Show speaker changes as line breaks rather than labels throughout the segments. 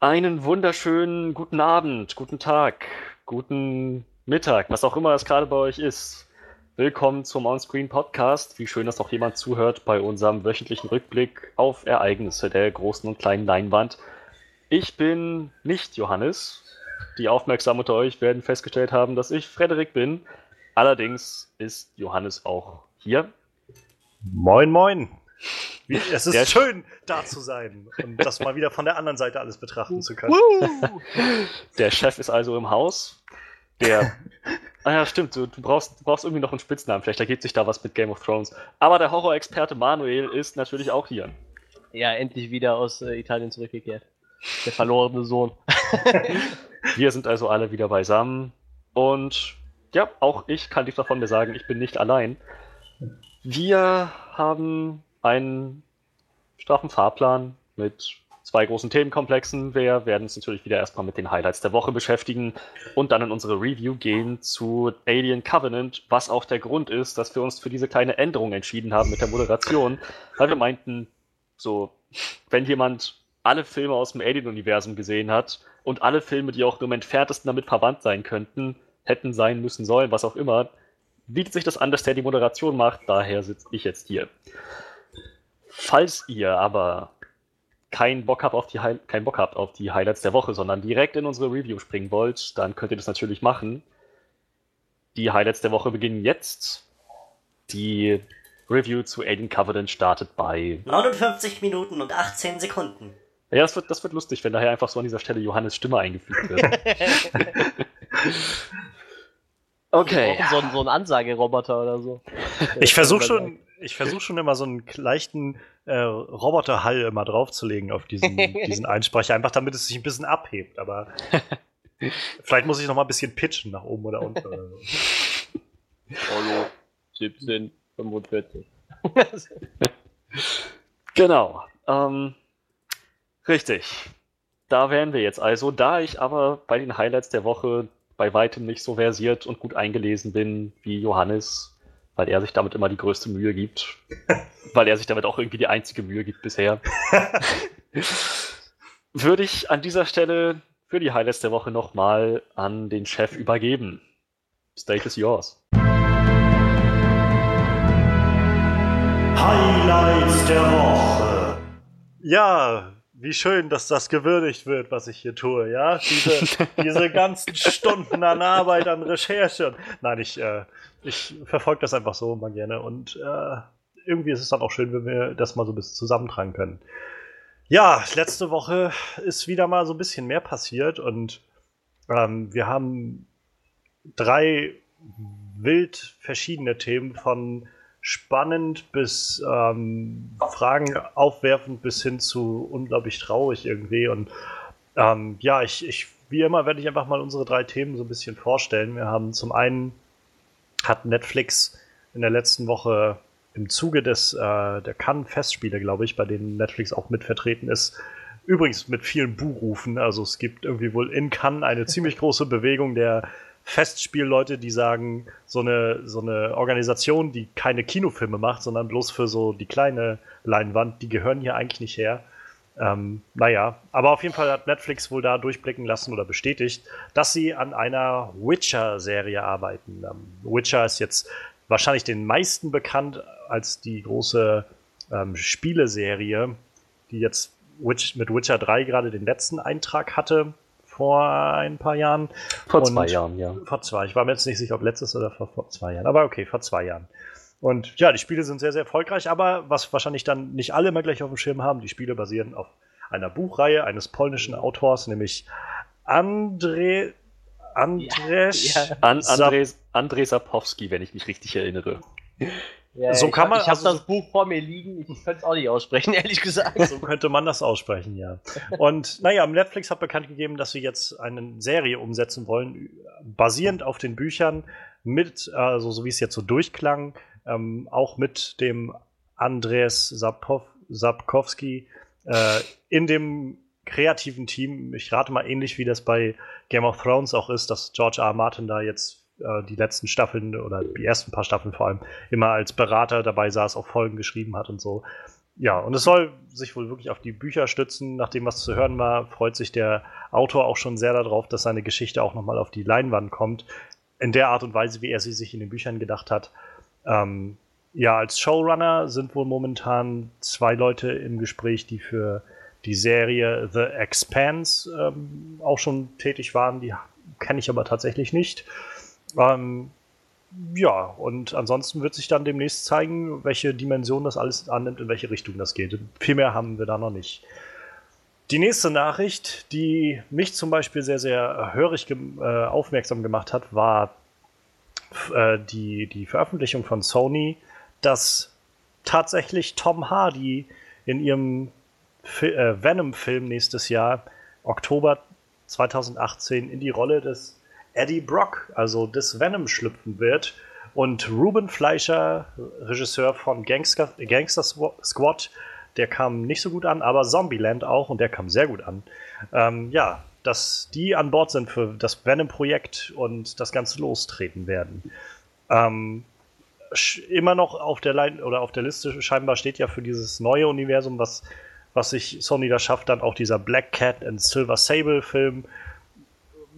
Einen wunderschönen guten Abend, guten Tag, guten Mittag, was auch immer es gerade bei euch ist. Willkommen zum Onscreen Podcast. Wie schön, dass noch jemand zuhört bei unserem wöchentlichen Rückblick auf Ereignisse der großen und kleinen Leinwand. Ich bin nicht Johannes. Die Aufmerksamen unter euch werden festgestellt haben, dass ich Frederik bin. Allerdings ist Johannes auch hier.
Moin, moin. Es ist der schön, da zu sein und das mal wieder von der anderen Seite alles betrachten zu können.
Der Chef ist also im Haus. Der. Ah ja, stimmt, du, du, brauchst, du brauchst irgendwie noch einen Spitznamen. Vielleicht ergibt sich da was mit Game of Thrones. Aber der Horrorexperte Manuel ist natürlich auch hier.
Ja, endlich wieder aus äh, Italien zurückgekehrt. Der verlorene Sohn.
Wir sind also alle wieder beisammen. Und ja, auch ich kann dich davon mir sagen, ich bin nicht allein. Wir haben einen straffen Fahrplan mit zwei großen Themenkomplexen. Wir werden uns natürlich wieder erstmal mit den Highlights der Woche beschäftigen und dann in unsere Review gehen zu Alien Covenant, was auch der Grund ist, dass wir uns für diese kleine Änderung entschieden haben mit der Moderation, weil wir meinten, so, wenn jemand alle Filme aus dem Alien-Universum gesehen hat und alle Filme, die auch im entferntesten damit verwandt sein könnten, hätten sein müssen sollen, was auch immer, bietet sich das an, dass der die Moderation macht, daher sitze ich jetzt hier. Falls ihr aber keinen Bock habt auf die keinen Bock habt auf die Highlights der Woche, sondern direkt in unsere Review springen wollt, dann könnt ihr das natürlich machen. Die Highlights der Woche beginnen jetzt. Die Review zu Alien Covenant startet bei
59 Minuten und 18 Sekunden.
Ja, das wird, das wird lustig, wenn daher einfach so an dieser Stelle Johannes Stimme eingefügt wird.
okay. So, so ein Ansageroboter oder so.
Ich versuche schon, ich versuche schon immer so einen leichten äh, Roboterhall immer draufzulegen auf diesen, diesen Einsprecher, einfach damit es sich ein bisschen abhebt. Aber vielleicht muss ich noch mal ein bisschen pitchen nach oben oder unten. Oder so.
Hallo, 1745.
genau. Ähm, richtig. Da wären wir jetzt also. Da ich aber bei den Highlights der Woche bei weitem nicht so versiert und gut eingelesen bin wie Johannes, weil er sich damit immer die größte Mühe gibt. weil er sich damit auch irgendwie die einzige Mühe gibt bisher. Würde ich an dieser Stelle für die Highlights der Woche nochmal an den Chef übergeben. Stage is yours.
Highlights der Woche. Ja, wie schön, dass das gewürdigt wird, was ich hier tue, ja? Diese, diese ganzen Stunden an Arbeit, an Recherche. Nein, ich, äh, ich verfolge das einfach so mal gerne und äh, irgendwie ist es dann auch schön, wenn wir das mal so ein bisschen zusammentragen können. Ja, letzte Woche ist wieder mal so ein bisschen mehr passiert und ähm, wir haben drei wild verschiedene Themen von spannend bis ähm, Fragen aufwerfend bis hin zu unglaublich traurig irgendwie. Und ähm, ja, ich, ich, wie immer werde ich einfach mal unsere drei Themen so ein bisschen vorstellen. Wir haben zum einen hat Netflix in der letzten Woche im Zuge des äh, der Cannes-Festspiele, glaube ich, bei denen Netflix auch mit vertreten ist, übrigens mit vielen Buhrufen. Also es gibt irgendwie wohl in Cannes eine ziemlich große Bewegung der Festspielleute, die sagen, so eine, so eine Organisation, die keine Kinofilme macht, sondern bloß für so die kleine Leinwand, die gehören hier eigentlich nicht her. Ähm, naja, aber auf jeden Fall hat Netflix wohl da durchblicken lassen oder bestätigt, dass sie an einer Witcher-Serie arbeiten. Ähm, Witcher ist jetzt wahrscheinlich den meisten bekannt als die große ähm, Spieleserie, die jetzt Witch, mit Witcher 3 gerade den letzten Eintrag hatte vor ein paar Jahren.
Vor zwei Jahren, ja.
Vor zwei. Ich war mir jetzt nicht sicher, ob letztes oder vor, vor zwei Jahren. Aber okay, vor zwei Jahren. Und ja, die Spiele sind sehr, sehr erfolgreich, aber was wahrscheinlich dann nicht alle immer gleich auf dem Schirm haben, die Spiele basieren auf einer Buchreihe eines polnischen Autors, nämlich André. Andrzej. Ja,
ja. An, Andrzej, Andrzej Sapowski, wenn ich mich richtig erinnere.
Ja, so kann man. Ich habe also, das Buch vor mir liegen. Ich könnte es auch nicht aussprechen, ehrlich gesagt.
So könnte man das aussprechen, ja. Und naja, Netflix hat bekannt gegeben, dass sie jetzt eine Serie umsetzen wollen, basierend auf den Büchern, mit, also so wie es jetzt so durchklang, ähm, auch mit dem Andres Sapov, Sapkowski äh, in dem kreativen Team. Ich rate mal ähnlich wie das bei Game of Thrones auch ist, dass George R. R. Martin da jetzt äh, die letzten Staffeln oder die ersten paar Staffeln vor allem immer als Berater dabei saß, auch Folgen geschrieben hat und so. ja, und es soll sich wohl wirklich auf die Bücher stützen. Nachdem was zu hören war, freut sich der Autor auch schon sehr darauf, dass seine Geschichte auch nochmal auf die Leinwand kommt. In der Art und Weise, wie er sie sich in den Büchern gedacht hat. Ähm, ja, als Showrunner sind wohl momentan zwei Leute im Gespräch, die für die Serie The Expanse ähm, auch schon tätig waren. Die kenne ich aber tatsächlich nicht. Ähm, ja, und ansonsten wird sich dann demnächst zeigen, welche Dimension das alles annimmt, in welche Richtung das geht. Viel mehr haben wir da noch nicht. Die nächste Nachricht, die mich zum Beispiel sehr, sehr hörig gem äh, aufmerksam gemacht hat, war äh, die, die Veröffentlichung von Sony, dass tatsächlich Tom Hardy in ihrem äh, Venom-Film nächstes Jahr, Oktober 2018, in die Rolle des Eddie Brock, also des Venom, schlüpfen wird. Und Ruben Fleischer, Regisseur von Gangster, Gangster Squad, der kam nicht so gut an, aber Zombieland auch und der kam sehr gut an. Ähm, ja, dass die an Bord sind für das Venom-Projekt und das Ganze lostreten werden. Ähm, immer noch auf der Line oder auf der Liste scheinbar steht ja für dieses neue Universum, was, was sich Sony da schafft, dann auch dieser Black Cat and Silver Sable Film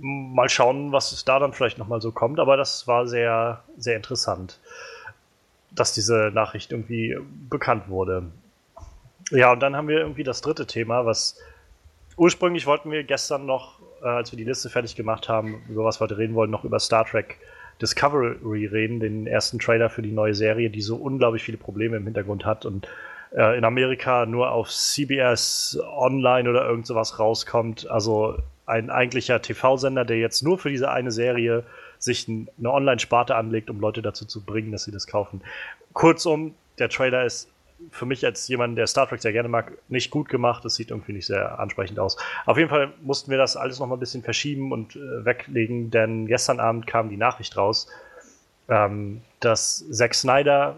mal schauen, was da dann vielleicht nochmal so kommt, aber das war sehr, sehr interessant, dass diese Nachricht irgendwie bekannt wurde. Ja, und dann haben wir irgendwie das dritte Thema, was ursprünglich wollten wir gestern noch, äh, als wir die Liste fertig gemacht haben, über was wir heute reden wollen, noch über Star Trek Discovery reden, den ersten Trailer für die neue Serie, die so unglaublich viele Probleme im Hintergrund hat und äh, in Amerika nur auf CBS Online oder irgend sowas rauskommt. Also ein eigentlicher TV-Sender, der jetzt nur für diese eine Serie sich eine Online-Sparte anlegt, um Leute dazu zu bringen, dass sie das kaufen. Kurzum, der Trailer ist für mich als jemand, der Star Trek sehr gerne mag, nicht gut gemacht. Das sieht irgendwie nicht sehr ansprechend aus. Auf jeden Fall mussten wir das alles noch mal ein bisschen verschieben und äh, weglegen, denn gestern Abend kam die Nachricht raus, ähm, dass Zack Snyder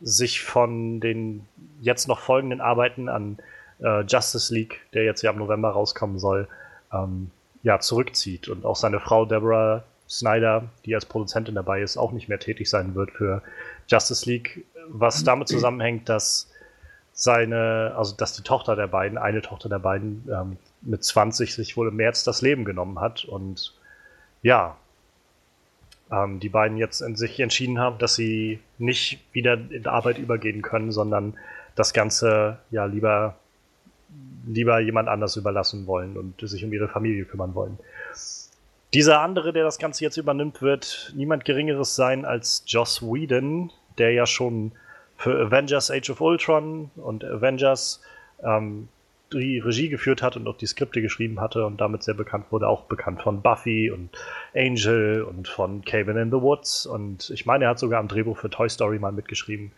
sich von den jetzt noch folgenden Arbeiten an äh, Justice League, der jetzt ja im November rauskommen soll, ähm, ja, zurückzieht und auch seine Frau Deborah Snyder, die als Produzentin dabei ist, auch nicht mehr tätig sein wird für Justice League, was damit zusammenhängt, dass seine, also dass die Tochter der beiden, eine Tochter der beiden, ähm, mit 20 sich wohl im März das Leben genommen hat und ja, ähm, die beiden jetzt in sich entschieden haben, dass sie nicht wieder in Arbeit übergehen können, sondern das Ganze ja lieber lieber jemand anders überlassen wollen und sich um ihre Familie kümmern wollen. Dieser andere, der das Ganze jetzt übernimmt, wird niemand Geringeres sein als Joss Whedon, der ja schon für Avengers Age of Ultron und Avengers ähm, die Regie geführt hat und auch die Skripte geschrieben hatte und damit sehr bekannt wurde, auch bekannt von Buffy und Angel und von Cabin in the Woods und ich meine, er hat sogar am Drehbuch für Toy Story mal mitgeschrieben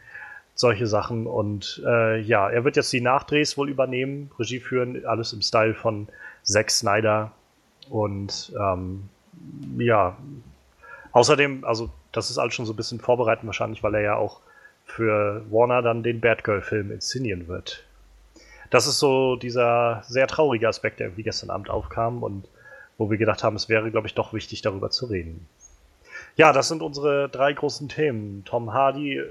solche Sachen. Und äh, ja, er wird jetzt die Nachdrehs wohl übernehmen, Regie führen, alles im Style von Zack Snyder. Und ähm, ja, außerdem, also das ist alles schon so ein bisschen vorbereitet wahrscheinlich, weil er ja auch für Warner dann den Batgirl-Film inszenieren wird. Das ist so dieser sehr traurige Aspekt, der irgendwie gestern Abend aufkam und wo wir gedacht haben, es wäre, glaube ich, doch wichtig, darüber zu reden. Ja, das sind unsere drei großen Themen. Tom Hardy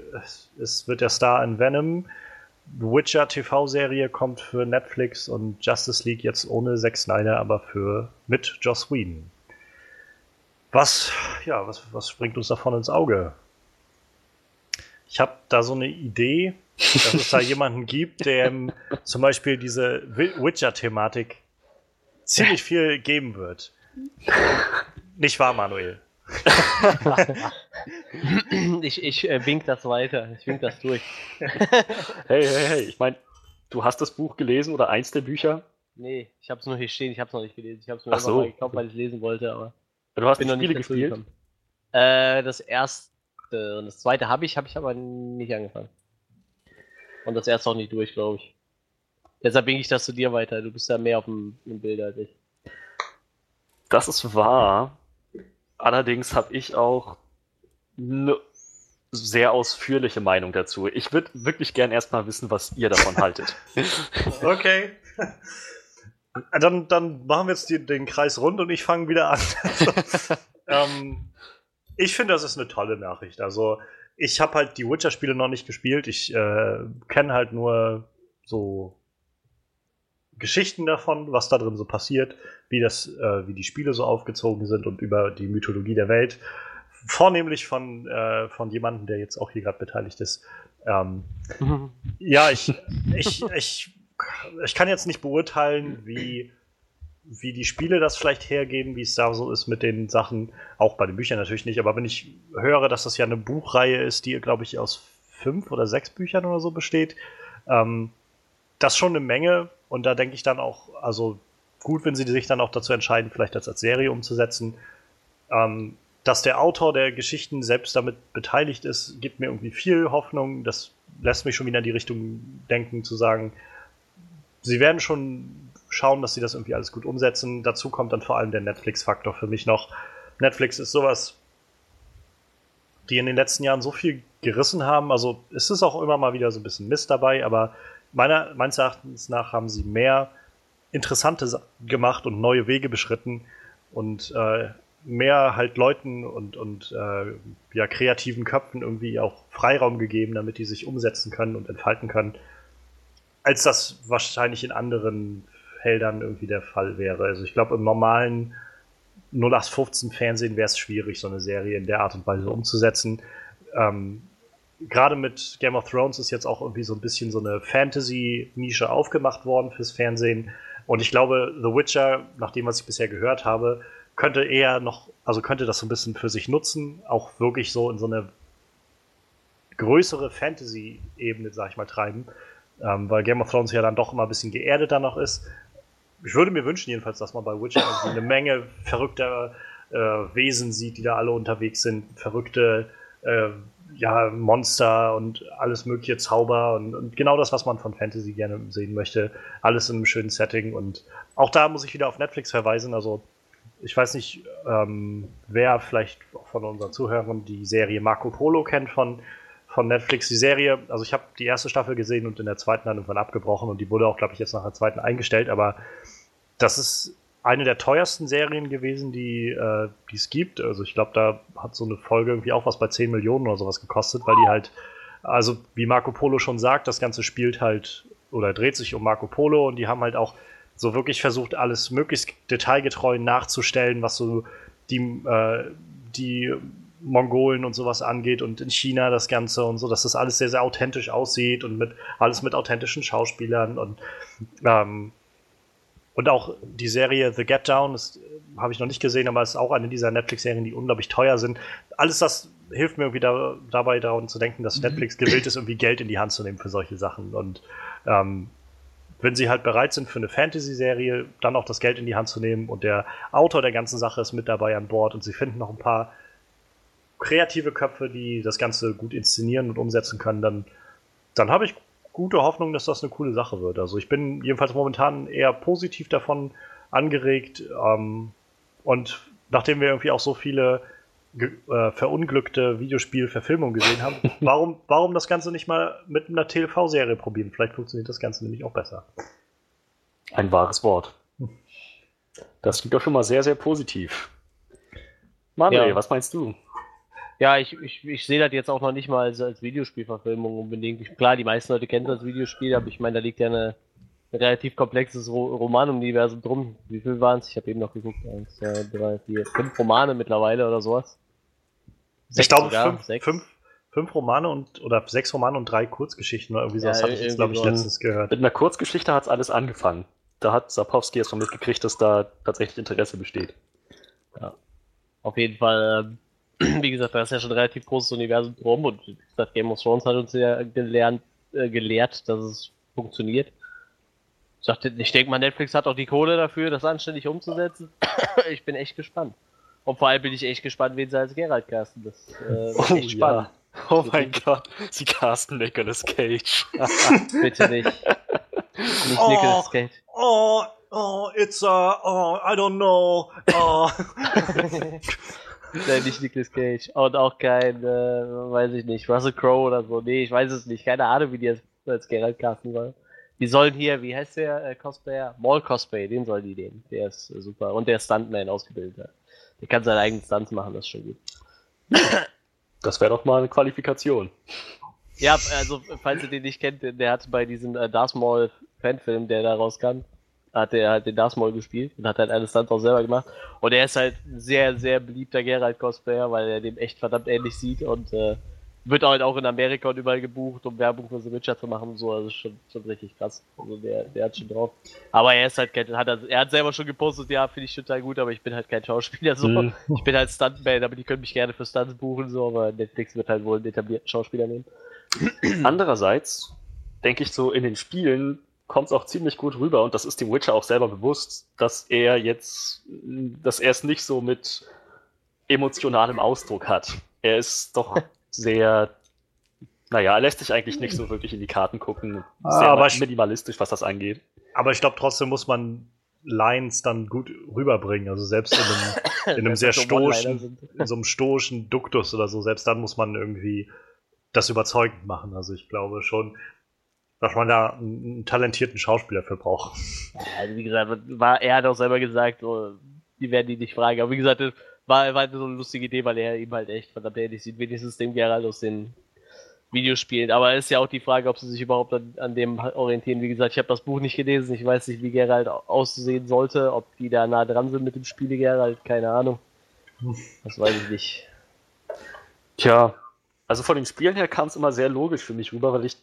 es wird der Star in Venom. Witcher TV-Serie kommt für Netflix und Justice League jetzt ohne Zack Snyder, aber für mit Joss Whedon. Was, ja, was, was springt uns davon ins Auge? Ich habe da so eine Idee, dass es da jemanden gibt, der zum Beispiel diese Witcher-Thematik ziemlich viel geben wird. Nicht wahr, Manuel?
ich ich äh, wink das weiter. Ich wink das durch.
hey, hey, hey. Ich meine, du hast das Buch gelesen oder eins der Bücher?
Nee, ich habe es nur hier stehen. Ich habe es noch nicht gelesen. Ich habe es nur
Ach so.
mal gekauft, weil ich lesen wollte. Aber
du hast bin noch Spiele gespielt?
Äh, das erste und das zweite habe ich, habe ich aber nicht angefangen. Und das erste auch nicht durch, glaube ich. Deshalb winke ich das zu dir weiter. Du bist ja mehr auf dem, dem Bild als ich.
Das ist wahr. Allerdings habe ich auch eine sehr ausführliche Meinung dazu. Ich würde wirklich gern erstmal wissen, was ihr davon haltet.
Okay. Dann, dann machen wir jetzt die, den Kreis rund und ich fange wieder an. ähm, ich finde, das ist eine tolle Nachricht. Also, ich habe halt die Witcher-Spiele noch nicht gespielt. Ich äh, kenne halt nur so Geschichten davon, was da drin so passiert, wie das, äh, wie die Spiele so aufgezogen sind und über die Mythologie der Welt. Vornehmlich von, äh, von jemandem, der jetzt auch hier gerade beteiligt ist. Ähm, ja, ich, ich, ich, ich kann jetzt nicht beurteilen, wie, wie die Spiele das vielleicht hergeben, wie es da so ist mit den Sachen, auch bei den Büchern natürlich nicht, aber wenn ich höre, dass das ja eine Buchreihe ist, die, glaube ich, aus fünf oder sechs Büchern oder so besteht, ähm, das schon eine Menge und da denke ich dann auch, also gut, wenn sie sich dann auch dazu entscheiden, vielleicht das als Serie umzusetzen. Ähm, dass der Autor der Geschichten selbst damit beteiligt ist, gibt mir irgendwie viel Hoffnung. Das lässt mich schon wieder in die Richtung denken, zu sagen, sie werden schon schauen, dass sie das irgendwie alles gut umsetzen. Dazu kommt dann vor allem der Netflix-Faktor für mich noch. Netflix ist sowas, die in den letzten Jahren so viel gerissen haben. Also es ist auch immer mal wieder so ein bisschen Mist dabei, aber meiner, meines Erachtens nach haben sie mehr interessante Sachen gemacht und neue Wege beschritten und äh, mehr halt Leuten und, und äh, ja, kreativen Köpfen irgendwie auch Freiraum gegeben, damit die sich umsetzen können und entfalten können, als das wahrscheinlich in anderen Feldern irgendwie der Fall wäre. Also ich glaube, im normalen 0815 Fernsehen wäre es schwierig, so eine Serie in der Art und Weise umzusetzen. Ähm, gerade mit Game of Thrones ist jetzt auch irgendwie so ein bisschen so eine Fantasy-Nische aufgemacht worden fürs Fernsehen. Und ich glaube, The Witcher, nach dem, was ich bisher gehört habe, könnte eher noch, also könnte das so ein bisschen für sich nutzen, auch wirklich so in so eine größere Fantasy-Ebene, sag ich mal, treiben. Ähm, weil Game of Thrones ja dann doch immer ein bisschen geerdeter noch ist. Ich würde mir wünschen, jedenfalls, dass man bei Witcher eine Menge verrückter äh, Wesen sieht, die da alle unterwegs sind, verrückte äh, ja, Monster und alles mögliche Zauber und, und, genau das, was man von Fantasy gerne sehen möchte. Alles in einem schönen Setting und auch da muss ich wieder auf Netflix verweisen. Also, ich weiß nicht, ähm, wer vielleicht von unseren Zuhörern die Serie Marco Polo kennt von, von Netflix. Die Serie, also ich habe die erste Staffel gesehen und in der zweiten dann irgendwann abgebrochen und die wurde auch, glaube ich, jetzt nach der zweiten eingestellt, aber das ist eine der teuersten Serien gewesen, die äh, es gibt. Also ich glaube, da hat so eine Folge irgendwie auch was bei 10 Millionen oder sowas gekostet, weil die halt, also wie Marco Polo schon sagt, das Ganze spielt halt oder dreht sich um Marco Polo und die haben halt auch so wirklich versucht, alles möglichst detailgetreu nachzustellen, was so die, äh, die Mongolen und sowas angeht und in China das Ganze und so, dass das alles sehr, sehr authentisch aussieht und mit alles mit authentischen Schauspielern und ähm, und auch die Serie The Get Down, das äh, habe ich noch nicht gesehen, aber es ist auch eine dieser Netflix-Serien, die unglaublich teuer sind. Alles das hilft mir irgendwie da, dabei, daran zu denken, dass mhm. Netflix gewillt ist, irgendwie Geld in die Hand zu nehmen für solche Sachen. Und ähm, wenn sie halt bereit sind für eine Fantasy-Serie, dann auch das Geld in die Hand zu nehmen und der Autor der ganzen Sache ist mit dabei an Bord und sie finden noch ein paar kreative Köpfe, die das Ganze gut inszenieren und umsetzen können, dann, dann habe ich gute Hoffnung, dass das eine coole Sache wird. Also ich bin jedenfalls momentan eher positiv davon angeregt. Ähm, und nachdem wir irgendwie auch so viele äh, verunglückte Videospielverfilmungen gesehen haben, warum, warum das Ganze nicht mal mit einer TV-Serie probieren? Vielleicht funktioniert das Ganze nämlich auch besser.
Ein wahres Wort. Das klingt doch schon mal sehr, sehr positiv. Manuel, ja. was meinst du?
Ja, ich, ich, ich sehe das jetzt auch noch nicht mal als, als Videospielverfilmung unbedingt. Ich, klar, die meisten Leute kennen das Videospiel, aber ich meine, da liegt ja eine, ein relativ komplexes Ro Romanuniversum drum. Wie viel waren es? Ich habe eben noch geguckt. Eins, zwei, drei, vier, fünf Romane mittlerweile oder sowas.
Sechs ich glaube, fünf, sechs. Fünf, fünf Romane und oder sechs Romane und drei Kurzgeschichten oder irgendwie so. Ja, das hatte ich jetzt, glaube ich, letztens gehört.
Mit einer Kurzgeschichte hat es alles angefangen. Da hat Sapowski jetzt schon mitgekriegt, dass da tatsächlich Interesse besteht.
Ja. Auf jeden Fall ähm, wie gesagt, da ist ja schon ein relativ großes Universum drum und das Game of Thrones hat uns ja gelernt, äh, gelehrt, dass es funktioniert. Ich denke mal, Netflix hat auch die Kohle dafür, das anständig umzusetzen. ich bin echt gespannt. Und vor allem bin ich echt gespannt, wen sie als Geralt casten. Das äh,
oh, echt spannend. Ja. Oh mein Gott, sie casten Nicolas Cage.
Bitte nicht. Nicht oh, Nicolas Cage.
Oh, oh, it's uh, oh, I don't know. Oh.
Nein, nicht Nicolas Cage. Und auch kein, äh, weiß ich nicht, Russell Crowe oder so. Nee, ich weiß es nicht. Keine Ahnung, wie die als, als Geralt casten sollen. Die sollen hier, wie heißt der äh, Cosplayer? Maul Cosplay, den sollen die nehmen. Der ist äh, super. Und der ist Stuntman ausgebildet. Der kann seinen eigenen Stunts machen, das ist schon gut.
Das wäre doch mal eine Qualifikation.
Ja, also falls ihr den nicht kennt, der hat bei diesem äh, Darth Maul Fanfilm, der da rauskam, hat er halt den Darth Maul gespielt und hat halt eine Stunts auch selber gemacht. Und er ist halt ein sehr, sehr beliebter Geralt-Cosplayer, weil er dem echt verdammt ähnlich sieht und äh, wird halt auch in Amerika und überall gebucht, um Werbung für The Witcher zu machen und so. Also schon, schon richtig krass. Also der, der hat schon drauf. Aber er ist halt kein, hat er, er hat selber schon gepostet, ja, finde ich total gut, aber ich bin halt kein Schauspieler so.
Mhm.
Ich bin halt Stuntman, aber die können mich gerne für Stunts buchen, so, aber Netflix wird halt wohl einen etablierten Schauspieler nehmen.
Andererseits denke ich so, in den Spielen kommt es auch ziemlich gut rüber und das ist dem Witcher auch selber bewusst, dass er jetzt, dass er es nicht so mit emotionalem Ausdruck hat. Er ist doch sehr, naja, er lässt sich eigentlich nicht so wirklich in die Karten gucken.
Ah,
Sehr
aber
minimalistisch, was das angeht.
Aber ich glaube, trotzdem muss man Lines dann gut rüberbringen. Also selbst in einem, in einem sehr stoischen, in so einem stoischen Duktus oder so, selbst dann muss man irgendwie das überzeugend machen. Also ich glaube schon, dass man da einen, talentierten Schauspieler für braucht.
Also wie gesagt, war, er hat auch selber gesagt, so, die werden die nicht fragen. Aber wie gesagt, das war, war so eine lustige Idee, weil er ihm halt echt verdammt ähnlich sieht, wenigstens dem Geralt aus den Videospielen. Aber es ist ja auch die Frage, ob sie sich überhaupt an, an dem orientieren. Wie gesagt, ich habe das Buch nicht gelesen, ich weiß nicht, wie Geralt au- aussehen sollte, ob die da nah dran sind mit dem Spiele Geralt, keine Ahnung. Das weiß ich nicht.
Tja, also von den Spielen her kam es immer sehr logisch für mich rüber, weil ich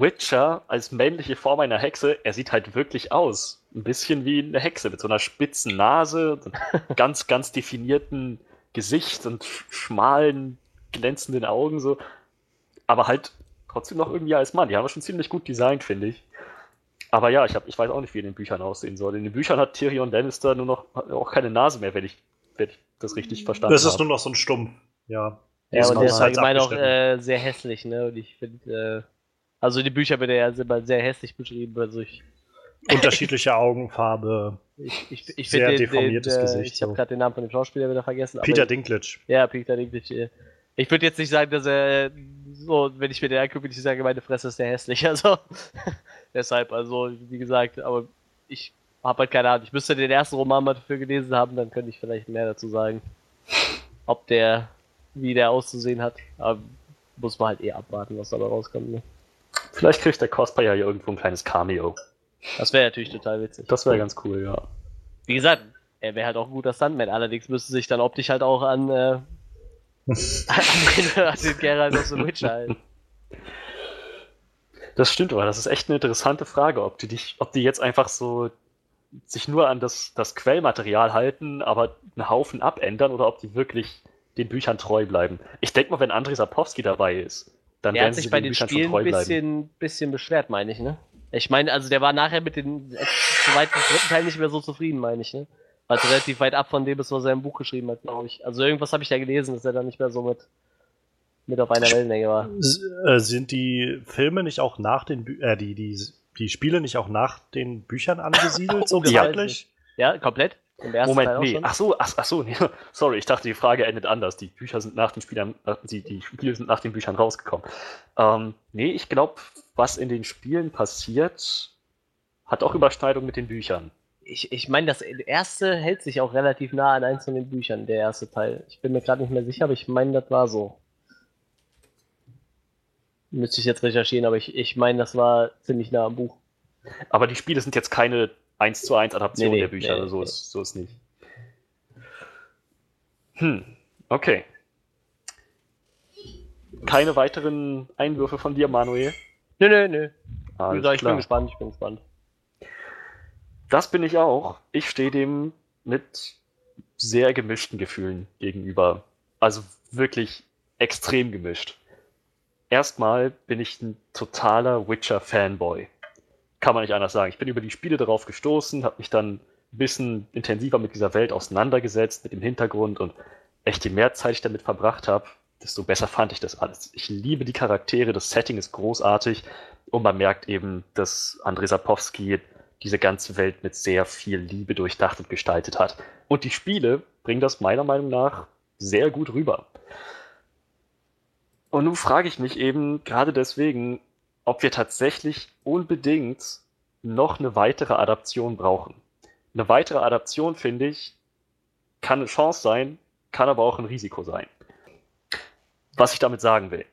Witcher als männliche Form einer Hexe, er sieht halt wirklich aus. Ein bisschen wie eine Hexe mit so einer spitzen Nase, und einem ganz, ganz definierten Gesicht und sch- schmalen, glänzenden Augen so. Aber halt trotzdem noch irgendwie als Mann. Die haben wir schon ziemlich gut designt, finde ich. Aber ja, ich, hab, ich weiß auch nicht, wie in den Büchern aussehen soll. In den Büchern hat Tyrion Lannister nur noch auch keine Nase mehr, wenn ich, wenn ich das richtig verstanden
Das ist
habe.
nur noch so ein Stumpf. Ja.
Ja,
Ist
und der ist allgemein auch
abgeschnitten.
äh, sehr hässlich, ne? Und ich finde, äh, also die Bücher wird er ja immer sehr hässlich beschrieben. Also ich,
Unterschiedliche Augenfarbe.
ich, ich, ich
Sehr
den, den,
deformiertes
äh,
Gesicht,
Ich habe
so.
gerade den Namen von dem Schauspieler wieder vergessen.
Peter Dinklage.
Ja, Peter Dinklage. Ich würde jetzt nicht sagen, dass er so, wenn ich mir den angucke, würde ich sagen, meine Fresse ist sehr hässlich. Also deshalb, also wie gesagt, aber ich habe halt keine Ahnung. Ich müsste den ersten Roman mal dafür gelesen haben, dann könnte ich vielleicht mehr dazu sagen, ob der, wie der auszusehen hat. Aber muss man halt eh abwarten, was dabei rauskommt. Ne?
Vielleicht kriegt der Cosplayer hier irgendwo ein kleines Cameo.
Das wäre natürlich total witzig.
Das wäre ganz cool, ja.
Wie gesagt, er wäre halt auch ein guter Stuntman. Allerdings müsste sich dann optisch halt auch an, äh, an, den, an den Geralt aus The Witcher halten.
Das stimmt, aber das ist echt eine interessante Frage, ob die dich, ob die jetzt einfach so sich nur an das, das Quellmaterial halten, aber einen Haufen abändern oder ob die wirklich den Büchern treu bleiben. Ich denke mal, wenn Andrei Sapowski dabei ist, dann
Der hat sich bei
den
Spielen ein bisschen, bisschen beschwert, meine ich, ne? Ich meine, also der war nachher mit dem äh, zweiten, dritten Teil nicht mehr so zufrieden, meine ich, ne? Also relativ weit ab von dem ist, was er im Buch geschrieben hat, glaube ich. Also irgendwas habe ich da gelesen, dass er da nicht mehr so mit, mit auf einer Wellenlänge war.
Äh, sind die Filme nicht auch nach den Bü äh, die, die, die Spiele nicht auch nach den Büchern angesiedelt, so
ja.
zeitlich?
Ja, komplett? Im ersten
Moment,
Teil
nee. Ach so, ach, ach so, nee. Sorry, ich dachte, die Frage endet anders. Die Bücher sind nach den Spielern, nach, die, die Spiele sind nach den Büchern rausgekommen. Ähm, nee, ich glaube, was in den Spielen passiert, hat auch Überschneidung mit den Büchern.
Ich, ich meine, das erste hält sich auch relativ nah an eins von den Büchern, der erste Teil. Ich bin mir gerade nicht mehr sicher, aber ich meine, das war so. Müsste ich jetzt recherchieren, aber ich, ich meine, das war ziemlich nah am Buch.
Aber die Spiele sind jetzt keine 1 zu 1 Adaption
Nee, nee,
der Bücher,
nee,
also so,
nee.
ist, so ist nicht. Hm, okay. Keine weiteren Einwürfe von dir, Manuel?
Nö, nö, nö.
Alles
ich bin gespannt, ich bin gespannt.
Das bin ich auch. Ich stehe dem mit sehr gemischten Gefühlen gegenüber. Also wirklich extrem gemischt. Erstmal bin ich ein totaler Witcher-Fanboy. Kann man nicht anders sagen. Ich bin über die Spiele darauf gestoßen, habe mich dann ein bisschen intensiver mit dieser Welt auseinandergesetzt, mit dem Hintergrund und echt je mehr Zeit ich damit verbracht habe, desto besser fand ich das alles. Ich liebe die Charaktere, das Setting ist großartig und man merkt eben, dass Andrzej Sapowski diese ganze Welt mit sehr viel Liebe durchdacht und gestaltet hat. Und die Spiele bringen das meiner Meinung nach sehr gut rüber. Und nun frage ich mich eben gerade deswegen, ob wir tatsächlich unbedingt noch eine weitere Adaption brauchen. Eine weitere Adaption, finde ich, kann eine Chance sein, kann aber auch ein Risiko sein. Was ich damit sagen will.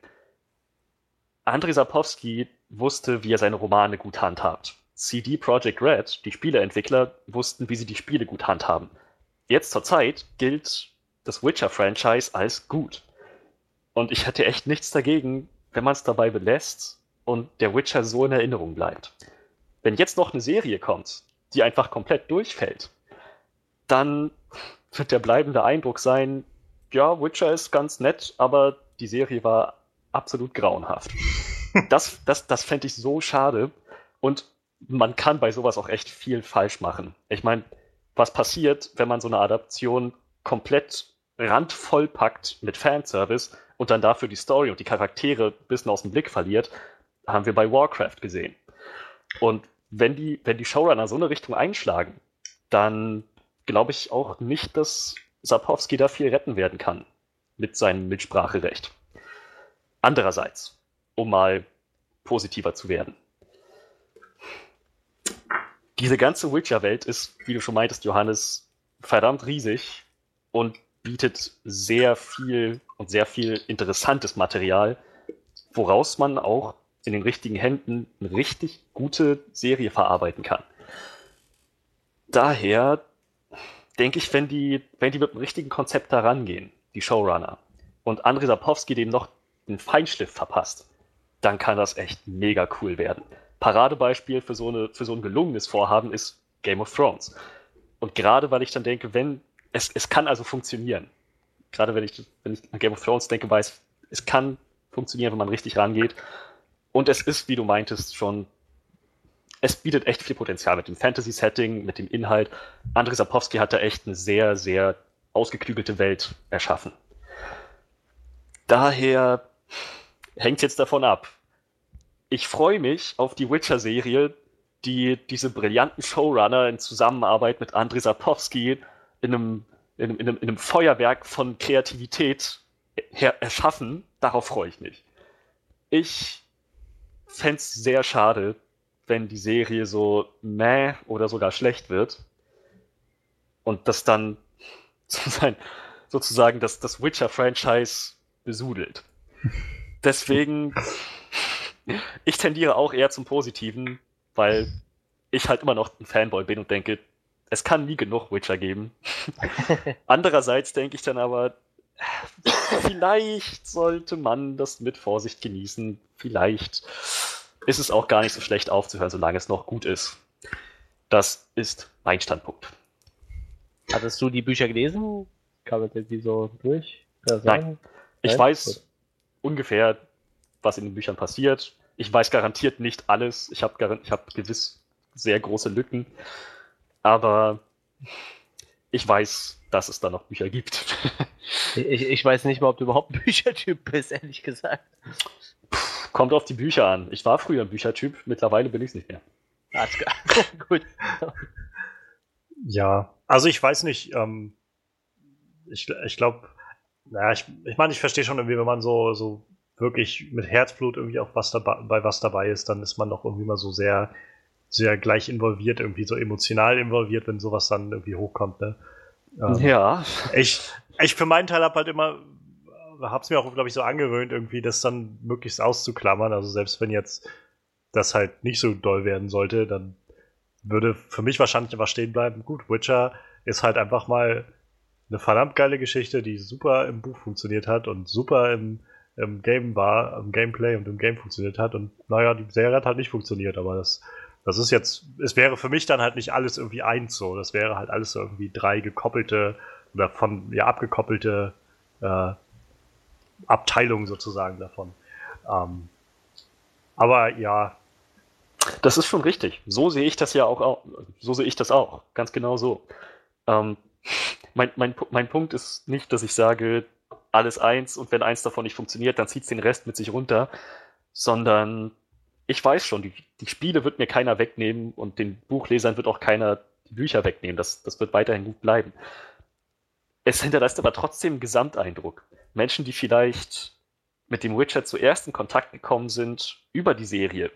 Andrei Sapkowski wusste, wie er seine Romane gut handhabt. CD Projekt Red, die Spieleentwickler, wussten, wie sie die Spiele gut handhaben. Jetzt zur Zeit gilt das Witcher-Franchise als gut. Und ich hätte echt nichts dagegen, wenn man es dabei belässt und der Witcher so in Erinnerung bleibt. Wenn jetzt noch eine Serie kommt, die einfach komplett durchfällt, dann wird der bleibende Eindruck sein, ja, Witcher ist ganz nett, aber die Serie war absolut grauenhaft. Das, das, das fände ich so schade. Und man kann bei sowas auch echt viel falsch machen. Ich meine, was passiert, wenn man so eine Adaption komplett randvoll packt mit Fanservice und dann dafür die Story und die Charaktere ein bisschen aus dem Blick verliert, haben wir bei Warcraft gesehen. Und wenn die, wenn die Showrunner so eine Richtung einschlagen, dann glaube ich auch nicht, dass Sapowski da viel retten werden kann mit seinem Mitspracherecht. Andererseits, um mal positiver zu werden. Diese ganze Witcher-Welt ist, wie du schon meintest, Johannes, verdammt riesig und bietet sehr viel und sehr viel interessantes Material, woraus man auch in den richtigen Händen eine richtig gute Serie verarbeiten kann. Daher denke ich, wenn die, wenn die mit dem richtigen Konzept da rangehen, die Showrunner, und Andrei Sapowski dem noch einen Feinschliff verpasst, dann kann das echt mega cool werden. Paradebeispiel für so, eine, für so ein gelungenes Vorhaben ist Game of Thrones. Und gerade weil ich dann denke, wenn, es, es kann also funktionieren. Gerade wenn ich, wenn ich an Game of Thrones denke, weiß, es kann funktionieren, wenn man richtig rangeht. Und es ist, wie du meintest, schon, es bietet echt viel Potenzial mit dem Fantasy-Setting, mit dem Inhalt. Andrei Sapowski hat da echt eine sehr, sehr ausgeklügelte Welt erschaffen. Daher hängt jetzt davon ab. Ich freue mich auf die Witcher-Serie, die diese brillanten Showrunner in Zusammenarbeit mit Andrei Sapowski in einem, in in in einem Feuerwerk von Kreativität her erschaffen. Darauf freue ich mich. Ich fände es sehr schade, wenn die Serie so meh oder sogar schlecht wird und das dann sozusagen das, das Witcher-Franchise besudelt. Deswegen, ich tendiere auch eher zum Positiven, weil ich halt immer noch ein Fanboy bin und denke, es kann nie genug Witcher geben. Andererseits denke ich dann aber, vielleicht sollte man das mit Vorsicht genießen. Vielleicht ist es auch gar nicht so schlecht aufzuhören, solange es noch gut ist. Das ist mein Standpunkt.
Hattest du die Bücher gelesen? Kam man die so durch?
Nein. Ich Nein? weiß Gut. ungefähr, was in den Büchern passiert. Ich weiß garantiert nicht alles. Ich habe hab gewiss sehr große Lücken. Aber ich weiß, dass es da noch Bücher gibt.
ich, ich weiß nicht mal, ob du überhaupt ein Büchertyp bist, ehrlich gesagt.
Puh, kommt auf die Bücher an. Ich war früher ein Büchertyp, mittlerweile bin ich es nicht mehr. Alles klar.
Gut. Ja, also ich weiß nicht, ähm, ich, ich glaube, naja, ich, ich meine, ich verstehe schon irgendwie, wenn man so, so wirklich mit Herzblut irgendwie auch was dabei, bei was dabei ist, dann ist man doch irgendwie mal so sehr, sehr gleich involviert, irgendwie so emotional involviert, wenn sowas dann irgendwie hochkommt, ne?
Ähm, ja.
Ich, ich für meinen Teil habe halt immer, hab's mir auch, glaube ich, so angewöhnt, irgendwie das dann möglichst auszuklammern. Also selbst wenn jetzt das halt nicht so doll werden sollte, dann würde für mich wahrscheinlich einfach stehen bleiben. Gut, Witcher ist halt einfach mal eine verdammt geile Geschichte, die super im Buch funktioniert hat und super im, im Game war, im Gameplay und im Game funktioniert hat. Und naja, die Serie hat halt nicht funktioniert, aber das, das ist jetzt, es wäre für mich dann halt nicht alles irgendwie eins so. Das wäre halt alles so irgendwie drei gekoppelte oder von ja abgekoppelte äh, Abteilungen sozusagen davon. Ähm, aber ja.
Das ist schon richtig. So sehe ich das ja auch, so sehe ich das auch. Ganz genau so. Ähm, mein, mein, mein Punkt ist nicht, dass ich sage, alles eins und wenn eins davon nicht funktioniert, dann zieht es den Rest mit sich runter, sondern ich weiß schon, die, die Spiele wird mir keiner wegnehmen und den Buchlesern wird auch keiner die Bücher wegnehmen. Das, das wird weiterhin gut bleiben. Es hinterlässt aber trotzdem einen Gesamteindruck. Menschen, die vielleicht mit dem Witcher zuerst in Kontakt gekommen sind über die Serie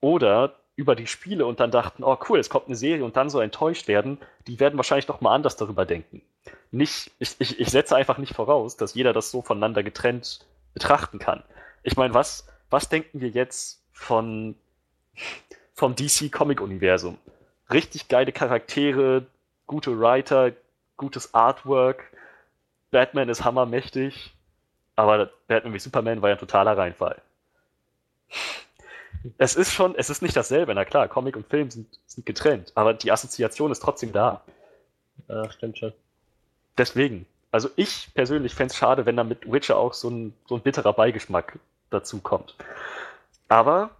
oder über die Spiele und dann dachten, oh cool, es kommt eine Serie und dann so enttäuscht werden, die werden wahrscheinlich noch mal anders darüber denken. Nicht, ich, ich, ich setze einfach nicht voraus, dass jeder das so voneinander getrennt betrachten kann. Ich meine, was, was denken wir jetzt von, vom DC-Comic-Universum? Richtig geile Charaktere, gute Writer, gutes Artwork, Batman ist hammermächtig, aber Batman wie Superman war ja ein totaler Reinfall. Es ist schon, es ist nicht dasselbe, na klar, Comic und Film sind, sind getrennt, aber die Assoziation ist trotzdem da.
Ja, stimmt schon.
Deswegen, also ich persönlich fände es schade, wenn da mit Witcher auch so ein, so ein bitterer Beigeschmack dazu kommt. Aber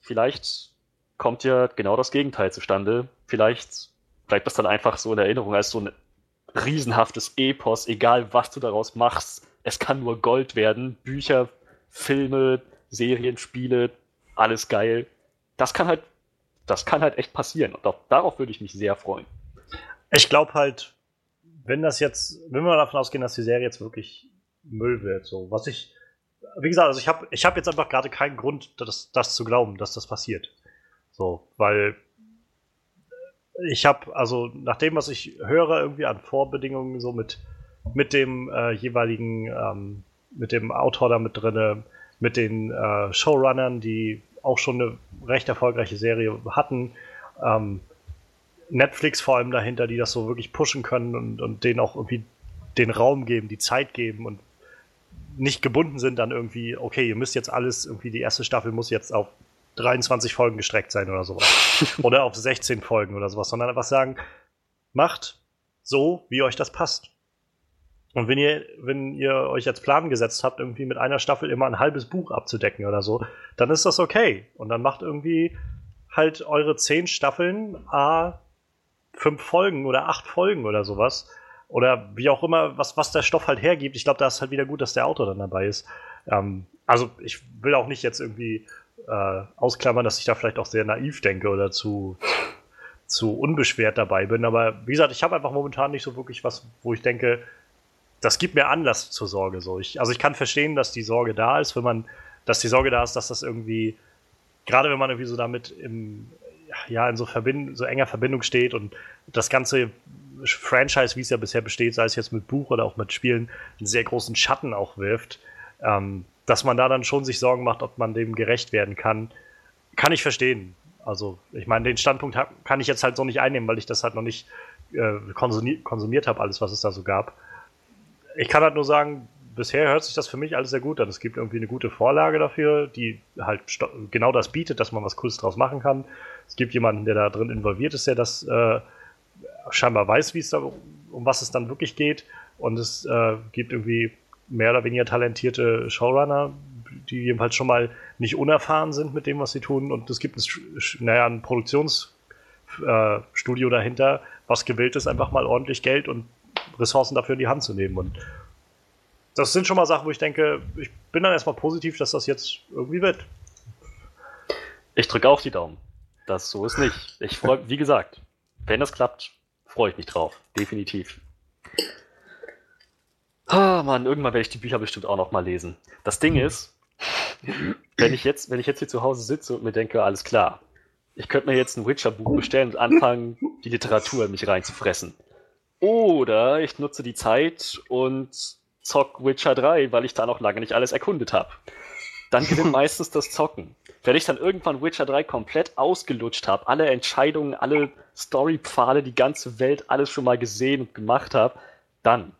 vielleicht kommt ja genau das Gegenteil zustande. Vielleicht bleibt das dann einfach so in Erinnerung als so ein riesenhaftes Epos, egal was du daraus machst. Es kann nur Gold werden. Bücher, Filme, Serien, Spiele, alles geil. Das kann halt, das kann halt echt passieren. Und auch darauf würde ich mich sehr freuen.
Ich glaube halt, wenn das jetzt, wenn wir davon ausgehen, dass die Serie jetzt wirklich Müll wird, so, was ich, wie gesagt, also ich habe ich hab jetzt einfach gerade keinen Grund, das, das zu glauben, dass das passiert. So, weil ich habe, also nach dem, was ich höre, irgendwie an Vorbedingungen, so mit, mit dem äh, jeweiligen, ähm, mit dem Autor da mit drinne, mit den äh, Showrunnern, die auch schon eine recht erfolgreiche Serie hatten, ähm, Netflix vor allem dahinter, die das so wirklich pushen können und, und denen auch irgendwie den Raum geben, die Zeit geben und nicht gebunden sind dann irgendwie, okay, ihr müsst jetzt alles, irgendwie die erste Staffel muss jetzt auf 23 Folgen gestreckt sein oder sowas. oder auf 16 Folgen oder sowas, sondern einfach sagen, macht so, wie euch das passt. Und wenn ihr, wenn ihr euch als Plan gesetzt habt, irgendwie mit einer Staffel immer ein halbes Buch abzudecken oder so, dann ist das okay. Und dann macht irgendwie halt eure zehn Staffeln, a fünf Folgen oder acht Folgen oder sowas. Oder wie auch immer, was, was der Stoff halt hergibt. Ich glaube, da ist halt wieder gut, dass der Autor dann dabei ist. Ähm, also ich will auch nicht jetzt irgendwie äh, ausklammern, dass ich da vielleicht auch sehr naiv denke oder zu, zu unbeschwert dabei bin. Aber wie gesagt, ich habe einfach momentan nicht so wirklich was, wo ich denke, das gibt mir Anlass zur Sorge. So. Ich, also ich kann verstehen, dass die Sorge da ist, wenn man, dass die Sorge da ist, dass das irgendwie, gerade wenn man irgendwie so damit im, ja, in so, Verbind so enger Verbindung steht und das ganze Franchise, wie es ja bisher besteht, sei es jetzt mit Buch oder auch mit Spielen, einen sehr großen Schatten auch wirft, ähm, dass man da dann schon sich Sorgen macht, ob man dem gerecht werden kann, kann ich verstehen. Also, ich meine, den Standpunkt hab, kann ich jetzt halt so nicht einnehmen, weil ich das halt noch nicht äh, konsumiert, habe, alles, was es da so gab. Ich kann halt nur sagen, bisher hört sich das für mich alles sehr gut an. Es gibt irgendwie eine gute Vorlage dafür, die halt genau das bietet, dass man was Cooles draus machen kann. Es gibt jemanden, der da drin involviert ist, der das äh, scheinbar weiß, wie es da, um was es dann wirklich geht. Und es äh, gibt irgendwie mehr oder weniger talentierte Showrunner, die jedenfalls schon mal nicht unerfahren sind mit dem, was sie tun. Und es gibt ein, naja, ein Produktionsstudio äh, dahinter, was gewillt ist, einfach mal ordentlich Geld und Ressourcen dafür in die Hand zu nehmen. Und das sind schon mal Sachen, wo ich denke, ich bin dann erstmal positiv, dass das jetzt irgendwie wird.
Ich drücke auch die Daumen. Das so ist nicht. Ich freue, wie gesagt, wenn das klappt, freue ich mich drauf. Definitiv. Ah, Mann, irgendwann werde ich die Bücher bestimmt auch noch mal lesen. Das Ding ist, wenn ich jetzt, wenn ich jetzt hier zu Hause sitze und mir denke, alles klar, ich könnte mir jetzt ein Witcher-Buch bestellen und anfangen, die Literatur in mich reinzufressen. Oder ich nutze die Zeit und zock Witcher 3, weil ich da noch lange nicht alles erkundet habe. Dann gewinnt meistens das Zocken. Wenn ich dann irgendwann Witcher 3 komplett ausgelutscht habe, alle Entscheidungen, alle Storypfade, die ganze Welt, alles schon mal gesehen und gemacht habe, dann.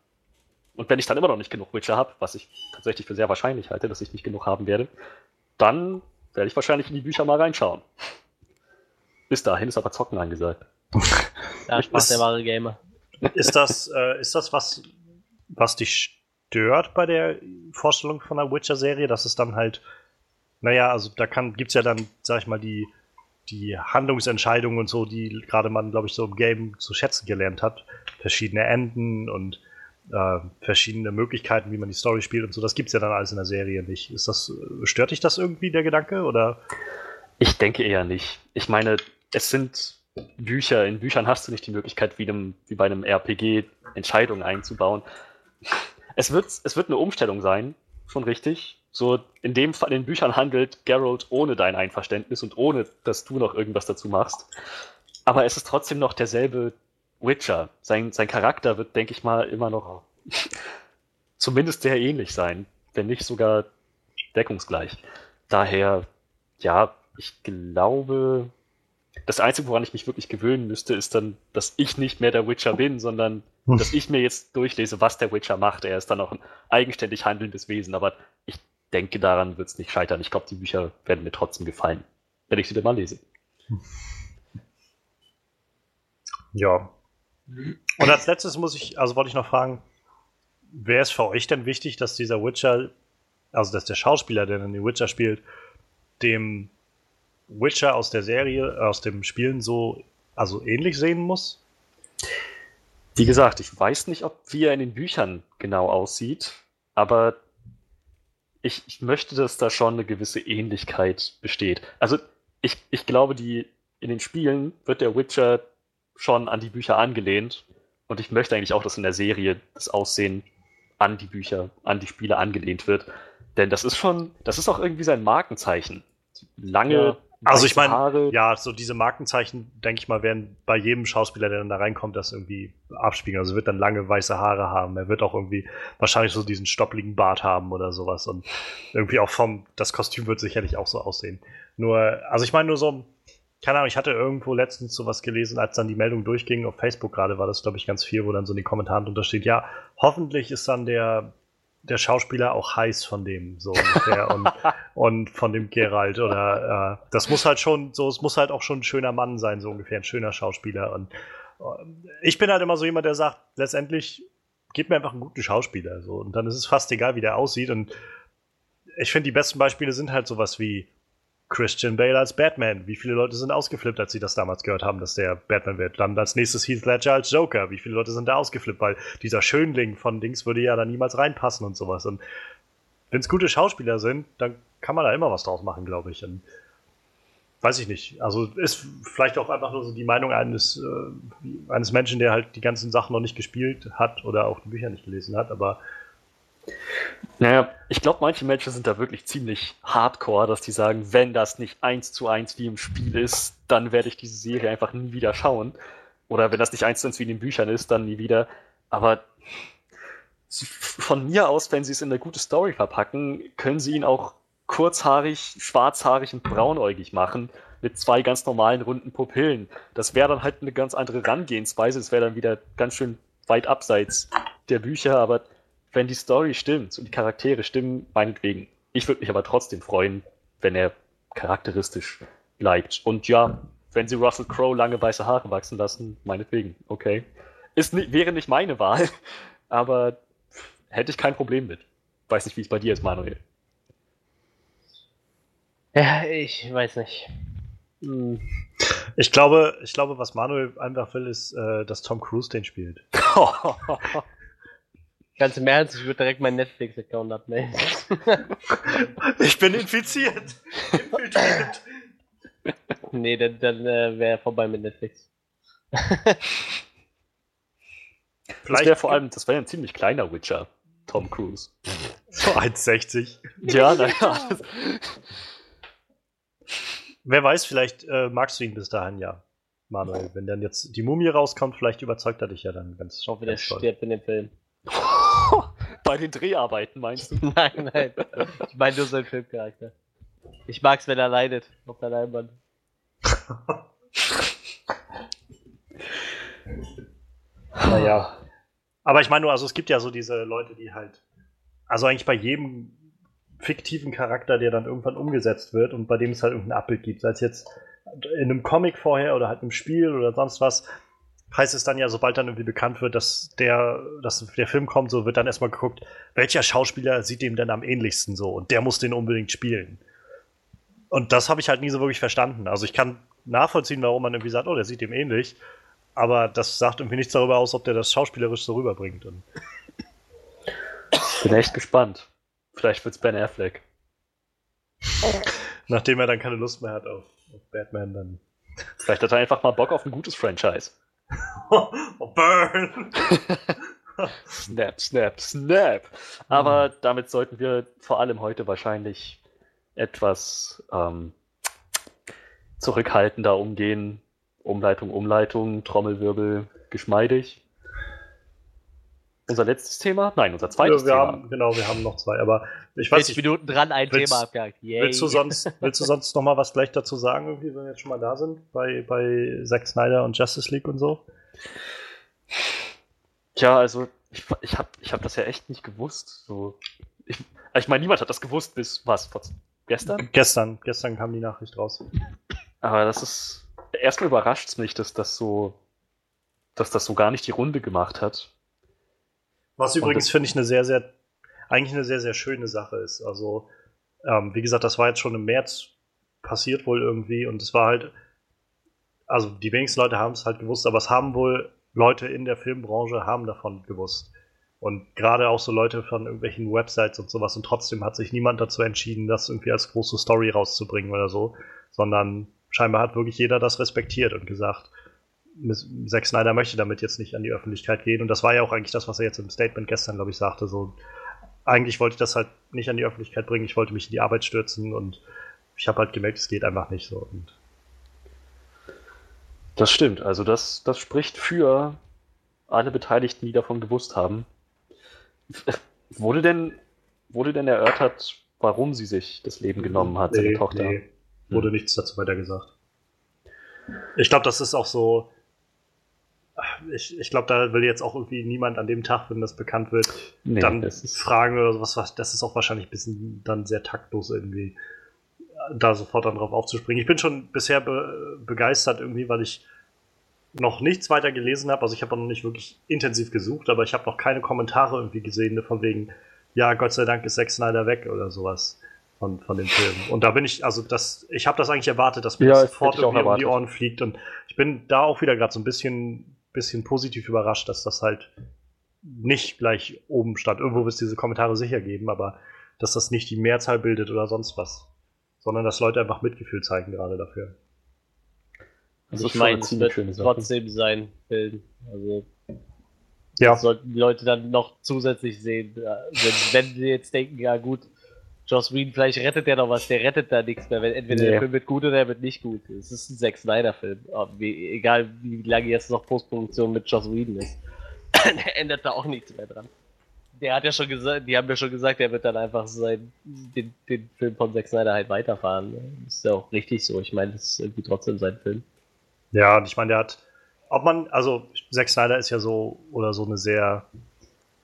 Und wenn ich dann immer noch nicht genug Witcher habe, was ich tatsächlich für sehr wahrscheinlich halte, dass ich nicht genug haben werde, dann werde ich wahrscheinlich in die Bücher mal reinschauen. Bis dahin ist aber Zocken angesagt.
Ja, Spaß der wahre Gamer.
Ist das, äh, ist das was, was dich stört bei der Vorstellung von der Witcher-Serie, dass es dann halt, naja, also da kann, gibt's ja dann, sag ich mal, die, die Handlungsentscheidungen und so, die gerade man, glaube ich, so im Game zu schätzen gelernt hat. Verschiedene Enden und äh, verschiedene Möglichkeiten, wie man die Story spielt und so. Das gibt's ja dann alles in der Serie nicht. Ist das, stört dich das irgendwie, der Gedanke? Oder?
Ich denke eher nicht. Ich meine, es sind Bücher. In Büchern hast du nicht die Möglichkeit, wie, einem, wie bei einem RPG Entscheidungen einzubauen es wird, es wird eine Umstellung sein, schon richtig. So, in dem Fall, in den Büchern handelt Geralt ohne dein Einverständnis und ohne, dass du noch irgendwas dazu machst. Aber es ist trotzdem noch derselbe Witcher. Sein, sein Charakter wird, denke ich mal, immer noch zumindest sehr ähnlich sein. wenn nicht sogar deckungsgleich. Daher, ja, ich glaube, das Einzige, woran ich mich wirklich gewöhnen müsste, ist dann, dass ich nicht mehr der Witcher bin, sondern dass ich mir jetzt durchlese, was der Witcher macht. Er ist dann auch ein eigenständig handelndes Wesen, aber ich denke, daran wird es nicht scheitern. Ich glaube, die Bücher werden mir trotzdem gefallen, wenn ich sie dann mal lese.
Ja. Und als letztes muss ich, also wollte ich noch fragen, wäre es für euch denn wichtig, dass dieser Witcher, also dass der Schauspieler, der dann den Witcher spielt, dem Witcher aus der Serie, aus dem Spielen so, also ähnlich sehen muss?
Wie gesagt, ich weiß nicht, ob wie er in den Büchern genau aussieht, aber ich, ich möchte, dass da schon eine gewisse Ähnlichkeit besteht. Also ich, ich glaube, die in den Spielen wird der Witcher schon an die Bücher angelehnt und ich möchte eigentlich auch, dass in der Serie das Aussehen an die Bücher, an die Spiele angelehnt wird, denn das ist schon, das ist auch irgendwie sein Markenzeichen. Lange
Ja. Also ich meine, ja, so diese Markenzeichen, denke ich mal, werden bei jedem Schauspieler, der dann da reinkommt, das irgendwie abspiegeln. Also er wird dann lange weiße Haare haben. Er wird auch irgendwie wahrscheinlich so diesen stoppligen Bart haben oder sowas. Und irgendwie auch vom, das Kostüm wird sicherlich auch so aussehen. Nur, also ich meine nur so, keine Ahnung, ich hatte irgendwo letztens sowas gelesen, als dann die Meldung durchging, auf Facebook gerade war das, glaube ich, ganz viel, wo dann so in den Kommentaren drunter steht, ja, hoffentlich ist dann der, der Schauspieler auch heiß von dem, so ungefähr. und, und von dem Geralt oder äh, das muss halt schon so, es muss halt auch schon ein schöner Mann sein, so ungefähr, ein schöner Schauspieler. Und äh, ich bin halt immer so jemand, der sagt, letztendlich gib mir einfach einen guten Schauspieler. So, und dann ist es fast egal, wie der aussieht. Und ich finde, die besten Beispiele sind halt sowas wie Christian Bale als Batman. Wie viele Leute sind ausgeflippt, als sie das damals gehört haben, dass der Batman wird? Dann als nächstes Heath Ledger als Joker. Wie viele Leute sind da ausgeflippt? Weil dieser Schönling von Dings würde ja da niemals reinpassen und sowas. Und wenn es gute Schauspieler sind, dann kann man da immer was draus machen, glaube ich. Und weiß ich nicht. Also ist vielleicht auch einfach nur so die Meinung eines, äh, eines Menschen, der halt die ganzen Sachen noch nicht gespielt hat oder auch die Bücher nicht gelesen hat. Aber
Naja, ich glaube, manche Menschen sind da wirklich ziemlich hardcore, dass die sagen, wenn das nicht eins zu eins wie im Spiel ist, dann werde ich diese Serie einfach nie wieder schauen. Oder wenn das nicht eins zu eins wie in den Büchern ist, dann nie wieder. Aber von mir aus, wenn sie es in eine gute Story verpacken, können sie ihn auch kurzhaarig, schwarzhaarig und braunäugig machen, mit zwei ganz normalen runden Pupillen. Das wäre dann halt eine ganz andere Herangehensweise. Es wäre dann wieder ganz schön weit abseits der Bücher, aber wenn die Story stimmt und die Charaktere stimmen, meinetwegen. Ich würde mich aber trotzdem freuen, wenn er charakteristisch bleibt. Und ja, wenn sie Russell Crowe lange weiße Haare wachsen lassen, meinetwegen, okay. Ist ni wäre nicht meine Wahl, aber hätte ich kein Problem mit. Weiß nicht, wie es bei dir ist, Manuel.
Ja, ich weiß nicht. Hm,
ich glaube, ich glaube, was Manuel einfach will, ist, äh, dass Tom Cruise den spielt.
ganz im Ernst, ich würde direkt meinen Netflix-Account abmelden.
Ich bin infiziert. Infiltriert.
nee, dann, dann äh, wäre vorbei mit Netflix.
das wäre vor allem, das wäre ein ziemlich kleiner Witcher, Tom Cruise.
so 1,60.
Ja, naja.
Wer weiß, vielleicht äh, magst du ihn bis dahin ja, Manuel. Wenn dann jetzt die Mumie rauskommt, vielleicht überzeugt er dich ja dann ganz,
Ich hoffe, der
ganz toll.
stirbt in dem Film.
Bei den Dreharbeiten, meinst du?
nein, nein. Ich meine nur sein Filmcharakter. Ich mag's, wenn er leidet auf der Leinwand.
Naja. Aber ich meine nur, also es gibt ja so diese Leute, die halt, also eigentlich bei jedem fiktiven Charakter, der dann irgendwann umgesetzt wird und bei dem es halt irgendein Abbild gibt, sei es jetzt in einem Comic vorher oder halt im Spiel oder sonst was, heißt es dann ja, sobald dann irgendwie bekannt wird, dass der, dass der Film kommt, so wird dann erstmal geguckt, welcher Schauspieler sieht dem denn am ähnlichsten so und der muss den unbedingt spielen. Und das habe ich halt nie so wirklich verstanden. Also ich kann nachvollziehen, warum man irgendwie sagt, oh, der sieht dem ähnlich, aber das sagt irgendwie nichts darüber aus, ob der das schauspielerisch so rüberbringt. Und
Bin echt gespannt. Vielleicht wird's Ben Affleck.
nachdem er dann keine Lust mehr hat auf, auf Batman, dann.
Vielleicht hat er einfach mal Bock auf ein gutes Franchise.
Oh, burn!
Snap, snap, snap. Aber damit sollten wir vor allem heute wahrscheinlich etwas ähm, zurückhaltender umgehen. Umleitung, Umleitung, Trommelwirbel, geschmeidig. Unser letztes Thema? Nein, unser zweites
Ja, wir
Thema.
haben, genau, wir haben noch zwei, aber ich weiß
40
nicht,
Minuten dran, ein
willst-
Thema abgehakt. Yay.
willst du sonst, willst du sonst noch mal was vielleicht dazu sagen, irgendwie, wenn wir jetzt schon mal da sind, bei, bei Zack Snyder und Justice League und so?
Tja, also ich, ich habe ich hab das ja echt nicht gewusst. So, ich, ich meine, niemand hat das gewusst bis was? Vor gestern?
Gestern, gestern kam die Nachricht raus.
Aber das ist. Erstmal überrascht es mich, dass das so. dass das so gar nicht die Runde gemacht hat.
Was übrigens, finde ich, eine sehr, sehr, eigentlich eine sehr, sehr schöne Sache ist. Also, ähm, wie gesagt, das war jetzt schon im März passiert wohl irgendwie und es war halt, also die wenigsten Leute haben es halt gewusst, aber es haben wohl Leute in der Filmbranche haben davon gewusst. Und gerade auch so Leute von irgendwelchen Websites und sowas und trotzdem hat sich niemand dazu entschieden, das irgendwie als große Story rauszubringen oder so, sondern scheinbar hat wirklich jeder das respektiert und gesagt, Zack Snyder möchte damit jetzt nicht an die Öffentlichkeit gehen. Und das war ja auch eigentlich das, was er jetzt im Statement gestern, glaube ich, sagte. So, eigentlich wollte ich das halt nicht an die Öffentlichkeit bringen. Ich wollte mich in die Arbeit stürzen und ich habe halt gemerkt, es geht einfach nicht so. Und
Das stimmt. Also das, das spricht für alle Beteiligten, die davon gewusst haben. Wurde denn, wurde denn erörtert, warum sie sich das Leben genommen hat, seine Tochter?
nee, wurde nichts dazu weiter gesagt. Ich glaube, das ist auch so. Ich, ich glaube, da will jetzt auch irgendwie niemand an dem Tag, wenn das bekannt wird,
Nee,
dann fragen oder sowas. was- Das ist auch wahrscheinlich ein bisschen dann sehr taktlos irgendwie, da sofort dann drauf aufzuspringen. Ich bin schon bisher be begeistert irgendwie, weil ich noch nichts weiter gelesen habe. Also ich habe auch noch nicht wirklich intensiv gesucht, aber ich habe noch keine Kommentare irgendwie gesehen, von wegen, ja, Gott sei Dank ist Zack Snyder weg oder sowas von, von dem Film. Und da bin ich, also das, ich habe das eigentlich erwartet, dass mir
Ja,
das sofort irgendwie um die. Ohren fliegt. Und ich bin da auch wieder gerade so ein bisschen, bisschen positiv überrascht, dass das halt nicht gleich oben stand. Irgendwo wird es diese Kommentare sicher geben, aber dass das nicht die Mehrzahl bildet oder sonst was. Sondern dass Leute einfach Mitgefühl zeigen gerade dafür.
das
ich meine, es
ziemlich
wird
schöne Sache.
trotzdem sein Film. Also
Ja,
das sollten die Leute dann noch zusätzlich sehen. Wenn, wenn sie jetzt denken, ja gut, Joss Whedon, vielleicht rettet der noch was, der rettet da nichts mehr. Wenn entweder
Nee.
der Film wird gut oder er wird nicht gut. Es ist ein Zack Snyder-Film. Egal wie lange jetzt noch Postproduktion mit Joss Whedon ist. der ändert da auch nichts mehr dran. Der hat ja schon gesagt, die haben ja schon gesagt, er wird dann einfach sein, den, den Film von Zack Snyder halt weiterfahren. Ist ja auch richtig so. Ich meine, das ist irgendwie trotzdem sein Film.
Ja, und ich meine, der hat, ob man, also Zack Snyder ist ja so oder so eine sehr,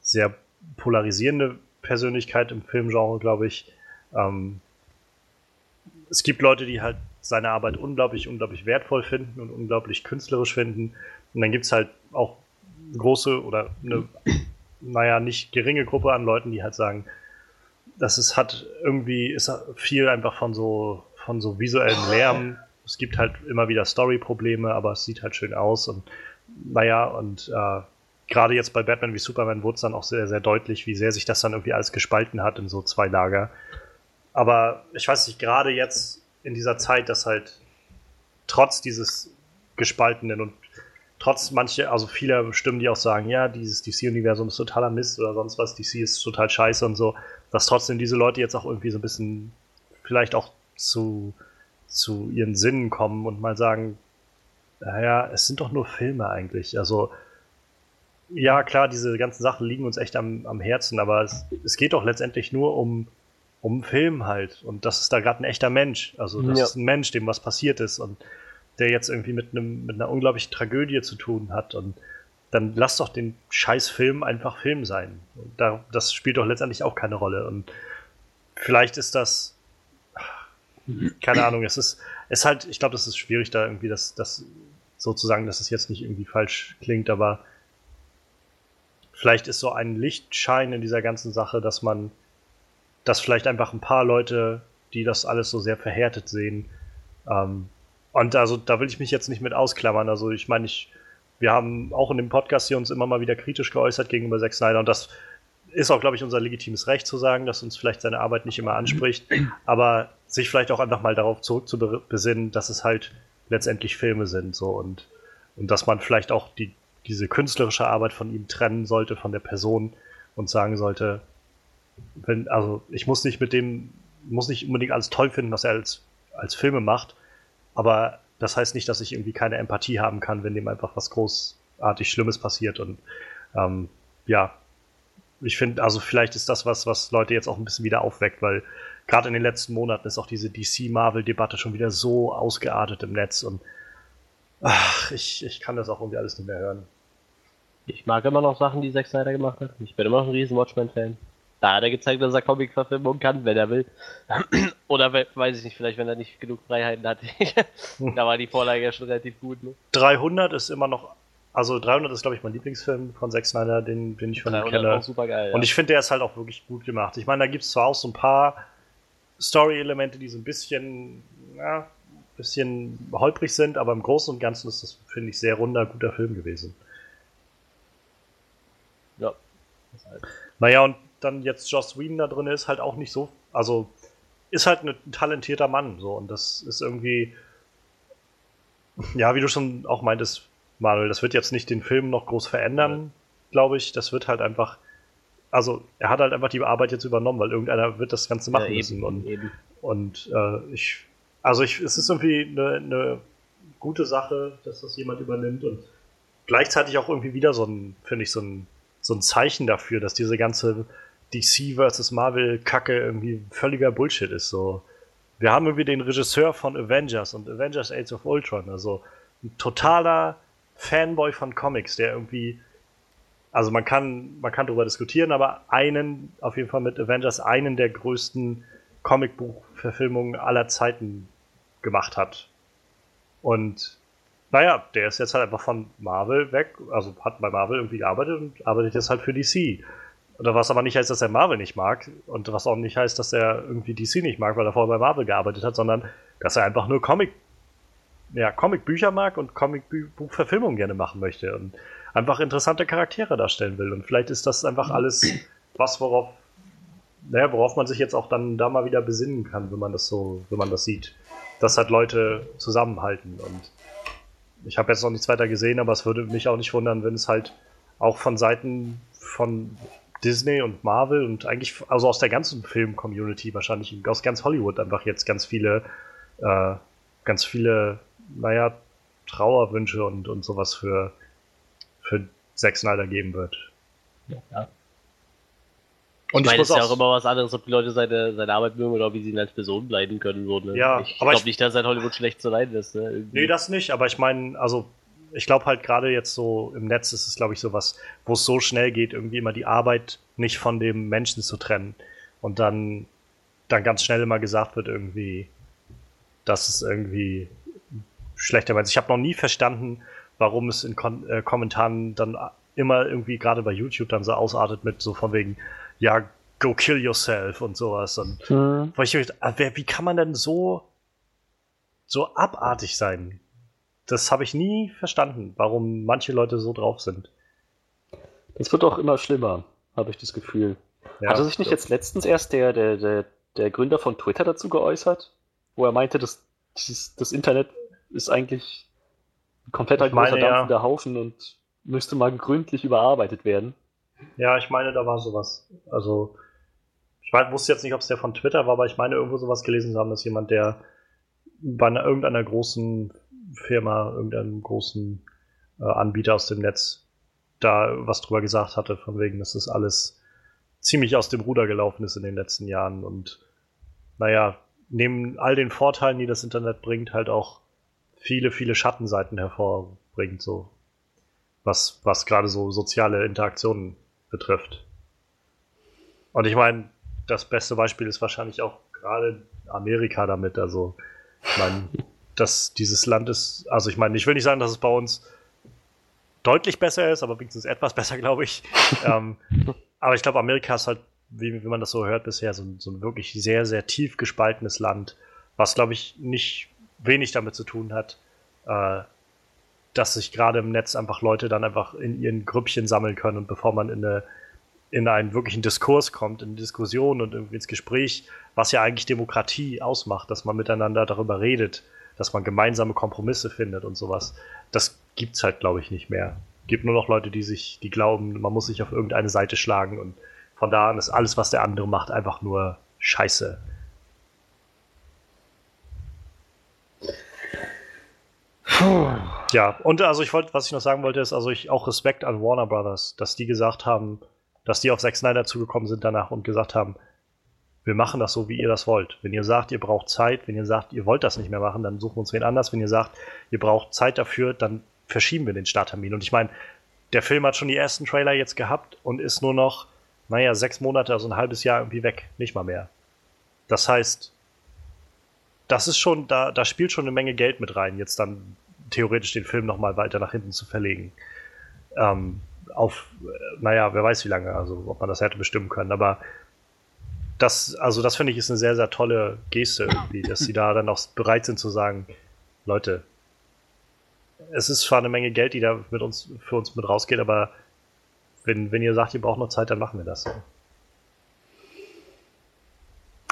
sehr polarisierende Persönlichkeit im Filmgenre, glaube ich. Ähm, es gibt Leute, die halt seine Arbeit unglaublich, unglaublich wertvoll finden und unglaublich künstlerisch finden. Und dann gibt es halt auch große oder eine, naja, nicht geringe Gruppe an Leuten, die halt sagen, das ist, hat irgendwie, ist viel einfach von so, von so visuellem Lärm. Es gibt halt immer wieder Story-Probleme, aber es sieht halt schön aus und naja, und äh, gerade jetzt bei Batman wie Superman wurde es dann auch sehr, sehr deutlich, wie sehr sich das dann irgendwie alles gespalten hat in so zwei Lager. Aber ich weiß nicht, gerade jetzt in dieser Zeit, dass halt trotz dieses Gespaltenen und trotz manche, also viele Stimmen, die auch sagen, ja, dieses DC-Universum ist totaler Mist oder sonst was, DC ist total scheiße und so, dass trotzdem diese Leute jetzt auch irgendwie so ein bisschen vielleicht auch zu, zu ihren Sinnen kommen und mal sagen, naja, es sind doch nur Filme eigentlich. Also, ja, klar, diese ganzen Sachen liegen uns echt am, am Herzen, aber es, es geht doch letztendlich nur um, um Film halt. Und das ist da gerade ein echter Mensch. Also, das
Ja.
ist ein Mensch, dem was passiert ist und der jetzt irgendwie mit, einem, mit einer unglaublichen Tragödie zu tun hat. Und dann lass doch den scheiß Film einfach Film sein. Da, das spielt doch letztendlich auch keine Rolle. Und vielleicht ist das, keine Ahnung, es ist, es ist halt, ich glaube, das ist schwierig, da irgendwie das, das sozusagen, dass es jetzt nicht irgendwie falsch klingt, aber vielleicht ist so ein Lichtschein in dieser ganzen Sache, dass man, dass vielleicht einfach ein paar Leute, die das alles so sehr verhärtet sehen, ähm, und also da will ich mich jetzt nicht mit ausklammern. Also ich meine, ich, wir haben auch in dem Podcast hier uns immer mal wieder kritisch geäußert gegenüber Zack Snyder und das ist auch, glaube ich, unser legitimes Recht zu sagen, dass uns vielleicht seine Arbeit nicht immer anspricht, aber sich vielleicht auch einfach mal darauf zurückzubesinnen, dass es halt letztendlich Filme sind so und, und dass man vielleicht auch die, diese künstlerische Arbeit von ihm trennen sollte, von der Person und sagen sollte, wenn, also ich muss nicht mit dem, muss nicht unbedingt alles toll finden, was er als, als Filme macht, aber das heißt nicht, dass ich irgendwie keine Empathie haben kann, wenn dem einfach was großartig Schlimmes passiert und ähm, ja, ich finde, also vielleicht ist das was, was Leute jetzt auch ein bisschen wieder aufweckt, weil gerade in den letzten Monaten ist auch diese DC-Marvel-Debatte schon wieder so ausgeartet im Netz und ach, ich, ich kann das auch irgendwie alles nicht mehr hören.
Ich mag immer noch Sachen, die Zack Snyder gemacht hat. Ich bin immer noch ein riesen Watchmen-Fan. Da hat er gezeigt, dass er Comic-Verfilmung kann, wenn er will. Oder weiß ich nicht, vielleicht wenn er nicht genug Freiheiten hat. da war die Vorlage ja schon relativ gut. Ne?
300 ist immer noch, also 300 ist glaube ich mein Lieblingsfilm von Zack Snyder, den, den ich von ihm kenne.
Super geil, ja.
Und ich finde, der ist halt auch wirklich gut gemacht. Ich meine, da gibt es zwar auch so ein paar Story-Elemente, die so ein bisschen, ja, bisschen holprig sind, aber im Großen und Ganzen ist das, finde ich, sehr runder, guter Film gewesen.
Ja.
Naja, und dann jetzt Joss Whedon da drin ist, halt auch nicht so, also ist halt ein talentierter Mann, so, und das ist irgendwie, ja, wie du schon auch meintest, Manuel, das wird jetzt nicht den Film noch groß verändern, ja. glaube ich, das wird halt einfach, also er hat halt einfach die Arbeit jetzt übernommen, weil irgendeiner wird das Ganze machen ja, eben, müssen und, eben. und äh, ich, also ich, es ist irgendwie eine, eine gute Sache, dass das jemand übernimmt und gleichzeitig auch irgendwie wieder so ein, finde ich, so ein, so ein Zeichen dafür, dass diese ganze DC vs. Marvel Kacke irgendwie völliger Bullshit ist. So, wir haben irgendwie den Regisseur von Avengers und Avengers Age of Ultron, also ein totaler Fanboy von Comics, der irgendwie, also man kann, man kann darüber diskutieren, aber einen, auf jeden Fall mit Avengers, einen der größten Comicbuchverfilmungen aller Zeiten gemacht hat. Und naja, der ist jetzt halt einfach von Marvel weg, also hat bei Marvel irgendwie gearbeitet und arbeitet jetzt halt für DC. Oder was aber nicht heißt, dass er Marvel nicht mag und was auch nicht heißt, dass er irgendwie DC nicht mag, weil er vorher bei Marvel gearbeitet hat, sondern dass er einfach nur Comic, ja, Comicbücher mag und Comicbuchverfilmungen gerne machen möchte und einfach interessante Charaktere darstellen will. Und vielleicht ist das einfach alles was, worauf, naja, worauf man sich jetzt auch dann da mal wieder besinnen kann, wenn man das so, wenn man das sieht. Dass halt Leute zusammenhalten und ich habe jetzt noch nichts weiter gesehen, aber es würde mich auch nicht wundern, wenn es halt auch von Seiten von Disney und Marvel und eigentlich, also aus der ganzen Film-Community wahrscheinlich, aus ganz Hollywood einfach jetzt ganz viele, äh, ganz viele, naja, Trauerwünsche und, und sowas für, für Zack Snyder geben wird.
Ja. Und ich, meine, es ist ja auch immer was anderes, ob die Leute seine, seine Arbeit mögen oder wie sie ihn als Person leiden können. So, ne?
Ja,
ich glaube nicht, dass er in Hollywood schlecht zu leiden ist. Ne?
Nee, das nicht, aber ich meine, also ich glaube halt gerade jetzt so im Netz ist es, glaube ich, so was, wo es so schnell geht, irgendwie immer die Arbeit nicht von dem Menschen zu trennen. Und dann, dann ganz schnell immer gesagt wird, irgendwie, dass es irgendwie schlechter wird. Ich habe noch nie verstanden, warum es in Kon äh, Kommentaren dann immer irgendwie gerade bei YouTube dann so ausartet mit so von wegen, ja, go kill yourself und sowas. Und mhm. weil ich, wie kann man denn so, so abartig sein? das habe ich nie verstanden, warum manche Leute so drauf sind.
Das wird auch immer schlimmer, habe ich das Gefühl. Ja, Hatte sich nicht jetzt letztens erst der, der, der, der Gründer von Twitter dazu geäußert, wo er meinte, dass dieses, das Internet ist eigentlich ein kompletter großer dampfender ja. Haufen und müsste mal gründlich überarbeitet werden.
Ja, ich meine, da war sowas. Also, ich weiß, wusste jetzt nicht, ob es der von Twitter war, aber ich meine, irgendwo sowas gelesen zu haben, dass jemand, der bei einer, irgendeiner großen Firma, irgendeinem großen äh, Anbieter aus dem Netz da was drüber gesagt hatte, von wegen, dass das alles ziemlich aus dem Ruder gelaufen ist in den letzten Jahren und naja, neben all den Vorteilen, die das Internet bringt, halt auch viele, viele Schattenseiten hervorbringt, so was, was gerade so soziale Interaktionen betrifft. Und ich meine, das beste Beispiel ist wahrscheinlich auch gerade Amerika damit. Also, ich meine, dass dieses Land ist, also ich meine, ich will nicht sagen, dass es bei uns deutlich besser ist, aber wenigstens etwas besser, glaube ich. ähm, aber ich glaube, Amerika ist halt, wie, wie man das so hört bisher, so, so ein wirklich sehr, sehr tief gespaltenes Land, was, glaube ich, nicht wenig damit zu tun hat, äh, dass sich gerade im Netz einfach Leute dann einfach in ihren Grüppchen sammeln können und bevor man in, eine, in einen wirklichen Diskurs kommt, in Diskussion und irgendwie ins Gespräch, was ja eigentlich Demokratie ausmacht, dass man miteinander darüber redet, dass man gemeinsame Kompromisse findet und sowas. Das gibt's halt, glaube ich, nicht mehr. Gibt nur noch Leute, die sich, die glauben, man muss sich auf irgendeine Seite schlagen und von da an ist alles, was der andere macht, einfach nur Scheiße. Puh. Ja, und also ich wollte, was ich noch sagen wollte, ist also ich auch Respekt an Warner Brothers, dass die gesagt haben, dass die auf Zack Snyder zugekommen sind danach und gesagt haben, wir machen das so, wie ihr das wollt. Wenn ihr sagt, ihr braucht Zeit, wenn ihr sagt, ihr wollt das nicht mehr machen, dann suchen wir uns wen anders. Wenn ihr sagt, ihr braucht Zeit dafür, dann verschieben wir den Starttermin. Und ich meine, der Film hat schon die ersten Trailer jetzt gehabt und ist nur noch, naja, sechs Monate, also ein halbes Jahr irgendwie weg. Nicht mal mehr. Das heißt, das ist schon, da, da spielt schon eine Menge Geld mit rein, jetzt dann theoretisch den Film nochmal weiter nach hinten zu verlegen. Ähm, auf, naja, wer weiß wie lange, also ob man das hätte bestimmen können, aber das, also das finde ich ist eine sehr, sehr tolle Geste irgendwie, dass sie da dann auch bereit sind zu sagen, Leute, es ist zwar eine Menge Geld, die da mit uns, für uns mit rausgeht, aber wenn, wenn ihr sagt, ihr braucht noch Zeit, dann machen wir das.
Ja,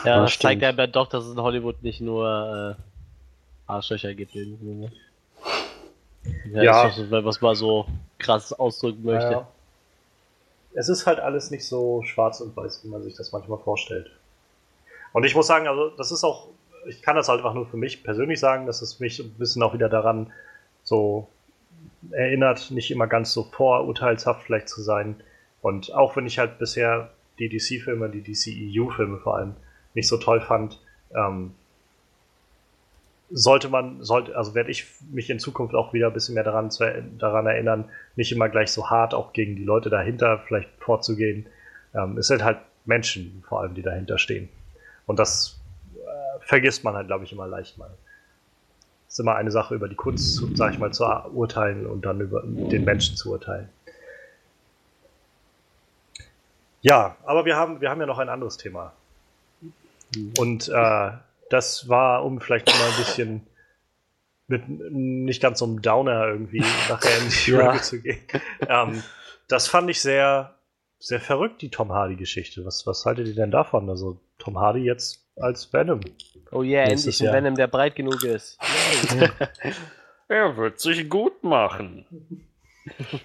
Ja,
das zeigt ja doch, dass es in Hollywood nicht nur äh, Arschlöcher gibt. irgendwie, Ne? Ja,
Ja.
Ist doch so, was man so krass ausdrücken möchte.
Ja. Es ist halt alles nicht so schwarz und weiß, wie man sich das manchmal vorstellt. Und ich muss sagen, also das ist auch, ich kann das halt einfach nur für mich persönlich sagen, dass es mich ein bisschen auch wieder daran so erinnert, nicht immer ganz so vorurteilshaft vielleicht zu sein. Und auch wenn ich halt bisher die DC-Filme, die DCEU-Filme vor allem, nicht so toll fand, ähm, sollte man, sollte, also werde ich mich in Zukunft auch wieder ein bisschen mehr daran, zu, daran erinnern, nicht immer gleich so hart auch gegen die Leute dahinter vielleicht vorzugehen. Ähm, es sind halt Menschen vor allem, die dahinter stehen. Und das äh, vergisst man halt, glaube ich, immer leicht mal. Es ist immer eine Sache, über die Kunst, sag ich mal, zu urteilen und dann über den Menschen zu urteilen. Ja, aber wir haben, wir haben ja noch ein anderes Thema. Und äh, das war, um vielleicht noch mal ein bisschen mit nicht ganz so einem Downer irgendwie nachher in die
Ja.
Zu gehen. Ähm, das fand ich sehr, sehr verrückt, die Tom Hardy-Geschichte. Was, was haltet ihr denn davon? Also Tom Hardy jetzt als Venom.
Oh yeah, endlich ein
Jahr.
Venom, der breit genug ist.
Er wird sich gut machen.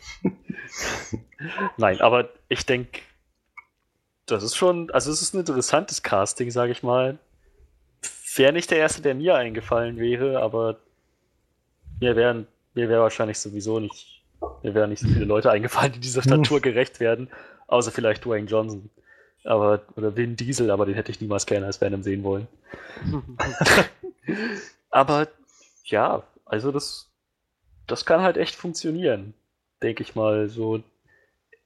Nein, aber ich denke, das ist schon, also es ist ein interessantes Casting, sage ich mal. Wäre nicht der erste, der mir eingefallen wäre, aber mir wären, mir wäre wahrscheinlich sowieso nicht, mir wären nicht so viele Leute eingefallen, die dieser Statur gerecht werden, außer vielleicht Dwayne Johnson. Aber, oder Vin Diesel, aber den hätte ich niemals gerne als Venom sehen wollen. Aber ja, also das, das kann halt echt funktionieren, denke ich mal. So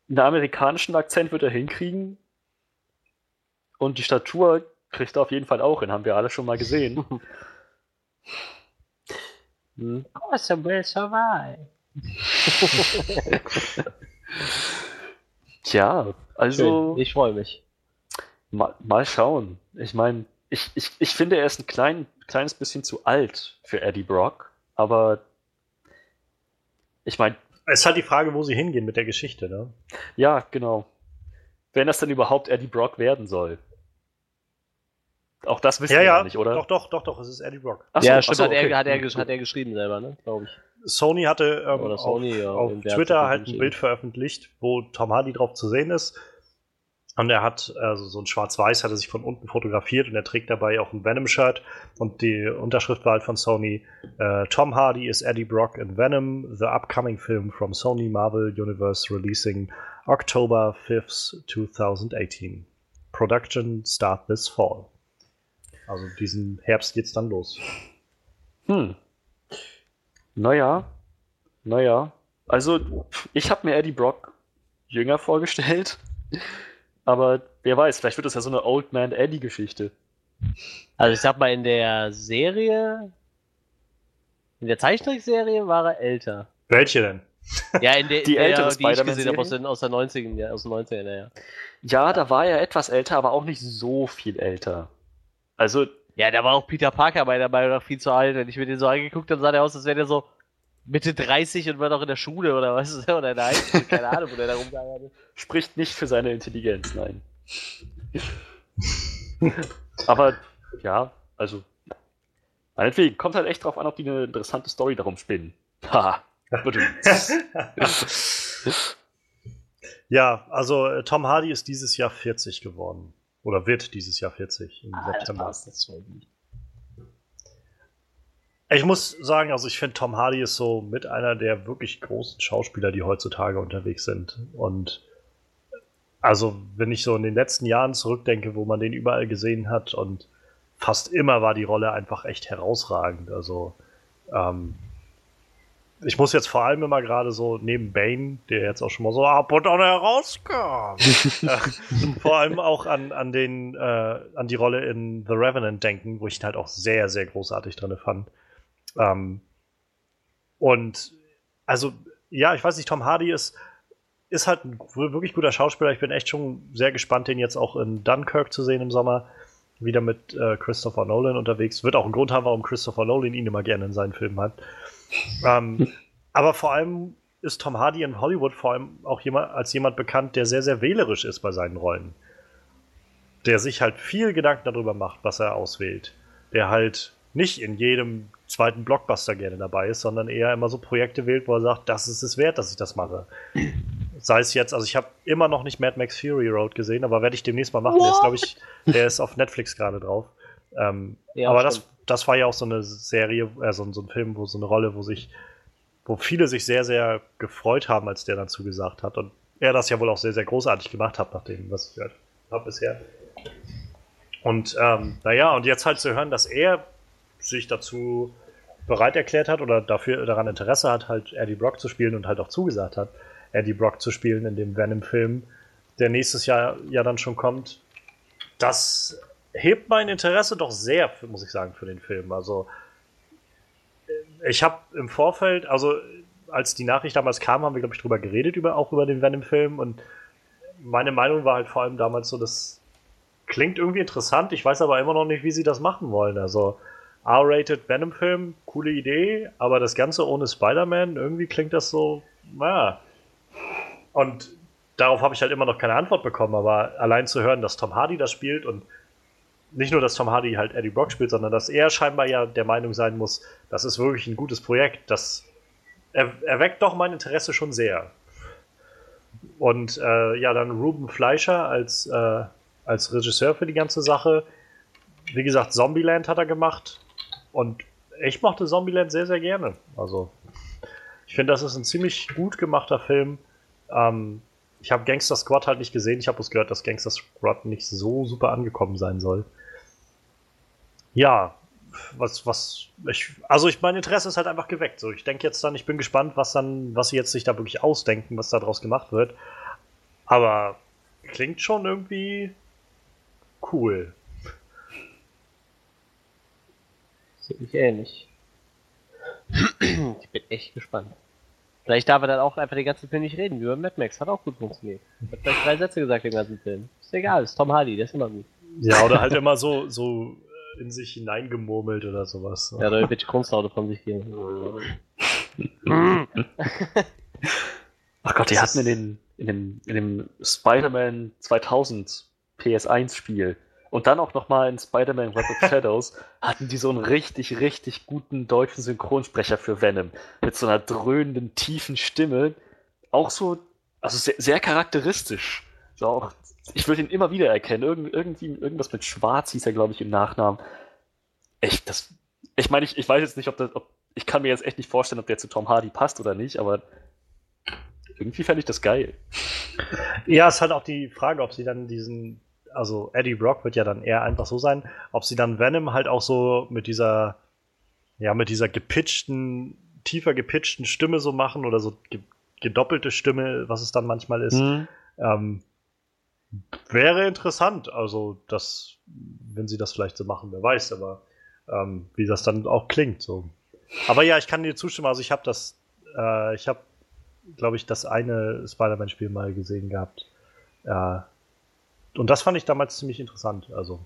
einen amerikanischen Akzent wird er hinkriegen. Und die Statur kriegt er auf jeden Fall auch hin, haben wir alle schon mal gesehen.
Hm. Awesome will survive.
Tja, also
Schön, ich freue mich.
mal, mal schauen. Ich meine, ich, ich, ich finde, er ist ein klein, kleines bisschen zu alt für Eddie Brock, aber ich meine,
Es ist halt die Frage, wo sie hingehen mit der Geschichte, ne?
Ja, genau. Wenn das denn überhaupt Eddie Brock werden soll. Auch das wissen
Ja,
wir
ja,
nicht, oder?
Doch, doch, doch, doch, es ist Eddie Brock.
Ach so,
ja,
ach
stimmt,
so,
hat, er,
okay.
hat, er,
Hm,
gesch- hat er geschrieben selber, ne? Glaube ich.
Sony hatte ähm,
Oder Sony,
auf,
ja,
auf
hat
Twitter halt ein. Bild veröffentlicht, wo Tom Hardy drauf zu sehen ist. Und er hat, also so ein Schwarz-Weiß, hat er sich von unten fotografiert und er trägt dabei auch ein Venom-Shirt. Und die Unterschrift war halt von Sony: äh, Tom Hardy is Eddie Brock in Venom, the upcoming film from Sony Marvel Universe releasing October 5th, 2018. Production start this fall. Also diesen Herbst geht's dann los.
Hm. Naja. Naja. Also, ich habe mir Eddie Brock jünger vorgestellt. Aber wer weiß, vielleicht wird das ja so eine Old Man Eddie-Geschichte.
Also ich sag mal, in der Serie, in der Zeichentrickserie war er älter.
Welche denn?
Ja, in der,
Die
in der,
ältere
die ich gesehen
Spider-Man-Serie?
habe aus den, aus, der 90er, ja, aus den 90ern, ja.
Ja, da war er etwas älter, aber auch nicht so viel älter. Also,
Ja, da war auch Peter Parker bei dabei noch viel zu alt. Wenn ich mir den so angeguckt habe, sah der aus, als wäre der so Mitte 30 und war noch in der Schule oder was? Oder in der Highschool, keine Ahnung, wo der da rumgegangen ist.
spricht nicht für seine Intelligenz, nein. Aber ja, also meinetwegen, kommt halt echt drauf an, ob die eine interessante Story darum spinnen. Haha.
Ja, also äh, Tom Hardy ist dieses Jahr 40 geworden. Oder wird dieses Jahr 40 im
Ah, das
September. Ich muss sagen, also ich finde Tom Hardy ist so mit einer der wirklich großen Schauspieler, die heutzutage unterwegs sind. Und also wenn ich so in den letzten Jahren zurückdenke, wo man den überall gesehen hat und fast immer war die Rolle einfach echt herausragend. Also ähm, ich muss jetzt vor allem immer gerade so neben Bane, der jetzt auch schon mal so ab und an herauskam, äh, vor allem auch an, an, den, äh, an die Rolle in The Revenant denken, wo ich ihn halt auch sehr, sehr großartig drin fand. Ähm, und also, ja, ich weiß nicht, Tom Hardy ist, ist halt ein wirklich guter Schauspieler. Ich bin echt schon sehr gespannt, den jetzt auch in Dunkirk zu sehen im Sommer. Wieder mit äh, Christopher Nolan unterwegs. Wird auch einen Grund haben, warum Christopher Nolan ihn immer gerne in seinen Filmen hat. Ähm, aber vor allem ist Tom Hardy in Hollywood vor allem auch jemand, als jemand bekannt, der sehr, sehr wählerisch ist bei seinen Rollen. Der sich halt viel Gedanken darüber macht, was er auswählt. Der halt nicht in jedem zweiten Blockbuster gerne dabei ist, sondern eher immer so Projekte wählt, wo er sagt, das ist es wert, dass ich das mache. Sei es jetzt, also ich habe immer noch nicht Mad Max Fury Road gesehen, aber werde ich demnächst mal machen. What? Der ist, glaube ich, der ist auf Netflix gerade drauf. Ähm, ja, aber das, das war ja auch so eine Serie, äh, so, so ein Film, wo so eine Rolle, wo sich, wo viele sich sehr, sehr gefreut haben, als der dann zugesagt hat. Und er das ja wohl auch sehr, sehr großartig gemacht hat, nach dem, was ich gehört habe bisher. Und ähm, naja, und jetzt halt zu hören, dass er sich dazu bereit erklärt hat oder dafür daran Interesse hat, halt Eddie Brock zu spielen und halt auch zugesagt hat, Eddie Brock zu spielen in dem Venom-Film, der nächstes Jahr ja dann schon kommt. Das hebt mein Interesse doch sehr, muss ich sagen, für den Film. Also ich habe im Vorfeld, also als die Nachricht damals kam, haben wir, glaube ich, drüber geredet, über, auch über den Venom-Film und meine Meinung war halt vor allem damals so, das klingt irgendwie interessant, ich weiß aber immer noch nicht, wie sie das machen wollen. Also R-rated Venom-Film, coole Idee, aber das Ganze ohne Spider-Man, irgendwie klingt das so, naja. Und darauf habe ich halt immer noch keine Antwort bekommen, aber allein zu hören, dass Tom Hardy das spielt und nicht nur, dass Tom Hardy halt Eddie Brock spielt, sondern dass er scheinbar ja der Meinung sein muss, das ist wirklich ein gutes Projekt, das er, erweckt doch mein Interesse schon sehr. Und äh, ja, dann Ruben Fleischer als, äh, als Regisseur für die ganze Sache. Wie gesagt, Zombieland hat er gemacht. Und ich mochte Zombieland sehr, sehr gerne. Also, ich finde, das ist ein ziemlich gut gemachter Film. Ähm, ich habe Gangster Squad halt nicht gesehen. Ich habe bloß gehört, dass Gangster Squad nicht so super angekommen sein soll. Ja, was, was, ich, also ich, mein Interesse ist halt einfach geweckt. So, ich denke jetzt dann, ich bin gespannt, was dann, was sie jetzt sich da wirklich ausdenken, was da draus gemacht wird. Aber klingt schon irgendwie cool.
Sehe ich ähnlich. ich bin echt gespannt. Vielleicht darf er dann auch einfach den ganzen Film nicht reden, über Mad Max. Hat auch gut funktioniert. Hat vielleicht drei Sätze gesagt den ganzen Film. Ist egal, ist Tom Hardy, der ist immer gut.
Ja, oder halt immer so, so in sich hineingemurmelt oder sowas.
Ja, oder irgendwelche Kunstlaute von sich geben.
Ach Gott, die hatten in, den, in dem, in dem Spider-Man 2000 PS1 Spiel und dann auch nochmal in Spider-Man Web of Shadows hatten die so einen richtig, richtig guten deutschen Synchronsprecher für Venom. Mit so einer dröhnenden, tiefen Stimme. Auch so, also sehr, sehr charakteristisch. So auch, ich würde ihn immer wieder erkennen. Irgend, irgendwie, irgendwas mit Schwarz hieß er, glaube ich, im Nachnamen. Echt, das. Ich meine, ich, ich weiß jetzt nicht, ob das. Ob, ich kann mir jetzt echt nicht vorstellen, ob der zu Tom Hardy passt oder nicht, aber irgendwie fände ich das geil.
Ja, es ist halt auch die Frage, ob sie dann diesen also Eddie Brock wird ja dann eher einfach so sein, ob sie dann Venom halt auch so mit dieser, ja, mit dieser gepitchten, tiefer gepitchten Stimme so machen oder so ge gedoppelte Stimme, was es dann manchmal ist. Mhm. Ähm, wäre interessant, also das, wenn sie das vielleicht so machen, wer weiß, aber ähm, wie das dann auch klingt. So. Aber ja, ich kann dir zustimmen, also ich habe das, äh, ich habe, glaube ich, das eine Spider-Man-Spiel mal gesehen gehabt. Äh, und das fand ich damals ziemlich interessant, also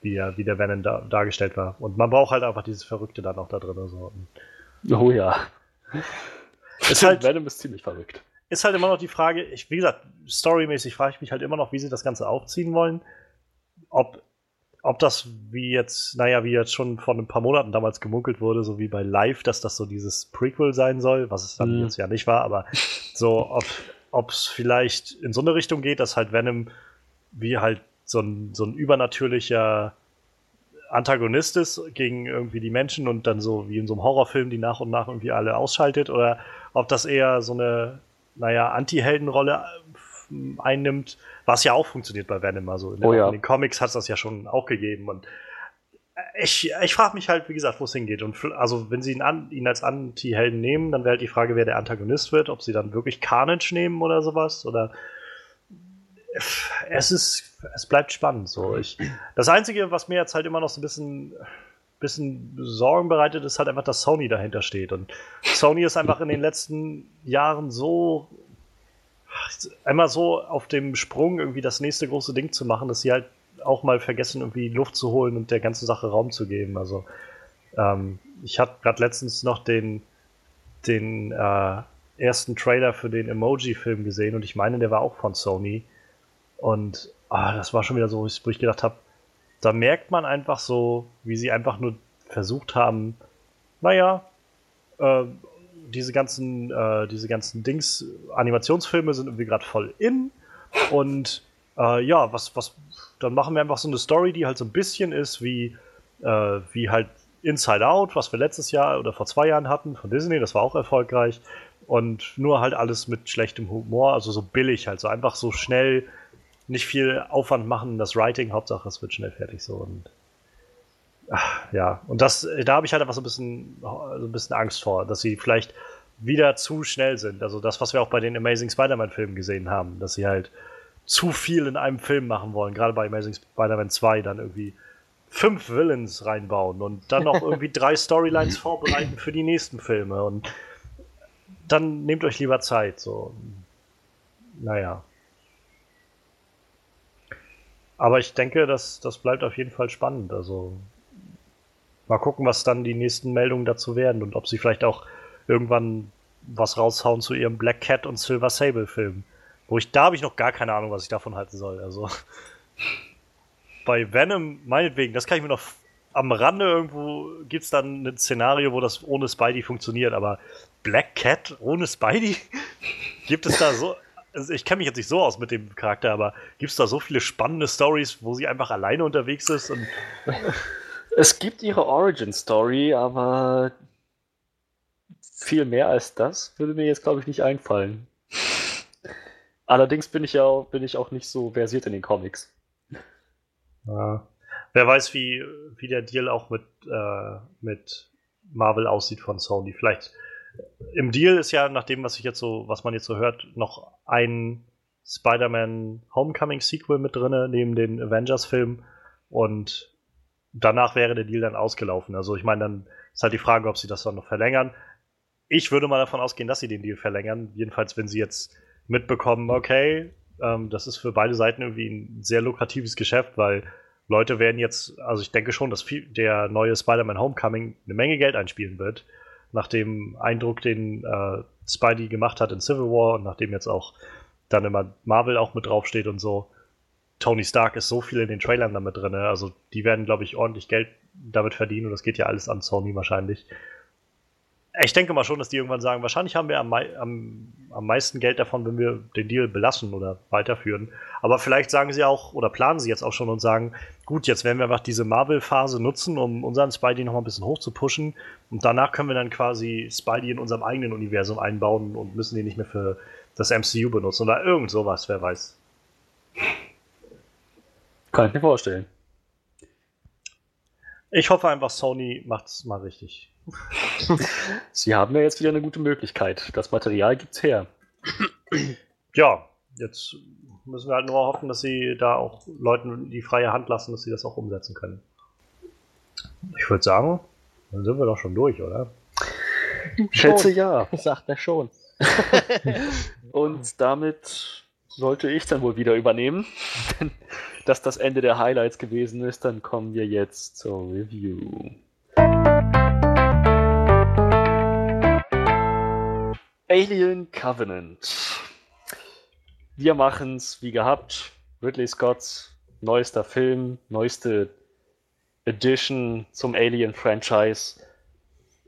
wie, er, wie der Venom da, dargestellt war. Und man braucht halt einfach dieses Verrückte dann auch da drin. So.
Oh ja. Ist halt, Venom ist ziemlich verrückt.
Ist halt immer noch die Frage, ich, wie gesagt, storymäßig frage ich mich halt immer noch, wie sie das Ganze aufziehen wollen. Ob, ob das wie jetzt, naja, wie jetzt schon vor ein paar Monaten damals gemunkelt wurde, so wie bei Live, dass das so dieses Prequel sein soll, was es dann mhm. jetzt ja nicht war, aber so, ob, es vielleicht in so eine Richtung geht, dass halt Venom wie halt so ein, so ein übernatürlicher Antagonist ist gegen irgendwie die Menschen und dann so wie in so einem Horrorfilm die nach und nach irgendwie alle ausschaltet oder ob das eher so eine, naja, Anti-Heldenrolle einnimmt, was ja auch funktioniert bei Venom. Also in, den,
Oh ja.
in den Comics hat es das ja schon auch gegeben. Und ich, ich frage mich halt, wie gesagt, wo es hingeht. Und also, wenn sie ihn, an, ihn als Anti-Helden nehmen, dann wäre halt die Frage, wer der Antagonist wird, ob sie dann wirklich Carnage nehmen oder sowas. Oder es ist, es bleibt spannend. So. Ich, das Einzige, was mir jetzt halt immer noch so ein bisschen, bisschen Sorgen bereitet, ist halt einfach, dass Sony dahinter steht. Und Sony ist einfach in den letzten Jahren so einmal so auf dem Sprung, irgendwie das nächste große Ding zu machen, dass sie halt auch mal vergessen, irgendwie Luft zu holen und der ganzen Sache Raum zu geben. Also ähm, ich hatte gerade letztens noch den, den äh, ersten Trailer für den Emoji-Film gesehen und ich meine, der war auch von Sony. Und ah, das war schon wieder so, wo ich gedacht habe, da merkt man einfach so, wie sie einfach nur versucht haben, naja, äh, diese ganzen, äh, diese ganzen Dings, Animationsfilme sind irgendwie gerade voll in. Und äh, ja, was, was, dann machen wir einfach so eine Story, die halt so ein bisschen ist wie, äh, wie halt Inside Out, was wir letztes Jahr oder vor zwei Jahren hatten von Disney, das war auch erfolgreich. Und nur halt alles mit schlechtem Humor, also so billig halt, so einfach so schnell, nicht viel Aufwand machen, das Writing, Hauptsache es wird schnell fertig so. Und ach, ja, und das, da habe ich halt einfach so ein bisschen, so ein bisschen Angst vor, dass sie vielleicht wieder zu schnell sind. Also das, was wir auch bei den Amazing Spider-Man-Filmen gesehen haben, dass sie halt zu viel in einem Film machen wollen, gerade bei Amazing Spider-Man 2 dann irgendwie fünf Villains reinbauen und dann noch irgendwie drei Storylines vorbereiten für die nächsten Filme und dann nehmt euch lieber Zeit, so. Naja. Aber ich denke, das, das bleibt auf jeden Fall spannend. Also mal gucken, was dann die nächsten Meldungen dazu werden und ob sie vielleicht auch irgendwann was raushauen zu ihrem Black Cat und Silver Sable Film. Wo ich, da habe ich noch gar keine Ahnung, was ich davon halten soll. Also bei Venom, meinetwegen, das kann ich mir noch am Rande irgendwo gibt es dann ein Szenario, wo das ohne Spidey funktioniert, aber Black Cat ohne Spidey? gibt es da so. Also ich kenne mich jetzt nicht so aus mit dem Charakter, aber gibt es da so viele spannende Stories, wo sie einfach alleine unterwegs ist und
Es gibt ihre Origin-Story, aber viel mehr als das würde mir jetzt, glaube ich, nicht einfallen. Allerdings bin ich ja auch, bin ich auch nicht so versiert in den Comics.
Ja. Wer weiß, wie, wie der Deal auch mit, äh, mit Marvel aussieht von Sony. Vielleicht im Deal ist ja, nach dem, was ich jetzt so, was man jetzt so hört, noch ein Spider-Man Homecoming Sequel mit drin, neben den Avengers-Film. Und danach wäre der Deal dann ausgelaufen. Also ich meine, dann ist halt die Frage, ob sie das dann noch verlängern. Ich würde mal davon ausgehen, dass sie den Deal verlängern. Jedenfalls, wenn sie jetzt mitbekommen, okay, ähm, das ist für beide Seiten irgendwie ein sehr lukratives Geschäft, weil Leute werden jetzt, also ich denke schon, dass viel, der neue Spider-Man Homecoming eine Menge Geld einspielen wird, nach dem Eindruck, den äh, Spidey gemacht hat in Civil War und nachdem jetzt auch dann immer Marvel auch mit draufsteht und so. Tony Stark ist so viel in den Trailern damit drin, also die werden, glaube ich, ordentlich Geld damit verdienen und das geht ja alles an Sony wahrscheinlich. Ich denke mal schon, dass die irgendwann sagen, wahrscheinlich haben wir am, mei am, am meisten Geld davon, wenn wir den Deal belassen oder weiterführen. Aber vielleicht sagen sie auch oder planen sie jetzt auch schon und sagen, gut, jetzt werden wir einfach diese Marvel-Phase nutzen, um unseren Spidey noch mal ein bisschen hoch zu pushen. Und danach können wir dann quasi Spidey in unserem eigenen Universum einbauen und müssen den nicht mehr für das MCU benutzen oder irgend sowas, wer weiß.
Kann ich mir vorstellen.
Ich hoffe einfach, Sony macht's mal richtig.
Sie haben ja jetzt wieder eine gute Möglichkeit. Das Material gibt's her.
Ja, jetzt müssen wir halt nur hoffen, dass sie da auch Leuten die freie Hand lassen, dass sie das auch umsetzen können. Ich würde sagen, dann sind wir doch schon durch, oder?
Schätze ja.
Sagt er schon.
Und damit sollte ich dann wohl wieder übernehmen. Denn dass das Ende der Highlights gewesen ist, dann kommen wir jetzt zur Review. Alien Covenant. Wir machen's wie gehabt. Ridley Scotts neuester Film, neueste Edition zum Alien-Franchise.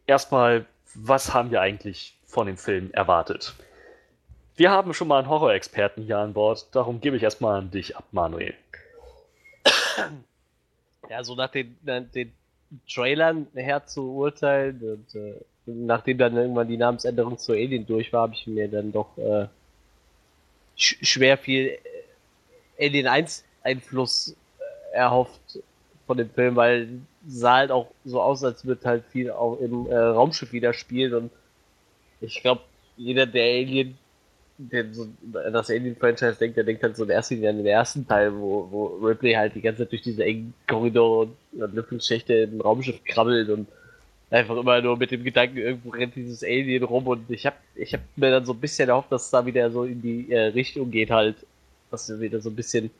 Erstmal, was haben wir eigentlich von dem Film erwartet? Wir haben schon mal einen Horror-Experten hier an Bord, darum gebe ich erstmal an dich ab, Manuel.
Ja, so nach den, nach den Trailern her zu urteilen und äh, nachdem dann irgendwann die Namensänderung zu Alien durch war, habe ich mir dann doch äh, sch schwer viel Alien 1 Einfluss äh, erhofft von dem Film, weil sah halt auch so aus, als würde halt viel auch im äh, Raumschiff wieder spielen und ich glaube, jeder, der Alien, der so das Alien-Franchise denkt, der denkt halt so in erster Linie an den ersten Teil, wo, wo Ripley halt die ganze Zeit durch diese engen Korridore und Lüftungsschächte im Raumschiff krabbelt und einfach immer nur mit dem Gedanken, irgendwo rennt dieses Alien rum und ich habe ich hab mir dann so ein bisschen erhofft, dass es da wieder so in die äh, Richtung geht halt, dass wir wieder so ein bisschen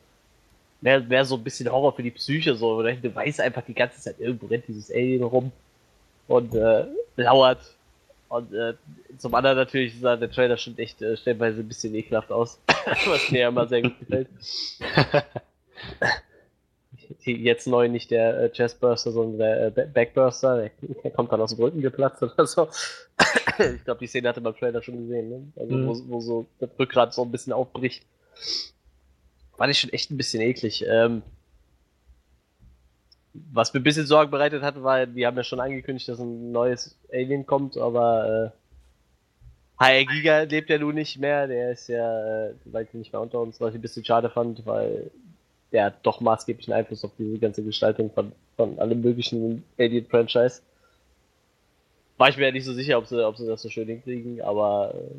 mehr, mehr so ein bisschen Horror für die Psyche so, oder? Du weißt einfach die ganze Zeit, irgendwo rennt dieses Alien rum und äh, lauert. Und äh, zum anderen natürlich sah der Trailer schon echt äh, stellenweise ein bisschen ekelhaft aus, was mir ja immer sehr gut gefällt. Jetzt neu nicht der äh, Chestburster, sondern der äh, Backburster, der, kommt dann aus dem Rücken geplatzt oder so. ich glaube, die Szene hatte man Trailer schon gesehen, ne? Also mhm. wo, wo, so das Rückgrat so ein bisschen aufbricht. War ich schon echt ein bisschen eklig. Ähm, was mir ein bisschen Sorgen bereitet hat, war, die haben ja schon angekündigt, dass ein neues Alien kommt, aber äh, HR Giga lebt ja nun nicht mehr, der ist ja äh, weit nicht mehr unter uns, was ich ein bisschen schade fand, weil der hat doch maßgeblichen Einfluss auf diese ganze Gestaltung von, von allem möglichen Alien-Franchise. War ich mir ja nicht so sicher, ob sie, ob sie das so schön hinkriegen, aber äh,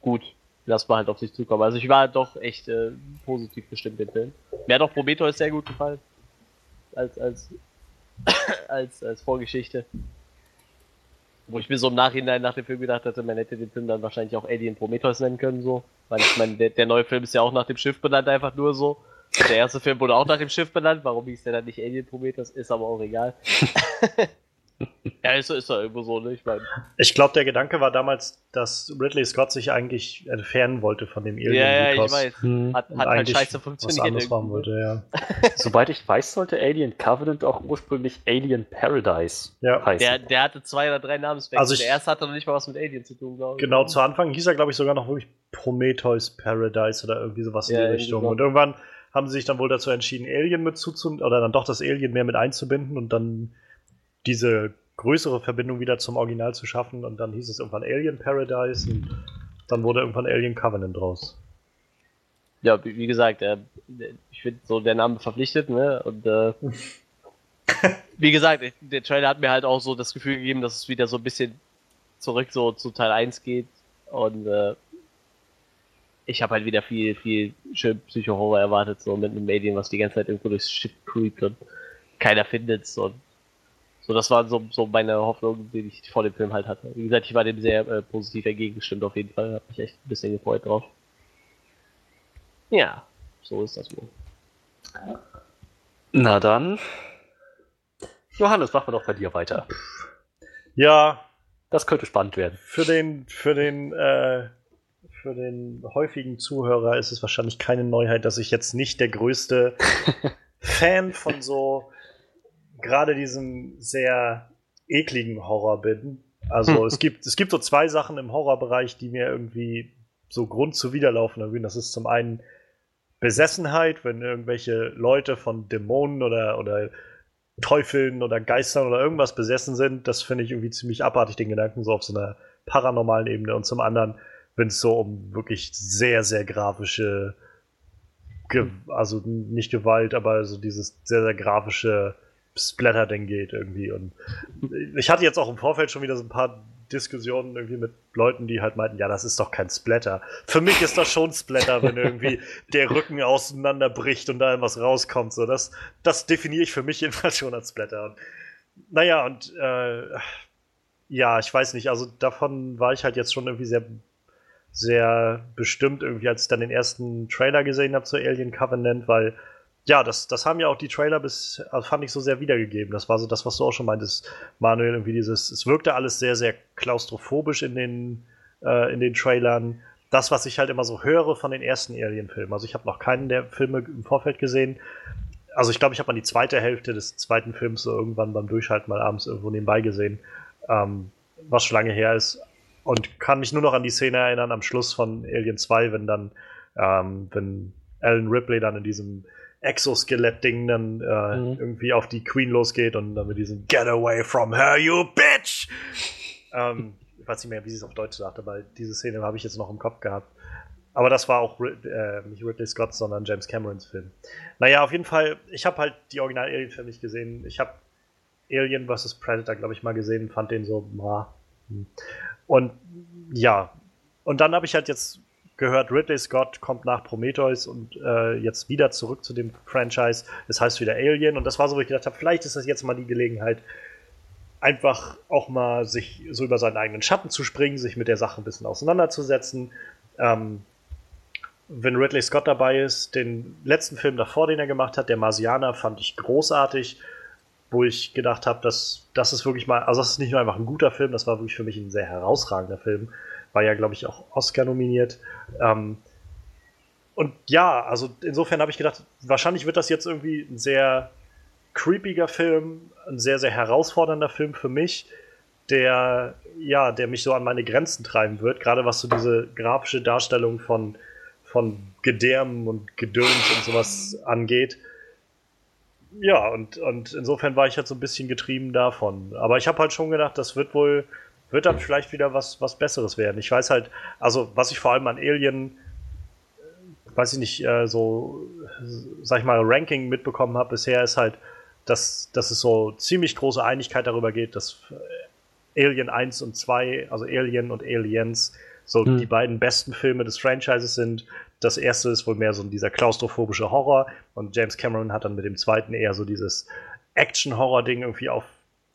gut, lass mal halt auf sich zukommen. Also ich war doch echt äh, positiv bestimmt den Film. Mir hat auch Prometheus sehr gut gefallen als, als, als, als Vorgeschichte. Wo ich mir so im Nachhinein nach dem Film gedacht hatte, man hätte den Film dann wahrscheinlich auch Alien Prometheus nennen können, so. Weil ich meine, der, der neue Film ist ja auch nach dem Schiff benannt, einfach nur so. Der erste Film wurde auch nach dem Schiff benannt. Warum hieß der dann nicht Alien Prometheus? Ist aber auch egal. Ja, ist, ist doch irgendwo so, ne? Ich meine.
Ich glaube, der Gedanke war damals, dass Ridley Scott sich eigentlich entfernen wollte von dem
Alien. Ja, ja, ich weiß. Hm. Hat, hat halt scheiße funktioniert.
Was wollte, ja.
Soweit ich weiß, sollte Alien Covenant auch ursprünglich Alien Paradise
ja. heißen. Der, der hatte zwei oder drei Namenswechsel. Also ich, der erste hatte noch nicht mal was mit Alien zu tun, glaube
ich. Genau, zu Anfang hieß er, glaube ich, sogar noch wirklich Prometheus Paradise oder irgendwie sowas ja, in die Richtung. Und irgendwann haben sie sich dann wohl dazu entschieden, Alien mit zuzunehmen, oder dann doch das Alien mehr mit einzubinden und dann diese größere Verbindung wieder zum Original zu schaffen. Und dann hieß es irgendwann Alien Paradise und dann wurde irgendwann Alien Covenant draus.
Ja, wie, wie gesagt, äh, ich finde so der Name verpflichtet, ne? Und äh, wie gesagt, der Trailer hat mir halt auch so das Gefühl gegeben, dass es wieder so ein bisschen zurück so zu Teil 1 geht. Und äh, ich habe halt wieder viel, viel schön Psycho-Horror erwartet, so mit einem Alien, was die ganze Zeit irgendwo durchs Schiff creept und keiner findet es. Und so, das war so, so meine Hoffnung, die ich vor dem Film halt hatte. Wie gesagt, ich war dem sehr äh, positiv entgegengestimmt auf jeden Fall. Hab mich echt ein bisschen gefreut drauf. Ja, so ist das wohl.
Na dann. Johannes, machen wir doch bei dir weiter.
Ja.
Das könnte spannend werden.
Für den, für den, äh, für den häufigen Zuhörer ist es wahrscheinlich keine Neuheit, dass ich jetzt nicht der größte Fan von so gerade diesem sehr ekligen Horror bin. Also es gibt, es gibt so zwei Sachen im Horrorbereich, die mir irgendwie so Grund zuwiderlaufen. Das ist zum einen Besessenheit, wenn irgendwelche Leute von Dämonen oder, oder Teufeln oder Geistern oder irgendwas besessen sind. Das finde ich irgendwie ziemlich abartig, den Gedanken, so auf so einer paranormalen Ebene. Und zum anderen, wenn es so um wirklich sehr, sehr grafische, Ge also nicht Gewalt, aber so dieses sehr, sehr grafische Splatter-Ding geht irgendwie. Und ich hatte jetzt auch im Vorfeld schon wieder so ein paar Diskussionen irgendwie mit Leuten, die halt meinten, ja, das ist doch kein Splatter. Für mich ist das schon Splatter, wenn irgendwie der Rücken auseinanderbricht und da was rauskommt. So, das, das definiere ich für mich jedenfalls schon als Splatter. Und, naja, und äh, ja, ich weiß nicht, also davon war ich halt jetzt schon irgendwie sehr, sehr bestimmt, irgendwie, als ich dann den ersten Trailer gesehen habe zu Alien Covenant, weil ja, das, das haben ja auch die Trailer bis, also fand ich so sehr wiedergegeben. Das war so das, was du auch schon meintest, Manuel, irgendwie dieses, es wirkte alles sehr, sehr klaustrophobisch in den, äh, in den Trailern. Das, was ich halt immer so höre von den ersten Alien-Filmen. Also ich habe noch keinen der Filme im Vorfeld gesehen. Also ich glaube, ich habe mal die zweite Hälfte des zweiten Films so irgendwann beim Durchhalten mal abends irgendwo nebenbei gesehen, ähm, was schon lange her ist. Und kann mich nur noch an die Szene erinnern am Schluss von Alien 2, wenn dann, ähm, wenn Alan Ripley dann in diesem Exoskelett-Ding dann äh, mhm. irgendwie auf die Queen losgeht und dann mit diesem Get away from her, you bitch! ähm, ich weiß nicht mehr, wie sie es auf Deutsch sagt, aber diese Szene habe ich jetzt noch im Kopf gehabt. Aber das war auch äh, nicht Ridley Scott, sondern James Camerons Film. Naja, auf jeden Fall, ich habe halt die Original Alien-Filme nicht gesehen. Ich habe Alien vs. Predator, glaube ich, mal gesehen, fand den so, ma. Und ja, und dann habe ich halt jetzt gehört, Ridley Scott kommt nach Prometheus und äh, jetzt wieder zurück zu dem Franchise. Das heißt wieder Alien. Und das war so, wo ich gedacht habe, vielleicht ist das jetzt mal die Gelegenheit, einfach auch mal sich so über seinen eigenen Schatten zu springen, sich mit der Sache ein bisschen auseinanderzusetzen. Ähm, wenn Ridley Scott dabei ist, den letzten Film davor, den er gemacht hat, der Marsianer, fand ich großartig, wo ich gedacht habe, dass das ist wirklich mal, also das ist nicht nur einfach ein guter Film, das war wirklich für mich ein sehr herausragender Film. War ja, glaube ich, auch Oscar nominiert. Ähm, und ja, also insofern habe ich gedacht, wahrscheinlich wird das jetzt irgendwie ein sehr creepiger Film, ein sehr, sehr herausfordernder Film für mich, der, ja, der mich so an meine Grenzen treiben wird, gerade was so diese grafische Darstellung von, von Gedärmen und Gedöns und sowas angeht. Ja, und, und insofern war ich halt so ein bisschen getrieben davon. Aber ich habe halt schon gedacht, das wird wohl, wird dann vielleicht wieder was, was Besseres werden. Ich weiß halt, also was ich vor allem an Alien, weiß ich nicht, äh, so, sag ich mal, Ranking mitbekommen habe bisher, ist halt, dass, dass es so ziemlich große Einigkeit darüber geht, dass Alien 1 und 2, also Alien und Aliens, so hm. die beiden besten Filme des Franchises sind. Das erste ist wohl mehr so dieser klaustrophobische Horror und James Cameron hat dann mit dem zweiten eher so dieses Action-Horror-Ding irgendwie auf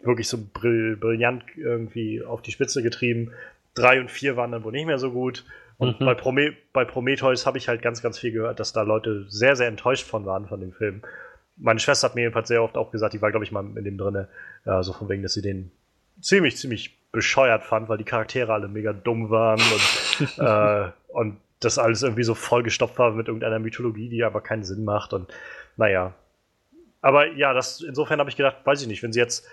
wirklich so brill brillant irgendwie auf die Spitze getrieben. Drei und vier waren dann wohl nicht mehr so gut. Und mhm. bei, Prome bei Prometheus habe ich halt ganz, ganz viel gehört, dass da Leute sehr, sehr enttäuscht von waren von dem Film meine Schwester hat mir jedenfalls sehr oft auch gesagt, die war, glaube ich, mal in dem drinne, äh, so von wegen, dass sie den ziemlich, ziemlich bescheuert fand, weil die Charaktere alle mega dumm waren und, äh, und das alles irgendwie so vollgestopft war mit irgendeiner Mythologie, die aber keinen Sinn macht und naja. Aber ja, das, insofern habe ich gedacht, weiß ich nicht, wenn sie jetzt,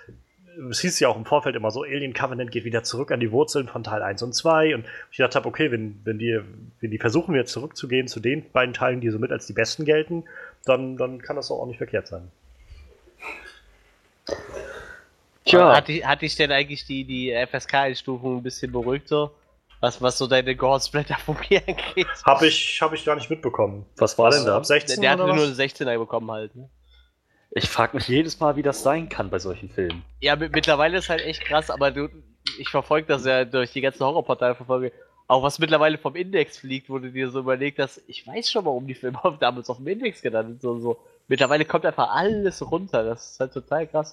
es hieß ja auch im Vorfeld immer so, Alien Covenant geht wieder zurück an die Wurzeln von Teil 1 und 2 und ich dachte habe, okay, wenn, wenn, die, wenn die versuchen wir jetzt zurückzugehen zu den beiden Teilen, die so mit als die besten gelten, dann, dann kann das auch nicht verkehrt sein.
Tja. Hat dich, hat dich denn eigentlich die, die FSK-Einstufung ein bisschen beruhigt so? Was, was so deine mir angeht?
Hab ich, hab ich gar nicht mitbekommen.
Was war denn da? Ab
16 der, der hat nur eine 16er bekommen halt, ne?
Ich frage mich jedes Mal, wie das sein kann bei solchen Filmen.
Ja, mittlerweile ist halt echt krass, aber du, ich verfolge das ja durch die ganzen Horrorportale verfolge. Auch was mittlerweile vom Index fliegt, wo du dir so überlegt hast, ich weiß schon, warum die Filme damals auf dem Index genannt sind. So, so. Mittlerweile kommt einfach alles runter. Das ist halt total krass.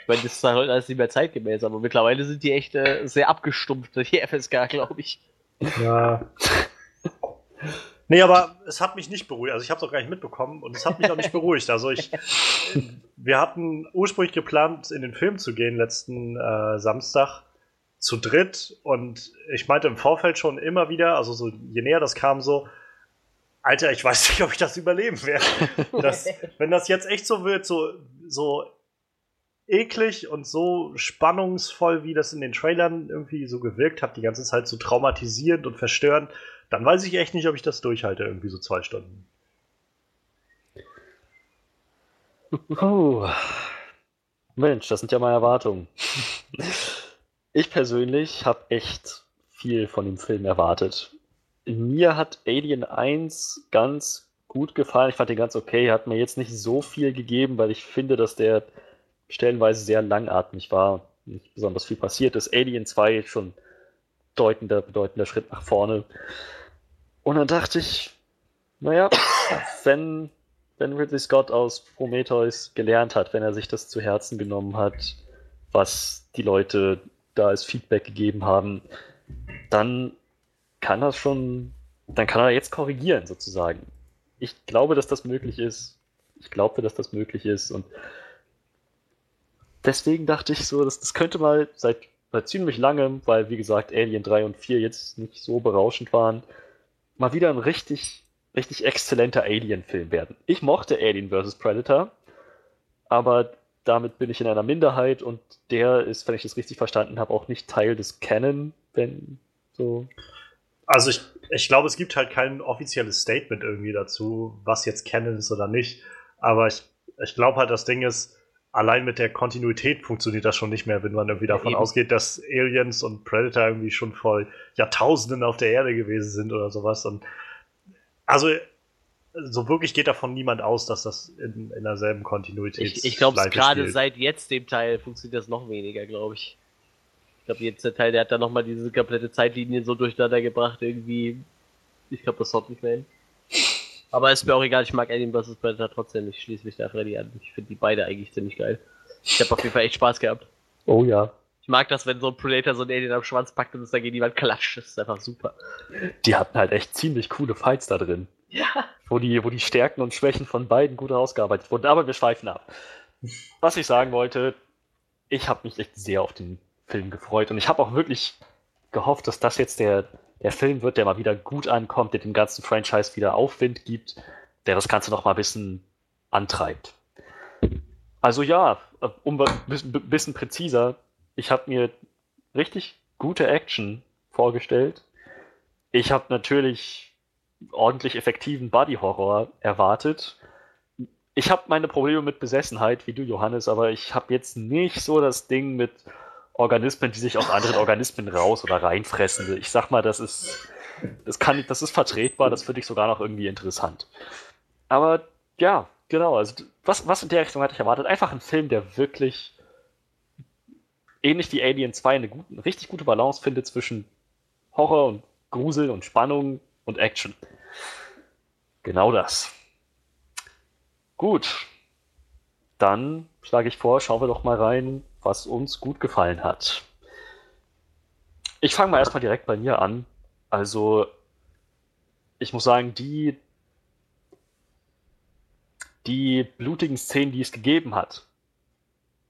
Ich meine, das ist halt alles nicht mehr zeitgemäß, aber mittlerweile sind die echt äh, sehr abgestumpft, die FSK, glaube ich.
Ja. Nee, aber es hat mich nicht beruhigt. Also ich habe es auch gar nicht mitbekommen und es hat mich auch nicht beruhigt. Also ich, wir hatten ursprünglich geplant, in den Film zu gehen letzten äh, Samstag zu dritt und ich meinte im Vorfeld schon immer wieder, also so je näher das kam, so, Alter, ich weiß nicht, ob ich das überleben werde. Das, wenn das jetzt echt so wird, so, so eklig und so spannungsvoll, wie das in den Trailern irgendwie so gewirkt hat, die ganze Zeit so traumatisierend und verstörend, dann weiß ich echt nicht, ob ich das durchhalte, irgendwie so zwei Stunden.
Oh. Mensch, das sind ja mal Erwartungen. Ich persönlich habe echt viel von dem Film erwartet. Mir hat Alien 1 ganz gut gefallen. Ich fand den ganz okay. Hat mir jetzt nicht so viel gegeben, weil ich finde, dass der stellenweise sehr langatmig war. Nicht besonders viel passiert ist. Alien 2 schon bedeutender, bedeutender Schritt nach vorne. Und dann dachte ich, naja, wenn, wenn Ridley Scott aus Prometheus gelernt hat, wenn er sich das zu Herzen genommen hat, was die Leute da als Feedback gegeben haben, dann kann das schon, dann kann er jetzt korrigieren sozusagen. Ich glaube, dass das möglich ist. Ich glaube, dass das möglich ist und deswegen dachte ich so, dass das könnte mal seit, seit ziemlich langem, weil wie gesagt Alien 3 und 4 jetzt nicht so berauschend waren, mal wieder ein richtig, richtig exzellenter Alien-Film werden. Ich mochte Alien vs. Predator, aber damit bin ich in einer Minderheit und der ist, wenn ich das richtig verstanden habe, auch nicht Teil des Canon, wenn so.
Also ich, ich glaube, es gibt halt kein offizielles Statement irgendwie dazu, was jetzt Canon ist oder nicht. Aber ich, ich glaube halt, das Ding ist, allein mit der Kontinuität funktioniert das schon nicht mehr, wenn man irgendwie davon ja, ausgeht, dass Aliens und Predator irgendwie schon vor Jahrtausenden auf der Erde gewesen sind oder sowas. Und Also, so wirklich geht davon niemand aus, dass das in, in derselben Kontinuität
Ich, ich glaube, gerade seit jetzt dem Teil funktioniert das noch weniger, glaube ich. Ich glaube, jetzt der Teil, der hat dann nochmal diese komplette Zeitlinie so durcheinander gebracht, irgendwie. Ich glaube, das haut nicht mehr hin. Aber ist mir auch egal, ich mag Alien vs. Predator trotzdem. Ich schließe mich da Freddy an. Ich finde die beide eigentlich ziemlich geil. Ich habe auf jeden Fall echt Spaß gehabt.
Oh ja.
Ich mag das, wenn so ein Predator so ein Alien am Schwanz packt und es dagegen jemand klatscht. Das ist einfach super.
Die hatten halt echt ziemlich coole Fights da drin.
Ja.
Wo die, wo die Stärken und Schwächen von beiden gut ausgearbeitet wurden. Aber wir schweifen ab. Was ich sagen wollte, ich habe mich echt sehr auf den Film gefreut und ich habe auch wirklich gehofft, dass das jetzt der, der Film wird, der mal wieder gut ankommt, der dem ganzen Franchise wieder Aufwind gibt, der das Ganze noch mal ein bisschen antreibt. Also ja, um ein bisschen, bisschen präziser, ich habe mir richtig gute Action vorgestellt. Ich habe natürlich ordentlich effektiven Body-Horror erwartet. Ich habe meine Probleme mit Besessenheit, wie du, Johannes, aber ich habe jetzt nicht so das Ding mit Organismen, die sich aus anderen Organismen raus oder reinfressen. Ich sag mal, das ist, das kann, das ist vertretbar, das finde ich sogar noch irgendwie interessant. Aber ja, genau, also was, was in der Richtung hatte ich erwartet? Einfach ein Film, der wirklich ähnlich wie Alien 2 eine, gute, eine richtig gute Balance findet zwischen Horror und Grusel und Spannung und Action. Genau das. Gut. Dann schlage ich vor, schauen wir doch mal rein, was uns gut gefallen hat. Ich fange mal erstmal direkt bei mir an. Also, ich muss sagen, die, die blutigen Szenen, die es gegeben hat,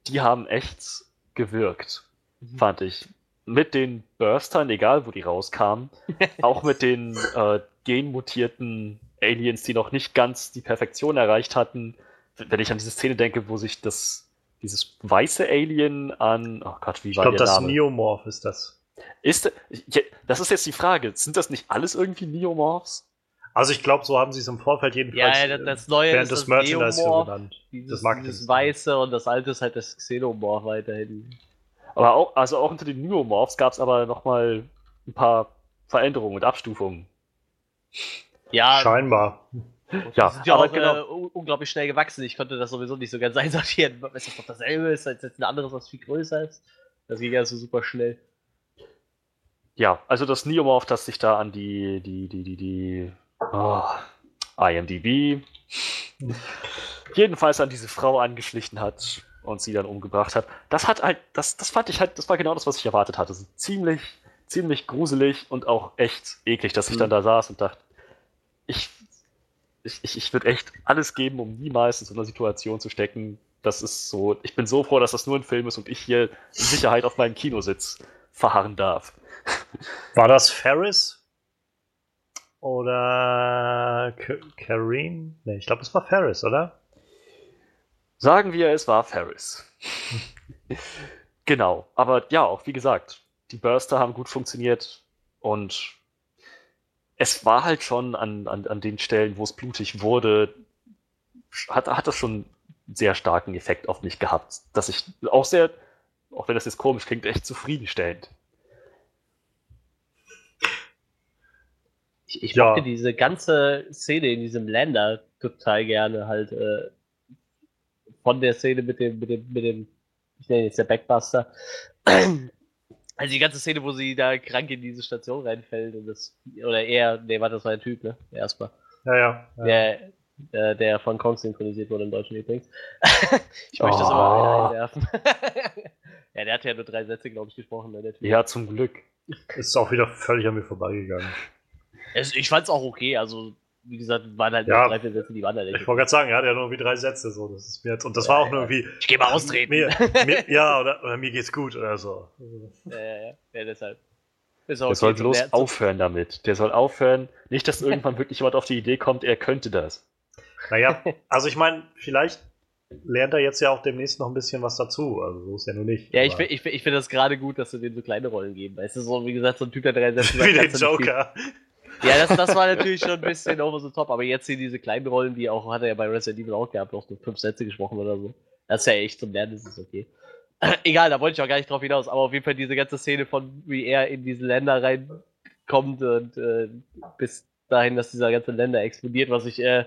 die haben echt gewirkt, mhm. fand ich. Mit den Burstern, egal wo die rauskamen, auch mit den äh, genmutierten Aliens, die noch nicht ganz die Perfektion erreicht hatten. Wenn ich an diese Szene denke, wo sich das, dieses weiße Alien an, oh Gott, wie
ich
war
glaub,
der
das
Name?
Neomorph ist das.
Ist, ja, das ist jetzt die Frage. Sind das nicht alles irgendwie Neomorphs?
Also ich glaube, so haben sie es im Vorfeld jedenfalls
Ja, das, das Neue
während
ist
des
das
Merchandise
Neomorph,
genannt.
dieses,
Das mag ich
dieses. Weiße und das Alte ist halt das Xenomorph weiterhin.
Aber auch, also auch unter den Neomorphs gab es aber nochmal ein paar Veränderungen und Abstufungen.
Ja,
Scheinbar.
Ja,
die sind ja
aber
auch
genau.
äh, un- unglaublich schnell gewachsen. Ich konnte das sowieso nicht so ganz einsortieren. Nicht, ob das dasselbe ist, als jetzt ein anderes, was viel größer ist. Das ging ja so super schnell.
Ja, also das Neomorph, das sich da an die, die, die, die, die, oh, IMDb, jedenfalls an diese Frau angeschlichen hat und sie dann umgebracht hat. Das hat halt, das, das fand ich halt, das war genau das, was ich erwartet hatte. So ziemlich, ziemlich gruselig und auch echt eklig, dass ich dann da saß und dachte, ich, ich, ich, ich würde echt alles geben, um niemals in so einer Situation zu stecken. Das ist so, ich bin so froh, dass das nur ein Film ist und ich hier in Sicherheit auf meinem Kinositz verharren darf.
War das Ferris? Oder K Kareen? Nee, ich glaube, es war Ferris, oder?
Sagen wir, es war Ferris. genau, aber ja, auch wie gesagt, die Burster haben gut funktioniert und es war halt schon an, an, an den Stellen, wo es blutig wurde, hat, hat das schon einen sehr starken Effekt auf mich gehabt, dass ich auch sehr, auch wenn das jetzt komisch klingt, echt zufriedenstellend.
Ich, ich
Ja.
mochte diese ganze Szene in diesem Länder total gerne halt äh, von der Szene mit dem, mit dem, mit dem, ich nenne jetzt der Backbuster. Also die ganze Szene, wo sie da krank in diese Station reinfällt und das, oder er, nee, warte, das war ein Typ, ne? Erstmal.
Ja, ja. ja.
Der, der, der von Kong synchronisiert wurde im Deutschen übrigens. ich möchte das
Oh.
immer wieder einwerfen. ja, der hat ja nur drei Sätze, glaube ich, gesprochen, ne, der Typ.
Ja, zum Glück.
Ist auch wieder völlig an mir vorbeigegangen.
Es, ich fand's auch okay, also, wie gesagt, waren halt
Ja.
nur drei, vier Sätze, die waren halt
Ich wollte gerade sagen, er hat ja nur irgendwie drei Sätze. So. Das ist mir jetzt, und das war auch nur irgendwie.
Ich geh mal austreten.
Mir, mir, ja, oder, oder mir geht's gut oder so.
Ja, ja, ja, ja, deshalb. Ist auch
Der soll
okay
bloß
zum-
aufhören damit. Der soll aufhören. Nicht, dass irgendwann wirklich jemand auf die Idee kommt, er könnte das.
Naja, also ich meine, vielleicht lernt er jetzt ja auch demnächst noch ein bisschen was dazu. Also so ist ja nur nicht.
Ja, ich, ich, ich finde das gerade gut, dass du dem so kleine Rollen geben. Weißt du, so wie gesagt, so ein Typ, der drei Sätze
Wie den
du nicht viel-
Joker.
Ja, das, das war natürlich schon ein bisschen over the top, aber jetzt hier diese kleinen Rollen, die auch, hat er ja bei Resident Evil auch gehabt, auch nur fünf Sätze gesprochen oder so. Das ist ja echt zum Lernen, das ist okay. Egal, da wollte ich auch gar nicht drauf hinaus, aber auf jeden Fall diese ganze Szene von, wie er in diese Länder reinkommt und äh, bis dahin, dass dieser ganze Länder explodiert, was ich äh,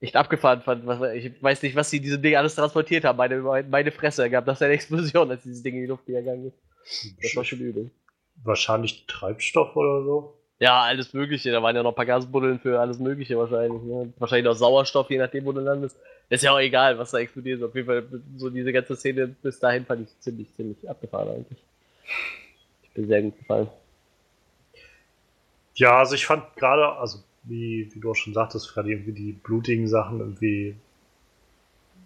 echt abgefahren fand. Was, ich weiß nicht, was sie diesem Ding alles transportiert haben. Meine, meine Fresse gab das eine Explosion, als dieses Ding in die Luft gegangen ist. Das war schon übel.
Wahrscheinlich Treibstoff oder so.
Ja, alles Mögliche. Da waren ja noch ein paar Gasbuddeln für alles Mögliche wahrscheinlich. Ne? Wahrscheinlich noch Sauerstoff, je nachdem, wo du landest. Ist ja auch egal, was da explodiert ist. Auf jeden Fall, so diese ganze Szene bis dahin fand ich ziemlich, ziemlich abgefahren eigentlich. Ich bin sehr gut gefallen.
Ja, also ich fand gerade, also wie, wie du auch schon sagtest, Freddy, irgendwie die blutigen Sachen irgendwie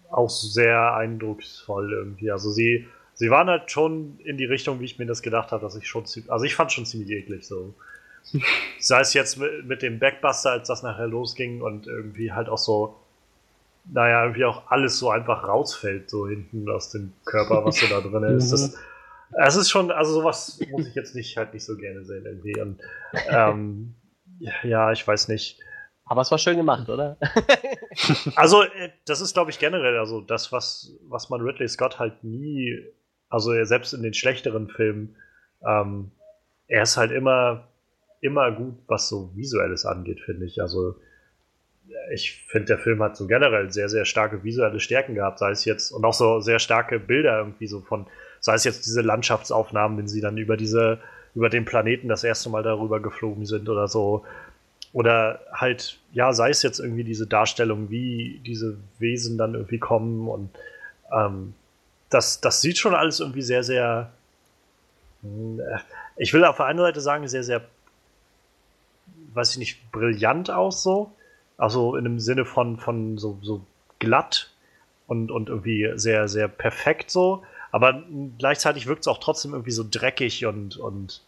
auch sehr eindrucksvoll irgendwie. Also sie, sie waren halt schon in die Richtung, wie ich mir das gedacht habe, dass ich schon ziemlich, also ich fand schon ziemlich eklig so. Sei es jetzt mit, mit dem Backbuster, als das nachher losging und irgendwie halt auch so, naja, irgendwie auch alles so einfach rausfällt, so hinten aus dem Körper, was so da drin ist. Das, es ist schon, also sowas muss ich jetzt nicht halt nicht so gerne sehen irgendwie. Und ähm, ja, ich weiß nicht.
Aber es war schön gemacht, oder?
also, äh, das ist, glaube ich, generell, also das, was, was man Ridley Scott halt nie, also selbst in den schlechteren Filmen, ähm, er ist halt immer, immer gut, was so Visuelles angeht, finde ich. Also, ich finde, der Film hat so generell sehr, sehr starke visuelle Stärken gehabt, sei es jetzt, und auch so sehr starke Bilder irgendwie so von, sei es jetzt diese Landschaftsaufnahmen, wenn sie dann über diese, über den Planeten das erste Mal darüber geflogen sind oder so. Oder halt, ja, sei es jetzt irgendwie diese Darstellung, wie diese Wesen dann irgendwie kommen und ähm, das, das sieht schon alles irgendwie sehr, sehr. Äh, ich will auf der einen Seite sagen, sehr, sehr, weiß ich nicht, brillant aus so. Also in dem Sinne von, von so, so glatt und, und irgendwie sehr, sehr perfekt so. Aber gleichzeitig wirkt es auch trotzdem irgendwie so dreckig und, und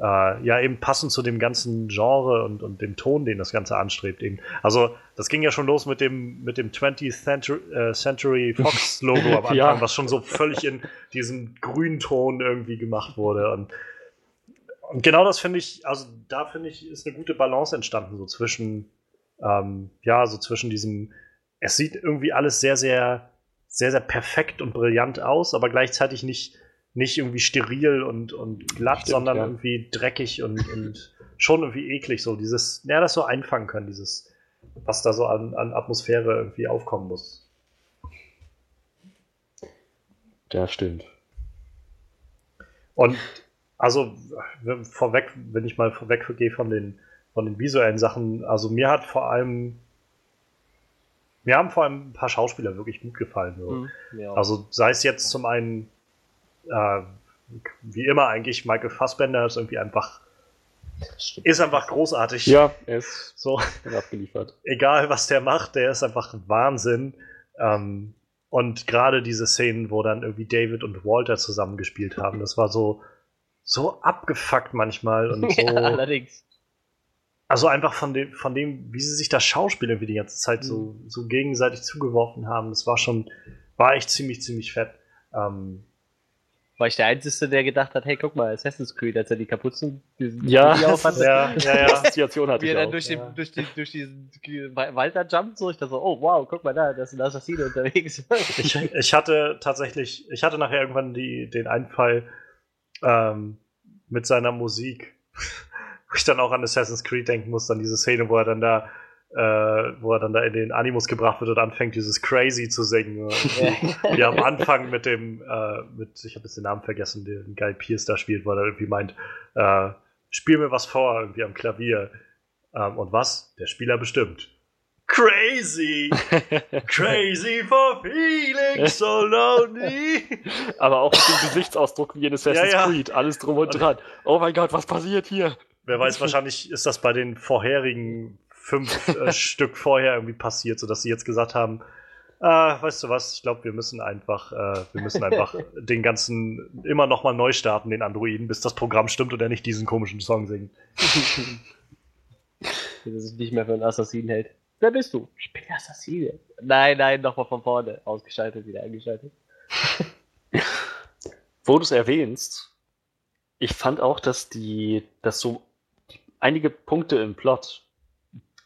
äh, ja, eben passend zu dem ganzen Genre und, und dem Ton, den das Ganze anstrebt. Eben. Also, das ging ja schon los mit dem, mit dem 20th Century, äh, Century Fox Logo am Anfang, ja. was schon so völlig in diesem grünen Ton irgendwie gemacht wurde. Und, und genau das finde ich, also da finde ich, ist eine gute Balance entstanden, so zwischen, ähm, ja, so zwischen diesem, es sieht irgendwie alles sehr, sehr sehr, sehr perfekt und brillant aus, aber gleichzeitig nicht, nicht irgendwie steril und, und glatt, Stimmt, sondern ja. irgendwie dreckig und, und schon irgendwie eklig. So dieses, ja, das so einfangen können, dieses, was da so an, an Atmosphäre irgendwie aufkommen muss.
Ja, stimmt.
Und also vorweg, wenn ich mal vorweg gehe von den, von den visuellen Sachen, also mir hat vor allem mir haben vor allem ein paar Schauspieler wirklich gut gefallen. So. Mhm, ja. Also sei es jetzt zum einen, äh, wie immer eigentlich, Michael Fassbender ist irgendwie einfach ist einfach großartig.
Ja, er ist so abgeliefert.
Egal, was der macht, der ist einfach Wahnsinn. Ähm, und gerade diese Szenen, wo dann irgendwie David und Walter zusammengespielt haben, das war so, so abgefuckt manchmal und so. Ja, allerdings. Also einfach von dem, von dem, wie sie sich das Schauspiel irgendwie die ganze Zeit so, mhm. so gegenseitig zugeworfen haben, das war schon, war echt ziemlich, ziemlich fett. Ähm,
war ich der Einzige, der gedacht hat, hey, guck mal, Assassin's Creed, als er die Kapuzen
ja, die aufhatte. ja, ja, ja. Assoziation hatte
Wie er dann durch, den, ja. durch, die, durch diesen Wald da jumpt, so, ich dachte so, oh wow, guck mal da, da ist ein Assassine unterwegs.
ich, ich hatte tatsächlich, ich hatte nachher irgendwann die, den Einfall ähm, mit seiner Musik wo ich dann auch an Assassin's Creed denken muss, dann diese Szene, wo er dann da, äh, wo er dann da in den Animus gebracht wird und anfängt, dieses Crazy zu singen. Wie am Anfang mit dem, äh, mit, ich habe jetzt den Namen vergessen, den Guy Pierce da spielt, wo er irgendwie meint, äh, spiel mir was vor, irgendwie am Klavier. Ähm, und was? Der Spieler bestimmt. Crazy! Crazy for feeling so lonely!
Aber auch mit dem Gesichtsausdruck wie in Assassin's ja, ja. Creed, alles drum und dran. Oh mein Gott, was passiert hier?
Wer weiß, wahrscheinlich ist das bei den vorherigen fünf äh, Stück vorher irgendwie passiert, sodass sie jetzt gesagt haben, äh, weißt du was, ich glaube, wir müssen einfach, äh, wir müssen einfach den ganzen immer noch mal neu starten, den Androiden, bis das Programm stimmt und er nicht diesen komischen Song singt.
Dass es nicht mehr für einen Assassin hält. Wer bist du? Ich bin der Assassine. Nein, nein, nochmal von vorne. Ausgeschaltet, wieder eingeschaltet.
Wo du es erwähnst, ich fand auch, dass die, dass so einige Punkte im Plot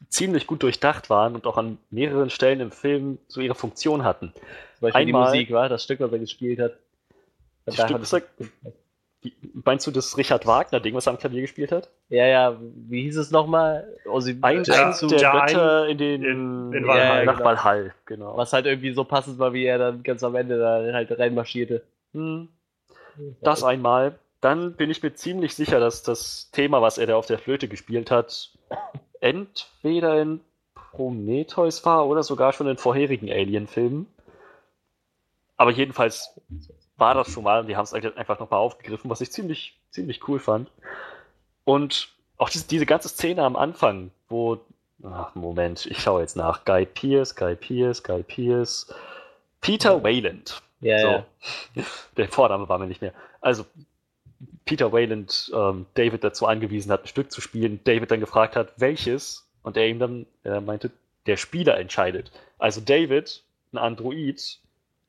ziemlich gut durchdacht waren und auch an mehreren Stellen im Film so ihre Funktion hatten.
Zum Beispiel Einmal, die Musik war, das Stück, was er gespielt hat.
Stück, was er, meinst du das Richard Wagner-Ding, was er am Klavier gespielt hat?
Ja, ja, wie hieß es nochmal? Ozzy
Ein,
Der-
eins
zu,
der
der
Götter in den
in- in
ja,
Valhall,
nach
genau.
Valhall, genau.
was halt irgendwie so passend war, wie er dann ganz am Ende da halt reinmarschierte.
Hm, das einmal. Dann bin ich mir ziemlich sicher, dass das Thema, was er da auf der Flöte gespielt hat, entweder in Prometheus war oder sogar schon in vorherigen Alien-Filmen. Aber jedenfalls war das schon mal und die haben es einfach nochmal aufgegriffen, was ich ziemlich, ziemlich cool fand. Und auch diese, diese ganze Szene am Anfang, wo. Ach, Moment, ich schaue jetzt nach. Guy Pierce, Guy Pierce, Guy Pierce. Peter Wayland.
Ja,
so.
ja.
Der Vorname war mir nicht mehr. Also, Peter Wayland ähm, David dazu angewiesen hat, ein Stück zu spielen. David dann gefragt hat, welches. Und er ihm dann äh, meinte, der Spieler entscheidet. Also, David, ein Android,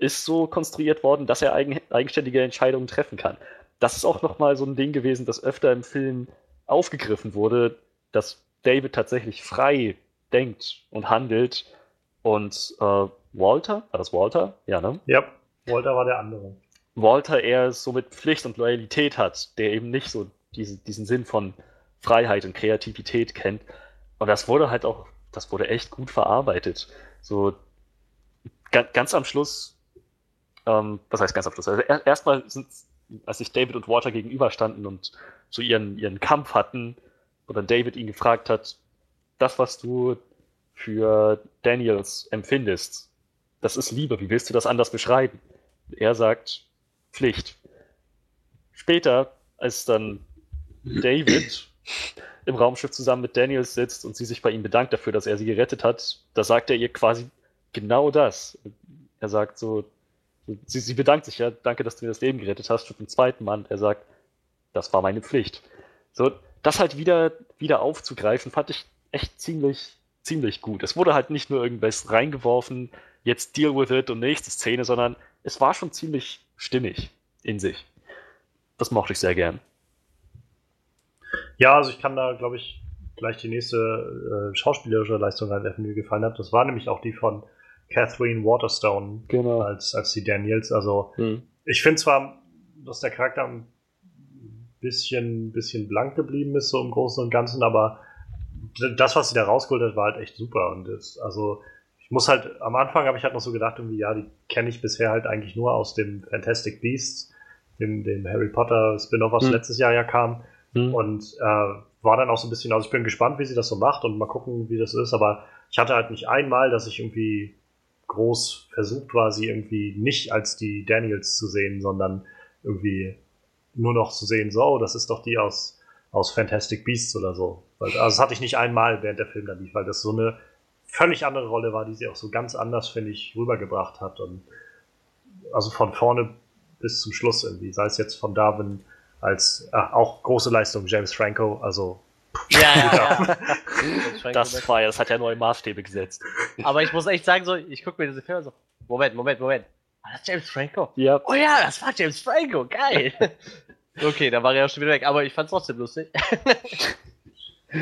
ist so konstruiert worden, dass er eigen, eigenständige Entscheidungen treffen kann. Das ist auch nochmal so ein Ding gewesen, das öfter im Film aufgegriffen wurde, dass David tatsächlich frei denkt und handelt. Und äh, Walter, war das Walter? Ja, ne?
Ja, Walter war der andere.
Walter eher so mit Pflicht und Loyalität hat, der eben nicht so diese, diesen Sinn von Freiheit und Kreativität kennt. Und das wurde halt auch, das wurde echt gut verarbeitet. So ga, ganz am Schluss, ähm, was heißt ganz am Schluss? Also er, erstmal sind, als sich David und Walter gegenüberstanden und so ihren, ihren Kampf hatten, wo dann David ihn gefragt hat, das, was du für Daniels empfindest, das ist Liebe, wie willst du das anders beschreiben? Er sagt, Pflicht. Später, als dann David im Raumschiff zusammen mit Daniels sitzt und sie sich bei ihm bedankt dafür, dass er sie gerettet hat, da sagt er ihr quasi genau das. Er sagt so, sie, sie bedankt sich ja, danke, dass du mir das Leben gerettet hast, für den zweiten Mann. Er sagt, das war meine Pflicht. So, das halt wieder, wieder aufzugreifen, fand ich echt ziemlich, ziemlich gut. Es wurde halt nicht nur irgendwas reingeworfen, jetzt deal with it und nächste Szene, sondern es war schon ziemlich stimmig in sich. Das mochte ich sehr gern.
Ja, also ich kann da, glaube ich, gleich die nächste äh, schauspielerische Leistung reinwerfen, die mir gefallen hat. Das war nämlich auch die von Catherine Waterstone
Genau.
als, als die Daniels. Also
Hm.
ich finde zwar, dass der Charakter ein bisschen, bisschen blank geblieben ist, so im Großen und Ganzen, aber das, was sie da rausgeholt hat, war halt echt super. Und das, also ich muss halt, am Anfang habe ich halt noch so gedacht, irgendwie, ja, die kenne ich bisher halt eigentlich nur aus dem Fantastic Beasts, dem, dem Harry Potter Spin-off, was
Hm.
letztes Jahr ja kam.
Hm.
Und äh, war dann auch so ein bisschen, also ich bin gespannt, wie sie das so macht und mal gucken, wie das ist, aber ich hatte halt nicht einmal, dass ich irgendwie groß versucht war, sie irgendwie nicht als die Daniels zu sehen, sondern irgendwie nur noch zu sehen, so, oh, das ist doch die aus, aus Fantastic Beasts oder so. Also das hatte ich nicht einmal, während der Film da lief, weil das so eine völlig andere Rolle war, die sie auch so ganz anders, finde ich, rübergebracht hat. Und also von vorne bis zum Schluss irgendwie, sei es jetzt von Darwin als ah, auch große Leistung, James Franco, also
Ja, ja, ja.
Das war ja, das hat ja neue Maßstäbe gesetzt.
Aber ich muss echt sagen, so, ich gucke mir diese Filme so, Moment, Moment, Moment. War das James Franco?
Ja,
Oh ja, das war James Franco, geil. okay, da war er ja schon wieder weg, aber ich fand's trotzdem lustig.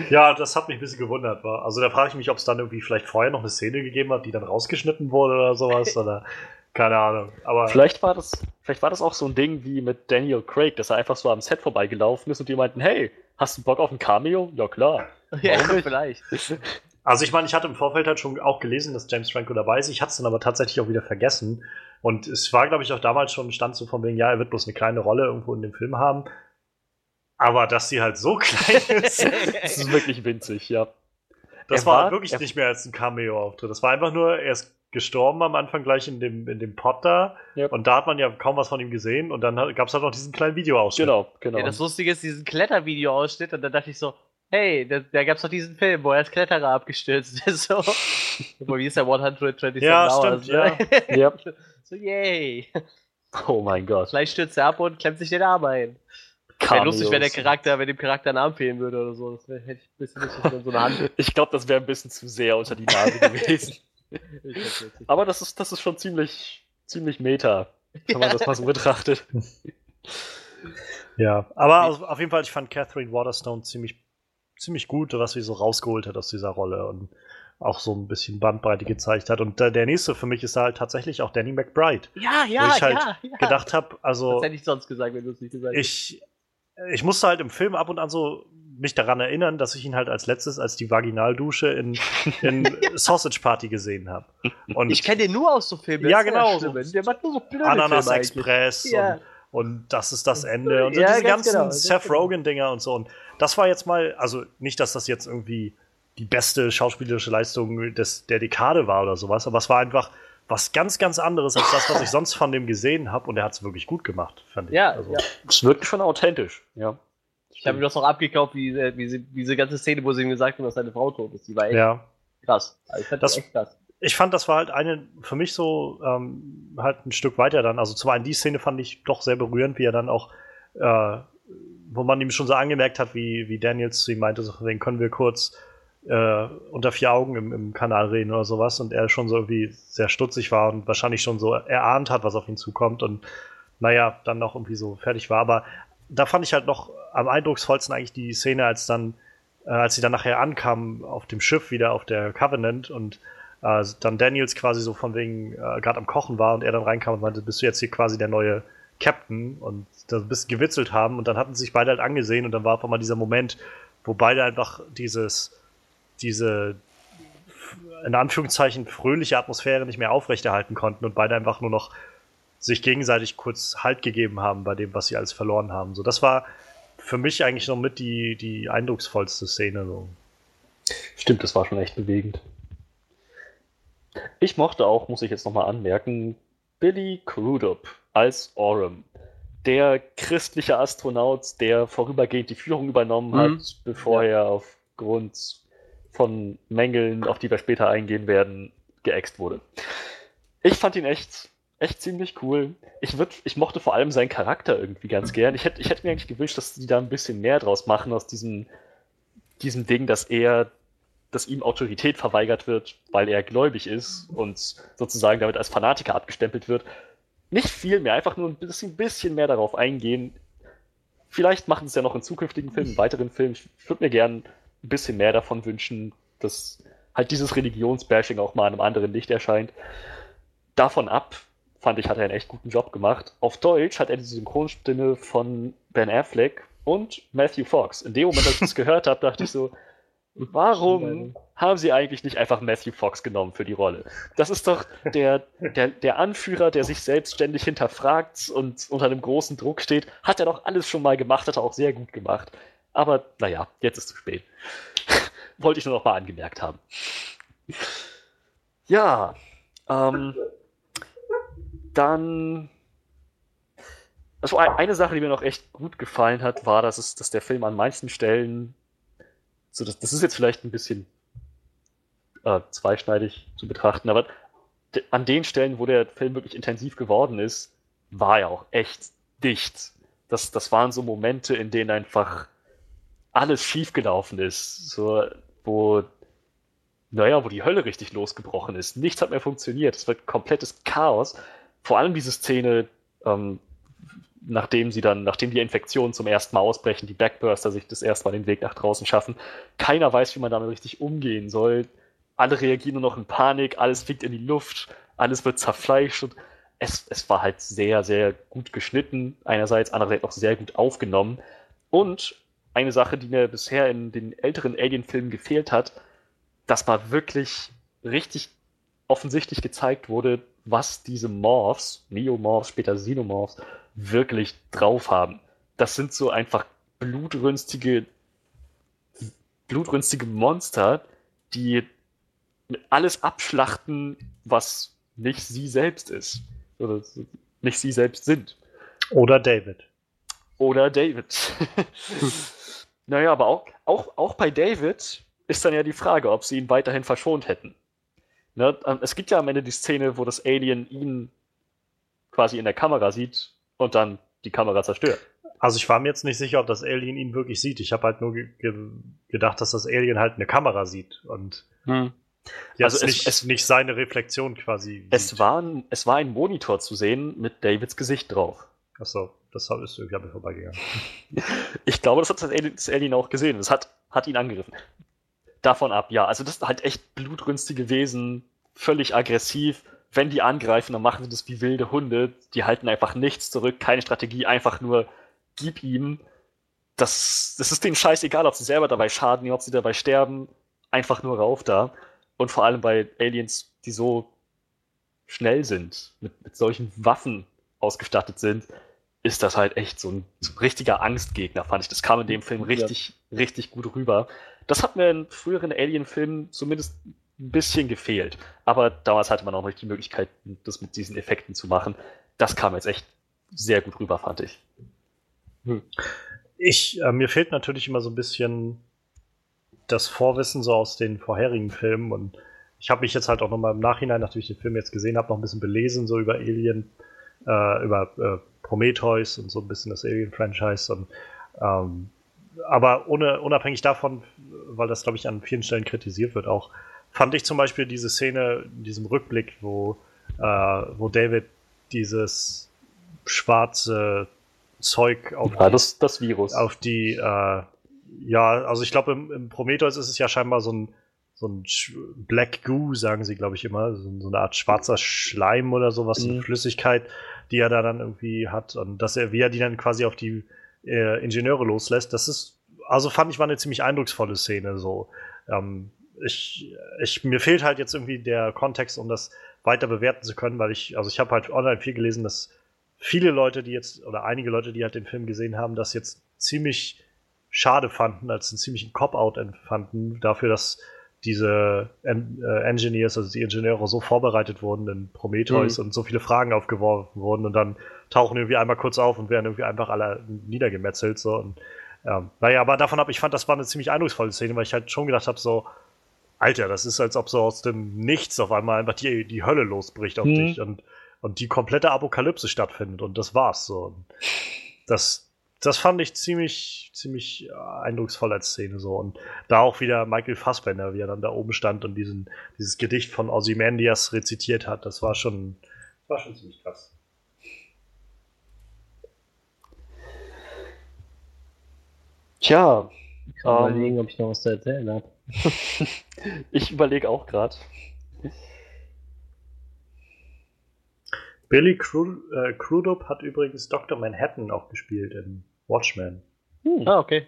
Ja, das hat mich ein bisschen gewundert. War. Also da frage ich mich, ob es dann irgendwie vielleicht vorher noch eine Szene gegeben hat, die dann rausgeschnitten wurde oder sowas. oder keine Ahnung. Aber
vielleicht war das, vielleicht war das auch so ein Ding wie mit Daniel Craig, dass er einfach so am Set vorbeigelaufen ist und die meinten, hey, hast du Bock auf ein Cameo? Ja klar.
ja, vielleicht.
also ich meine, ich hatte im Vorfeld halt schon auch gelesen, dass James Franco dabei ist. Ich hatte es dann aber tatsächlich auch wieder vergessen. Und es war, glaube ich, auch damals schon stand so von wegen, ja, er wird bloß eine kleine Rolle irgendwo in dem Film haben. Aber dass sie halt so klein ist,
Das ist wirklich winzig, ja.
das
Er
war,
war-
wirklich
er-
nicht mehr als ein Cameo-Auftritt. Das war einfach nur, er ist gestorben am Anfang gleich in dem, in dem Pot da.
Ja.
Und da hat man ja kaum was von ihm gesehen. Und dann gab es halt noch diesen kleinen Videoausschnitt.
Genau, genau.
Ja, das Lustige ist, diesen Klettervideo-Ausschnitt und dann dachte ich so, hey, da, da gab's doch diesen Film, wo er als Kletterer abgestürzt ist. So. Aber Wie ist der 127
Ja,
Hours,
stimmt,
ne?
ja.
ja.
So, yay.
Oh mein Gott.
Gleich stürzt er ab und klemmt sich den Arm ein. Wäre lustig, wenn der. Charakter, wenn dem Charakter ein Arm fehlen würde oder so. Das wär, hätte ich ein bisschen wenn so eine Hand.
Ich glaube, das wäre ein bisschen zu sehr unter die Nase gewesen. Aber das ist, das ist schon ziemlich, ziemlich meta, wenn man das mal so betrachtet.
Ja, aber also auf jeden Fall, ich fand Catherine Waterstone ziemlich, ziemlich gut, was sie so rausgeholt hat aus dieser Rolle. Und auch so ein bisschen Bandbreite gezeigt hat. Und äh, der nächste für mich ist halt tatsächlich auch Danny McBride.
Ja,
wo
ja,
ich halt
ja, ja.
gedacht habe, also
Das hätte ich sonst gesagt, wenn du es nicht gesagt hättest.
ich, ich musste halt im Film ab und an so mich daran erinnern, dass ich ihn halt als letztes als die Vaginaldusche in, in Sausage Party gesehen habe.
Ich kenne den nur aus so Filmen.
Ja, genau, so-
Der macht nur so blöde
Ananas
Filme.
Express
Ja.
und, und das ist das Ende und so
Ja,
diese
ganz
ganzen
genau,
Seth
genau.
Rogen-Dinger und so. Und das war jetzt mal, also nicht, dass das jetzt irgendwie die beste schauspielerische Leistung des, der Dekade war oder sowas, aber es war einfach was ganz, ganz anderes als das, was ich sonst von dem gesehen habe. Und er hat es wirklich gut gemacht, fand ich.
Ja,
also,
ja.
Es wirkt schon authentisch, ja.
Ich habe mir das noch abgekauft, wie, äh, wie sie, diese ganze Szene, wo sie ihm gesagt haben, dass seine Frau tot ist. Die war echt
ja.
krass. Also ich fand das,
Das-
echt krass.
ich fand, das war halt eine, für mich so ähm, halt ein Stück weiter dann. Also zum einen die Szene fand ich doch sehr berührend, wie er dann auch, äh, wo man ihm schon so angemerkt hat, wie, wie Daniels zu ihm meinte, so, von wegen können wir kurz äh, unter vier Augen im, im Kanal reden oder sowas und er schon so irgendwie sehr stutzig war und wahrscheinlich schon so erahnt hat, was auf ihn zukommt und naja, dann noch irgendwie so fertig war. Aber da fand ich halt noch am eindrucksvollsten eigentlich die Szene, als dann, äh, als sie dann nachher ankamen auf dem Schiff wieder auf der Covenant und äh, dann Daniels quasi so von wegen äh, gerade am Kochen war und er dann reinkam und meinte, bist du jetzt hier quasi der neue Captain? Und da ein bisschen gewitzelt haben und dann hatten sie sich beide halt angesehen und dann war auf einmal dieser Moment, wo beide einfach dieses, diese in Anführungszeichen fröhliche Atmosphäre nicht mehr aufrechterhalten konnten und beide einfach nur noch sich gegenseitig kurz Halt gegeben haben bei dem, was sie alles verloren haben. So, das war für mich eigentlich noch mit die, die eindrucksvollste Szene. So.
Stimmt, das war schon echt bewegend. Ich mochte auch, muss ich jetzt nochmal anmerken, Billy Crudup als Orem. Der christliche Astronaut, der vorübergehend die Führung übernommen hat,
Mhm.
bevor er aufgrund von Mängeln, auf die wir später eingehen werden, geäxt wurde. Ich fand ihn echt, echt ziemlich cool. Ich, würd, ich mochte vor allem seinen Charakter irgendwie ganz gern. Ich hätte ich hätte mir eigentlich gewünscht, dass die da ein bisschen mehr draus machen aus diesem, diesem Ding, dass er, dass ihm Autorität verweigert wird, weil er gläubig ist und sozusagen damit als Fanatiker abgestempelt wird. Nicht viel mehr, einfach nur ein bisschen, bisschen mehr darauf eingehen. Vielleicht machen es ja noch in zukünftigen Filmen, in weiteren Filmen. Ich würde mir gern ein bisschen mehr davon wünschen, dass halt dieses Religionsbashing auch mal in einem anderen Licht erscheint. Davon ab, fand ich, hat er einen echt guten Job gemacht. Auf Deutsch hat er die Synchronstimme von Ben Affleck und Matthew Fox. In dem Moment, als ich das gehört habe, dachte ich so, warum haben sie eigentlich nicht einfach Matthew Fox genommen für die Rolle? Das ist doch der, der, der Anführer, der sich selbst ständig hinterfragt und unter einem großen Druck steht. Hat er doch alles schon mal gemacht, hat er auch sehr gut gemacht. Aber naja, jetzt ist zu spät. Wollte ich nur noch mal angemerkt haben. Ja, ähm, dann. Also ein- eine Sache, die mir noch echt gut gefallen hat, war, dass, es, dass der Film an manchen Stellen, so das, das ist jetzt vielleicht ein bisschen äh, zweischneidig zu betrachten, aber an den Stellen, wo der Film wirklich intensiv geworden ist, war er auch echt dicht. Das, das waren so Momente, in denen einfach alles schiefgelaufen ist. So, wo, naja, wo die Hölle richtig losgebrochen ist. Nichts hat mehr funktioniert. Es war komplettes Chaos. Vor allem diese Szene, ähm, nachdem sie dann, nachdem die Infektionen zum ersten Mal ausbrechen, die Backburster sich das erste Mal den Weg nach draußen schaffen. Keiner weiß, wie man damit richtig umgehen soll. Alle reagieren nur noch in Panik, alles fliegt in die Luft, alles wird zerfleischt und es, es war halt sehr, sehr gut geschnitten, einerseits, andererseits auch sehr gut aufgenommen. Und eine Sache, die mir bisher in den älteren Alien-Filmen gefehlt hat, dass mal wirklich richtig offensichtlich gezeigt wurde, was diese Morphs, Neomorphs, später Xenomorphs, wirklich drauf haben. Das sind so einfach blutrünstige, blutrünstige Monster, die alles abschlachten, was nicht sie selbst ist. Oder nicht sie selbst sind.
Oder David.
Oder David. naja, aber auch, auch, auch bei David ist dann ja die Frage, ob sie ihn weiterhin verschont hätten. Ne? Es gibt ja am Ende die Szene, wo das Alien ihn quasi in der Kamera sieht und dann die Kamera zerstört.
Also ich war mir jetzt nicht sicher, ob das Alien ihn wirklich sieht. Ich habe halt nur ge ge gedacht, dass das Alien halt eine Kamera sieht und jetzt
Also es-
nicht,
es-
nicht seine Reflexion quasi.
Es
sieht.
war, ein, es war ein Monitor zu sehen mit Davids Gesicht drauf.
Achso, das ist irgendwie an mir vorbeigegangen.
Ich glaube, das hat das Alien, das Alien auch gesehen. Das hat, hat ihn angegriffen. Davon ab, ja. Also das sind halt echt blutrünstige Wesen, völlig aggressiv. Wenn die angreifen, dann machen sie das wie wilde Hunde. Die halten einfach nichts zurück, keine Strategie, einfach nur gib ihm. Das, das ist denen scheißegal, ob sie selber dabei schaden, ob sie dabei sterben. Einfach nur rauf da. Und vor allem bei Aliens, die so schnell sind, mit, mit solchen Waffen ausgestattet sind, ist das halt echt so ein, so ein richtiger Angstgegner, fand ich. Das kam in dem Film richtig, ja. richtig gut rüber. Das hat mir in früheren Alien-Filmen zumindest ein bisschen gefehlt. Aber damals hatte man auch nicht die Möglichkeit, das mit diesen Effekten zu machen. Das kam jetzt echt sehr gut rüber, fand ich.
Hm. Ich, äh, mir fehlt natürlich immer so ein bisschen das Vorwissen so aus den vorherigen Filmen und ich habe mich jetzt halt auch nochmal im Nachhinein, nachdem ich den Film jetzt gesehen habe, noch ein bisschen belesen, so über Alien, äh, über äh, Prometheus und so ein bisschen das Alien-Franchise. Und, ähm, aber ohne, unabhängig davon, weil das, glaube ich, an vielen Stellen kritisiert wird, auch fand ich zum Beispiel diese Szene in diesem Rückblick, wo, äh, wo David dieses schwarze Zeug auf
ja, die, das, das Virus.
Auf die, äh, ja, also ich glaube, im, im, Prometheus ist es ja scheinbar so ein, so ein Black Goo, sagen sie, glaube ich, immer. So, so, eine Art schwarzer Schleim oder sowas, mhm. eine Flüssigkeit, die er da dann irgendwie hat. Und dass er, wie er die dann quasi auf die äh, Ingenieure loslässt, das ist, also fand ich, war eine ziemlich eindrucksvolle Szene. So. Ähm, ich, ich, mir fehlt halt jetzt irgendwie der Kontext, um das weiter bewerten zu können, weil ich, also ich habe halt online viel gelesen, dass viele Leute, die jetzt, oder einige Leute, die halt den Film gesehen haben, das jetzt ziemlich schade fanden, als einen ziemlichen Cop-Out empfanden, dafür, dass diese en äh, Engineers, also die Ingenieure, so vorbereitet wurden in Prometheus mhm. und so viele Fragen aufgeworfen wurden und dann tauchen irgendwie einmal kurz auf und werden irgendwie einfach alle niedergemetzelt. So. Und, ja. Naja, aber davon ab, ich fand, das war eine ziemlich eindrucksvolle Szene, weil ich halt schon gedacht habe, so, Alter, das ist, als ob so aus dem Nichts auf einmal einfach die, die Hölle losbricht auf mhm. dich und, und die komplette Apokalypse stattfindet und das war's so. Das, das fand ich ziemlich, ziemlich äh, eindrucksvoll als Szene so. Und da auch wieder Michael Fassbender, wie er dann da oben stand und diesen, dieses Gedicht von Ozymandias rezitiert hat, das war schon, das war schon ziemlich krass.
Tja.
Ich kann um, überlegen, ob ich noch was zu erzählen habe.
ich überlege auch gerade.
Billy äh, Crudup hat übrigens Dr. Manhattan auch gespielt in Watchmen.
Hm. Ah, okay.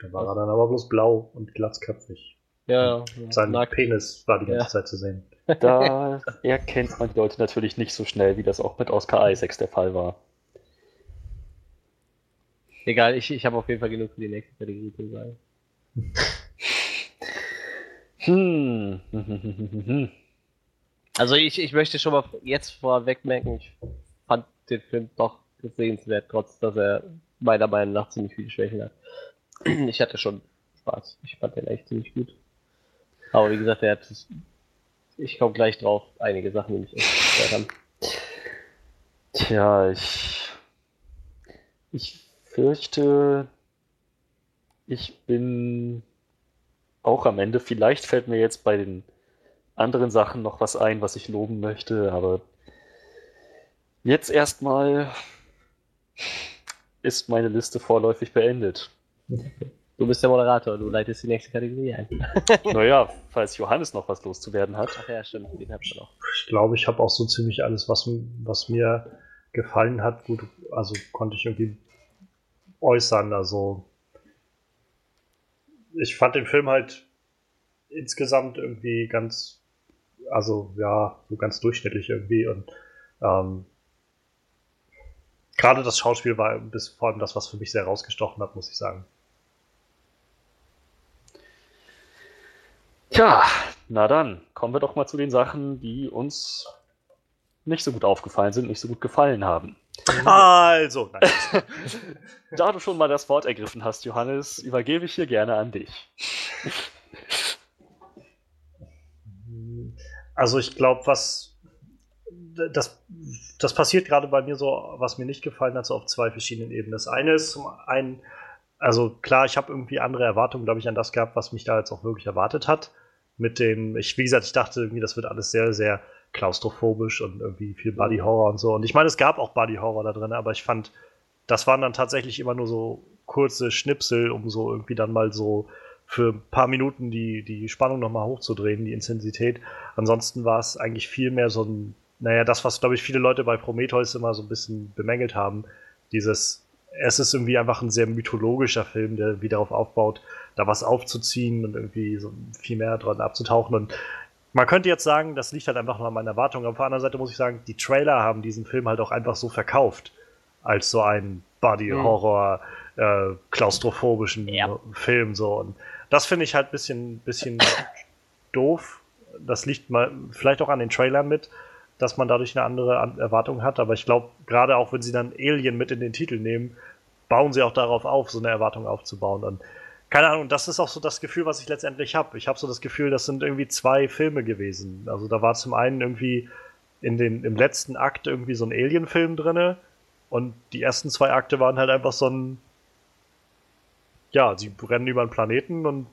Da war er dann aber bloß blau und glatzköpfig.
Ja,
Sein nackt. Penis war die ganze ja. Zeit zu sehen.
Da erkennt man die Leute natürlich nicht so schnell, wie das auch mit Oscar Isaacs der Fall war.
Egal, ich, ich habe auf jeden Fall genug für die nächste Kategorie zu sagen. hm. Also ich, ich möchte schon mal jetzt vorweg merken, ich fand den Film doch sehenswert, trotz dass er meiner Meinung nach ziemlich viele Schwächen hat. Ich hatte schon Spaß. Ich fand den echt ziemlich gut. Aber wie gesagt, er hat ich komme gleich drauf, einige Sachen, die mich echt gestört haben.
Tja, ich. Ich fürchte, ich bin auch am Ende. Vielleicht fällt mir jetzt bei den anderen Sachen noch was ein, was ich loben möchte, aber jetzt erstmal ist meine Liste vorläufig beendet.
Du bist der Moderator, du leitest die nächste Kategorie ein.
naja, falls Johannes noch was loszuwerden hat.
Ach ja, stimmt, den hab ich noch.
Ich glaube, ich habe auch so ziemlich alles, was, was mir gefallen hat. Gut, also konnte ich irgendwie äußern. Also ich fand den Film halt insgesamt irgendwie ganz, also ja, so ganz durchschnittlich irgendwie und ähm, gerade das Schauspiel war bis vor allem das, was für mich sehr rausgestochen hat, muss ich sagen.
Tja, na dann, kommen wir doch mal zu den Sachen, die uns nicht so gut aufgefallen sind, nicht so gut gefallen haben.
Also,
nein. da du schon mal das Wort ergriffen hast, Johannes, übergebe ich hier gerne an dich.
Also ich glaube, was das, das passiert gerade bei mir so, was mir nicht gefallen hat, so auf zwei verschiedenen Ebenen. Das eine ist zum einen, also klar, ich habe irgendwie andere Erwartungen, glaube ich, an das gehabt, was mich da jetzt auch wirklich erwartet hat. Mit dem, ich, wie gesagt, ich dachte irgendwie, das wird alles sehr, sehr klaustrophobisch und irgendwie viel Body Horror und so. Und ich meine, es gab auch Body Horror da drin, aber ich fand, das waren dann tatsächlich immer nur so kurze Schnipsel, um so irgendwie dann mal so für ein paar Minuten die, die Spannung nochmal hochzudrehen, die Intensität. Ansonsten war es eigentlich viel mehr so ein, naja, das, was, glaube ich, viele Leute bei Prometheus immer so ein bisschen bemängelt haben. Dieses, es ist irgendwie einfach ein sehr mythologischer Film, der wieder darauf aufbaut, da was aufzuziehen und irgendwie so viel mehr dran abzutauchen. Und man könnte jetzt sagen, das liegt halt einfach noch an meinen Erwartungen. Aber auf der anderen Seite muss ich sagen, die Trailer haben diesen Film halt auch einfach so verkauft. Als so ein Body-Horror, äh, klaustrophobischen
Ja.
Film. So. Und das finde ich halt ein bisschen, bisschen doof. Das liegt mal vielleicht auch an den Trailern mit, dass man dadurch eine andere An Erwartung hat. Aber ich glaube, gerade auch wenn sie dann Alien mit in den Titel nehmen, bauen sie auch darauf auf, so eine Erwartung aufzubauen. Und keine Ahnung, das ist auch so das Gefühl, was ich letztendlich habe. Ich habe so das Gefühl, das sind irgendwie zwei Filme gewesen. Also da war zum einen irgendwie in den, im letzten Akt irgendwie so ein Alien-Film drinne und die ersten zwei Akte waren halt einfach so ein ja, sie rennen über einen Planeten und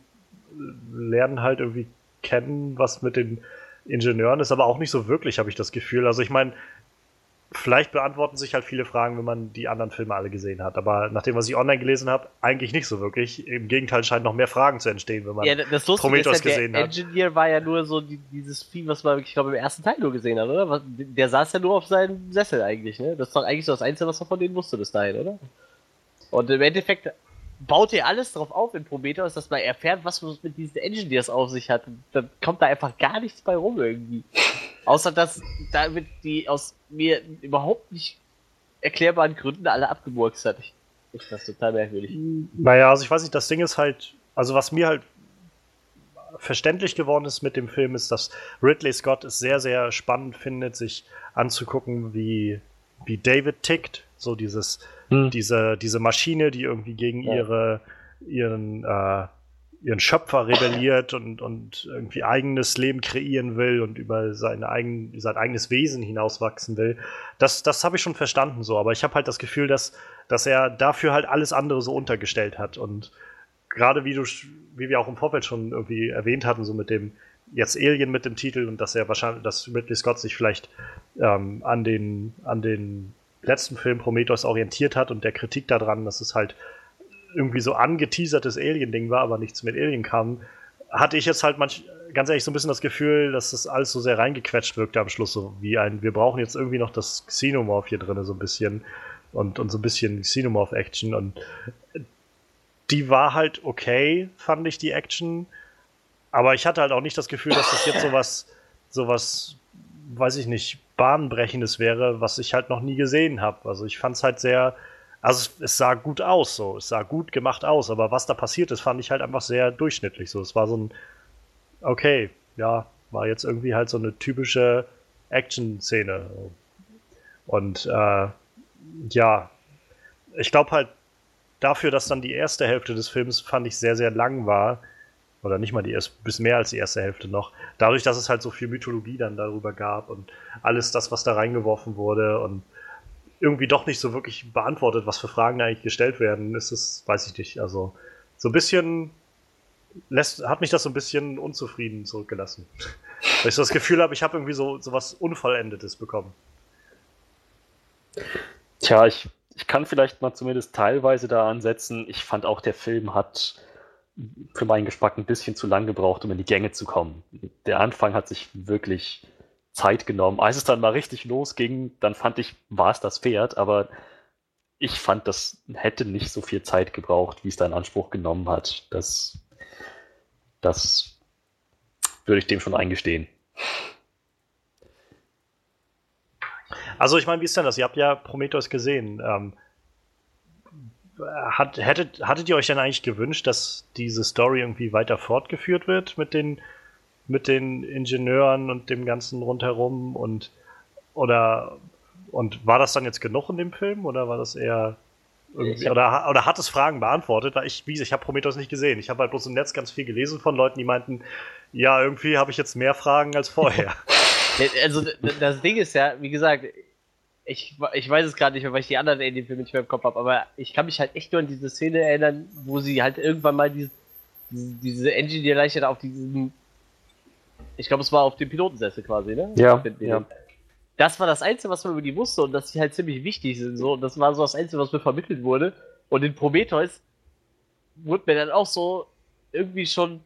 lernen halt irgendwie kennen, was mit den Ingenieuren ist, aber auch nicht so wirklich, habe ich das Gefühl. Also ich meine, vielleicht beantworten sich halt viele Fragen, wenn man die anderen Filme alle gesehen hat. Aber nach dem, was ich online gelesen habe, eigentlich nicht so wirklich. Im Gegenteil scheinen noch mehr Fragen zu entstehen, wenn man.
Ja, das Lustige
Prometheus
ist ja,
gesehen
der
hat.
Engineer war ja nur so die, dieses Vieh, was man, ich glaube, im ersten Teil nur gesehen hat, oder? Der saß ja nur auf seinem Sessel eigentlich, ne? Das ist doch eigentlich so das Einzige, was man von denen wusste bis dahin, oder? Und im Endeffekt baut er alles darauf auf in Prometheus, dass man erfährt, was es mit diesen Engineers auf sich hat. Dann kommt da einfach gar nichts bei rum irgendwie. Außer dass damit die aus mir überhaupt nicht erklärbaren Gründen alle abgemurkst hat. Ich finde das total merkwürdig.
Naja, also ich weiß nicht, das Ding ist halt, also was mir halt verständlich geworden ist mit dem Film, ist, dass Ridley Scott es sehr, sehr spannend findet, sich anzugucken, wie, wie David tickt. So dieses,
Hm.
diese, diese Maschine, die irgendwie gegen
Ja.
ihre, ihren, äh, ihren Schöpfer rebelliert und, und irgendwie eigenes Leben kreieren will und über seine eigen, sein eigenes Wesen hinauswachsen will. Das, das habe ich schon verstanden so, aber ich habe halt das Gefühl, dass, dass er dafür halt alles andere so untergestellt hat. Und gerade wie du, wie wir auch im Vorfeld schon irgendwie erwähnt hatten, so mit dem jetzt Alien mit dem Titel und dass er wahrscheinlich, dass Ridley Scott sich vielleicht ähm, an den, an den letzten Film Prometheus orientiert hat und der Kritik daran, dass es halt irgendwie so angeteasertes Alien-Ding war, aber nichts mit Alien kam, hatte ich jetzt halt manch, ganz ehrlich so ein bisschen das Gefühl, dass das alles so sehr reingequetscht wirkte am Schluss, so wie ein, wir brauchen jetzt irgendwie noch das Xenomorph hier drin, so ein bisschen und, und so ein bisschen Xenomorph-Action und die war halt okay, fand ich, die Action, aber ich hatte halt auch nicht das Gefühl, dass das jetzt sowas, sowas, weiß ich nicht, bahnbrechendes wäre, was ich halt noch nie gesehen habe. Also ich fand es halt sehr, also es, sah gut aus, so, es sah gut gemacht aus, aber was da passiert ist, fand ich halt einfach sehr durchschnittlich. So, es war so ein, okay, ja, war jetzt irgendwie halt so eine typische Action-Szene. Und äh, ja, ich glaube halt dafür, dass dann die erste Hälfte des Films fand ich sehr, sehr lang war, oder nicht mal die erste, bis mehr als die erste Hälfte noch, dadurch, dass es halt so viel Mythologie dann darüber gab und alles das, was da reingeworfen wurde und irgendwie doch nicht so wirklich beantwortet, was für Fragen da eigentlich gestellt werden, ist es, weiß ich nicht, also so ein bisschen lässt, hat mich das so ein bisschen unzufrieden zurückgelassen. Weil ich so das Gefühl habe, ich habe irgendwie so, so was Unvollendetes bekommen.
Tja, ich, ich kann vielleicht mal zumindest teilweise da ansetzen. Ich fand auch, der Film hat für meinen Geschmack ein bisschen zu lang gebraucht, um in die Gänge zu kommen. Der Anfang hat sich wirklich Zeit genommen. Als es dann mal richtig losging, dann fand ich, war es das Pferd, aber ich fand, das hätte nicht so viel Zeit gebraucht, wie es da in Anspruch genommen hat. Das, das würde ich dem schon eingestehen.
Also ich meine, wie ist denn das? Ihr habt ja Prometheus gesehen. Ähm, hat, hättet, hattet ihr euch denn eigentlich gewünscht, dass diese Story irgendwie weiter fortgeführt wird mit den, mit den Ingenieuren und dem ganzen rundherum und oder und war das dann jetzt genug in dem Film oder war das eher
hab-
oder, oder hat es Fragen beantwortet? Weil ich, wie gesagt, ich habe Prometheus nicht gesehen. Ich habe halt bloß im Netz ganz viel gelesen von Leuten, die meinten, ja, irgendwie habe ich jetzt mehr Fragen als vorher.
Also das Ding ist ja, wie gesagt, ich, ich weiß es gerade nicht mehr, weil ich die anderen Alien-Filme nicht mehr im Kopf habe, aber ich kann mich halt echt nur an diese Szene erinnern, wo sie halt irgendwann mal diese, diese, diese Engineer-Leiche da auf diesem, ich glaube, es war auf dem Pilotensessel quasi, ne?
Ja, ja.
Das war das Einzige, was man über die wusste und dass sie halt ziemlich wichtig sind, so, und das war so das Einzige, was mir vermittelt wurde. Und in Prometheus wurde mir dann auch so irgendwie schon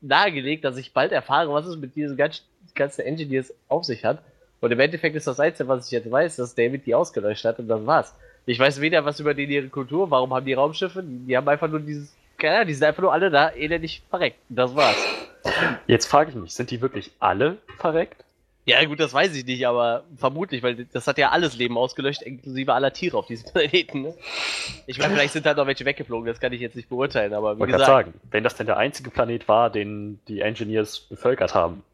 nahegelegt, dass ich bald erfahre, was es mit diesen ganzen, ganzen Engineers auf sich hat. Und im Endeffekt ist das Einzige, was ich jetzt weiß, dass David die ausgelöscht hat und das war's. Ich weiß weder was über denen ihre Kultur, warum haben die Raumschiffe, die, haben einfach nur dieses, keine Ahnung, die sind einfach nur alle da elendig verreckt. Das war's.
Jetzt frage ich mich, sind die wirklich alle verreckt?
Ja, gut, das weiß ich nicht, aber vermutlich, weil das hat ja alles Leben ausgelöscht, inklusive aller Tiere auf diesem Planeten. Ne? Ich meine, vielleicht sind halt noch welche weggeflogen, das kann ich jetzt nicht beurteilen, aber
Ich
wie
gerade
gesagt,
sagen, wenn das denn der einzige Planet war, den die Engineers bevölkert haben.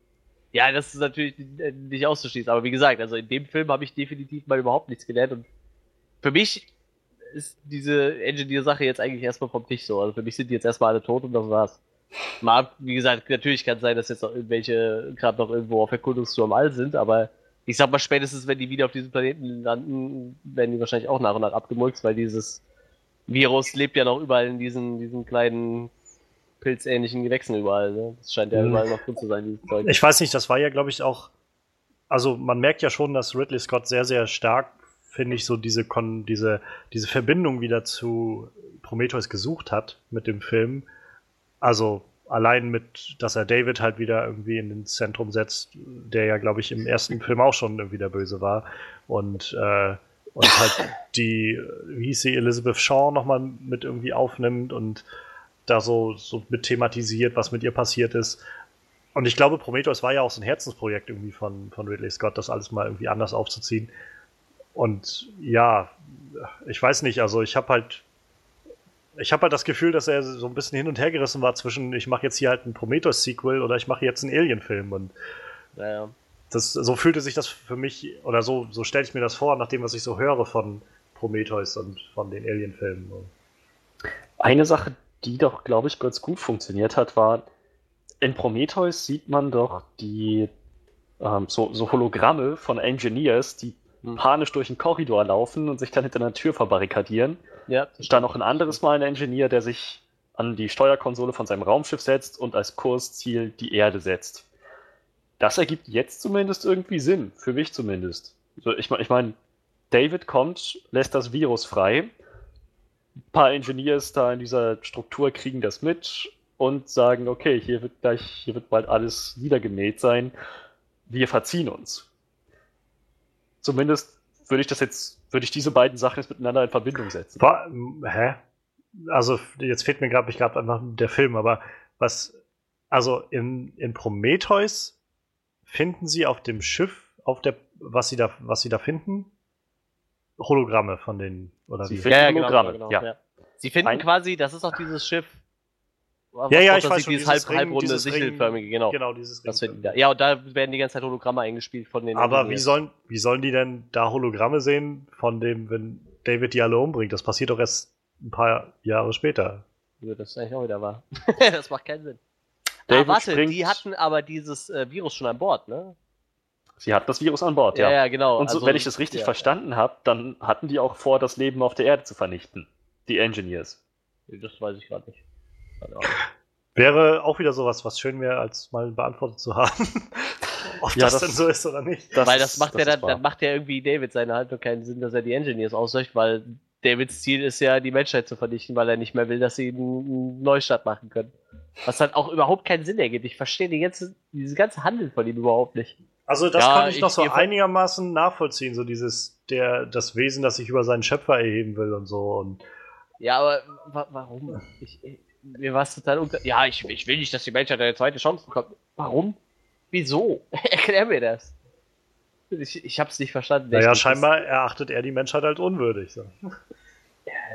Ja, das ist natürlich äh, nicht auszuschließen, aber wie gesagt, also in dem Film habe ich definitiv mal überhaupt nichts gelernt und für mich ist diese Engineer-Sache jetzt eigentlich erstmal vom Tisch so. Also für mich sind die jetzt erstmal alle tot und das war's. Mal, wie gesagt, natürlich kann es sein, dass jetzt noch irgendwelche gerade noch irgendwo auf Erkundungstour im All sind, aber ich sag mal, spätestens wenn die wieder auf diesem Planeten landen, werden die wahrscheinlich auch nach und nach abgemurkst, weil dieses Virus lebt ja noch überall in diesen, diesen kleinen pilzähnlichen Gewächsen überall. Ne? Das scheint ja
Mhm.
überall noch drin zu sein, dieses Zeug.
Ich weiß nicht, das war ja, glaube ich, auch. Also, man merkt ja schon, dass Ridley Scott sehr, sehr stark, finde ich, so diese, Kon diese, diese Verbindung wieder zu Prometheus gesucht hat mit dem Film. Also, allein mit, dass er David halt wieder irgendwie in den Zentrum setzt, der ja, glaube ich, im ersten Film auch schon irgendwie der Böse war. Und, äh, und halt die, wie hieß sie, Elizabeth Shaw nochmal mit irgendwie aufnimmt und da so, so mit thematisiert, was mit ihr passiert ist. Und ich glaube, Prometheus war ja auch so ein Herzensprojekt irgendwie von, von Ridley Scott, das alles mal irgendwie anders aufzuziehen. Und ja, ich weiß nicht, also ich habe halt, ich habe halt das Gefühl, dass er so ein bisschen hin und her gerissen war zwischen, ich mache jetzt hier halt ein Prometheus-Sequel oder ich mache jetzt einen Alien-Film. Und
Naja.
das, so fühlte sich das für mich, oder so, so stelle ich mir das vor, nach dem, was ich so höre von Prometheus und von den Alien-Filmen.
Eine Sache, die doch, glaube ich, ganz gut funktioniert hat, war, in Prometheus sieht man doch die ähm, so, so Hologramme von Engineers, die
Hm.
panisch durch den Korridor laufen und sich dann hinter einer Tür verbarrikadieren.
Ja,
Dann noch ein anderes Mal ein Engineer, der sich an die Steuerkonsole von seinem Raumschiff setzt und als Kursziel die Erde setzt. Das ergibt jetzt zumindest irgendwie Sinn, für mich zumindest. So, ich meine, ich mein, David kommt, lässt das Virus frei. Ein paar Engineers da in dieser Struktur kriegen das mit und sagen, okay, hier wird gleich, hier wird bald alles niedergemäht sein. Wir verziehen uns. Zumindest würde ich das jetzt, würde ich diese beiden Sachen jetzt miteinander in Verbindung setzen.
War, hä? Also, jetzt fehlt mir gerade ich gerade einfach der Film, aber was, also in, in Prometheus finden sie auf dem Schiff, auf der, was sie da, was sie da finden, Hologramme von den, oder
Sie
wie?
finden-
ja, ja, genau, genau,
ja.
ja. Sie finden
Ein-
quasi, das ist auch dieses Schiff.
Ja, ja, ich weiß schon,
dieses
dieses
halb,
Ring-
halbrunde,
dieses
sichelförmige, genau.
Genau, dieses
Das
Ring-
da. Ja, und da werden die ganze Zeit Hologramme eingespielt von den.
Aber wie sollen, wie sollen die denn da Hologramme sehen von dem, wenn David die alle umbringt? Das passiert doch erst ein paar Jahre später.
Ja, das ist eigentlich auch wieder wahr. das macht keinen Sinn.
David
ah, warte,
springt-
die hatten aber dieses äh, Virus schon an Bord, ne?
Sie hatten das Virus an Bord,
Ja,
ja.
ja, genau.
Und so,
also,
wenn ich das richtig
ja.
verstanden habe, dann hatten die auch vor, das Leben auf der Erde zu vernichten. Die Engineers.
Das weiß ich gerade nicht. Ahnung.
Wäre auch wieder sowas, was schön wäre, als mal beantwortet zu haben. Ob
Ja,
das,
das-
denn so ist oder nicht.
Das
weil das macht ja dann, dann macht ja irgendwie David seine Haltung keinen Sinn, dass er die Engineers auslöscht, weil Davids Ziel ist ja, die Menschheit zu vernichten, weil er nicht mehr will, dass sie einen, einen Neustart machen können. Was halt auch überhaupt keinen Sinn ergibt. Ich verstehe die ganze, dieses ganze Handeln von ihm überhaupt nicht.
Also das
Ja,
kann ich noch
ich-
so einigermaßen nachvollziehen, so dieses, der, das Wesen, das sich über seinen Schöpfer erheben will und so. Und
Ja, aber wa warum? Ich, mir war es total unklar. Ja, ich, ich will nicht, dass die Menschheit eine zweite Chance bekommt. Warum? Wieso? Erklär mir das. Ich, ich hab's nicht verstanden.
naja, scheinbar erachtet er die Menschheit als unwürdig. So.
Das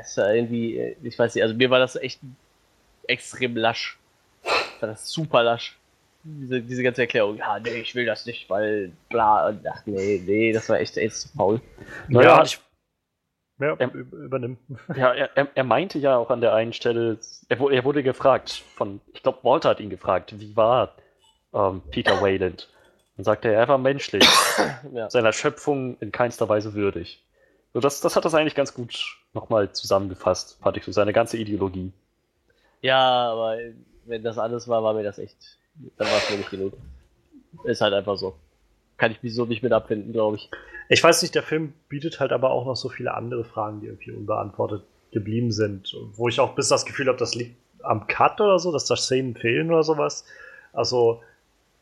ist ja irgendwie, äh, ich weiß nicht, also mir war das echt extrem lasch. Fand das super lasch. Diese, diese ganze Erklärung, ja, nee, ich will das nicht, weil bla, und ach nee, nee, das war echt, echt zu faul.
Naja,
ich, ja,
Ähm,
ü- übernimm.
Ja, er, er, er meinte ja auch an der einen Stelle, er, er wurde gefragt von, ich glaube, Walter hat ihn gefragt, wie war ähm, Peter Wayland? Dann sagte er, er war menschlich,
Ja.
seiner Schöpfung in keinster Weise würdig. So, das, das hat das eigentlich ganz gut nochmal zusammengefasst, fand ich so, seine ganze Ideologie.
ja, aber wenn das alles war, war mir das echt, dann war es mir nicht genug. Ist halt einfach so. Kann ich mich so nicht mit abfinden, glaube ich.
Ich weiß nicht, der Film bietet halt aber auch noch so viele andere Fragen, die irgendwie unbeantwortet geblieben sind. Wo ich auch bis das Gefühl habe, das liegt am Cut oder so, dass da Szenen fehlen oder sowas. Also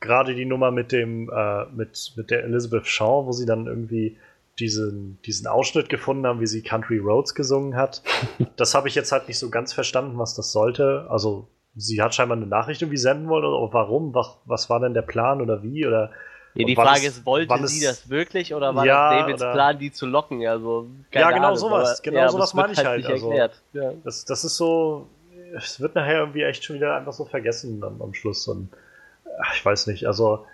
gerade die Nummer mit dem, äh, mit, mit der Elizabeth Shaw, wo sie dann irgendwie diesen, diesen Ausschnitt gefunden haben, wie sie Country Roads gesungen hat. Das habe ich jetzt halt nicht so ganz verstanden, was das sollte. Also sie hat scheinbar eine Nachricht irgendwie senden wollen oder warum? Was, was war denn der Plan oder wie? Oder
Nee, die Frage ist, wollte sie das wirklich oder war ja, das Davids oder, Plan, die zu locken? Also,
ja, genau Ahnung, sowas. genau ja, sowas meine ich halt. halt also, ja. das, das ist so, es wird nachher irgendwie echt schon wieder einfach so vergessen am, am Schluss. Und ich weiß nicht, also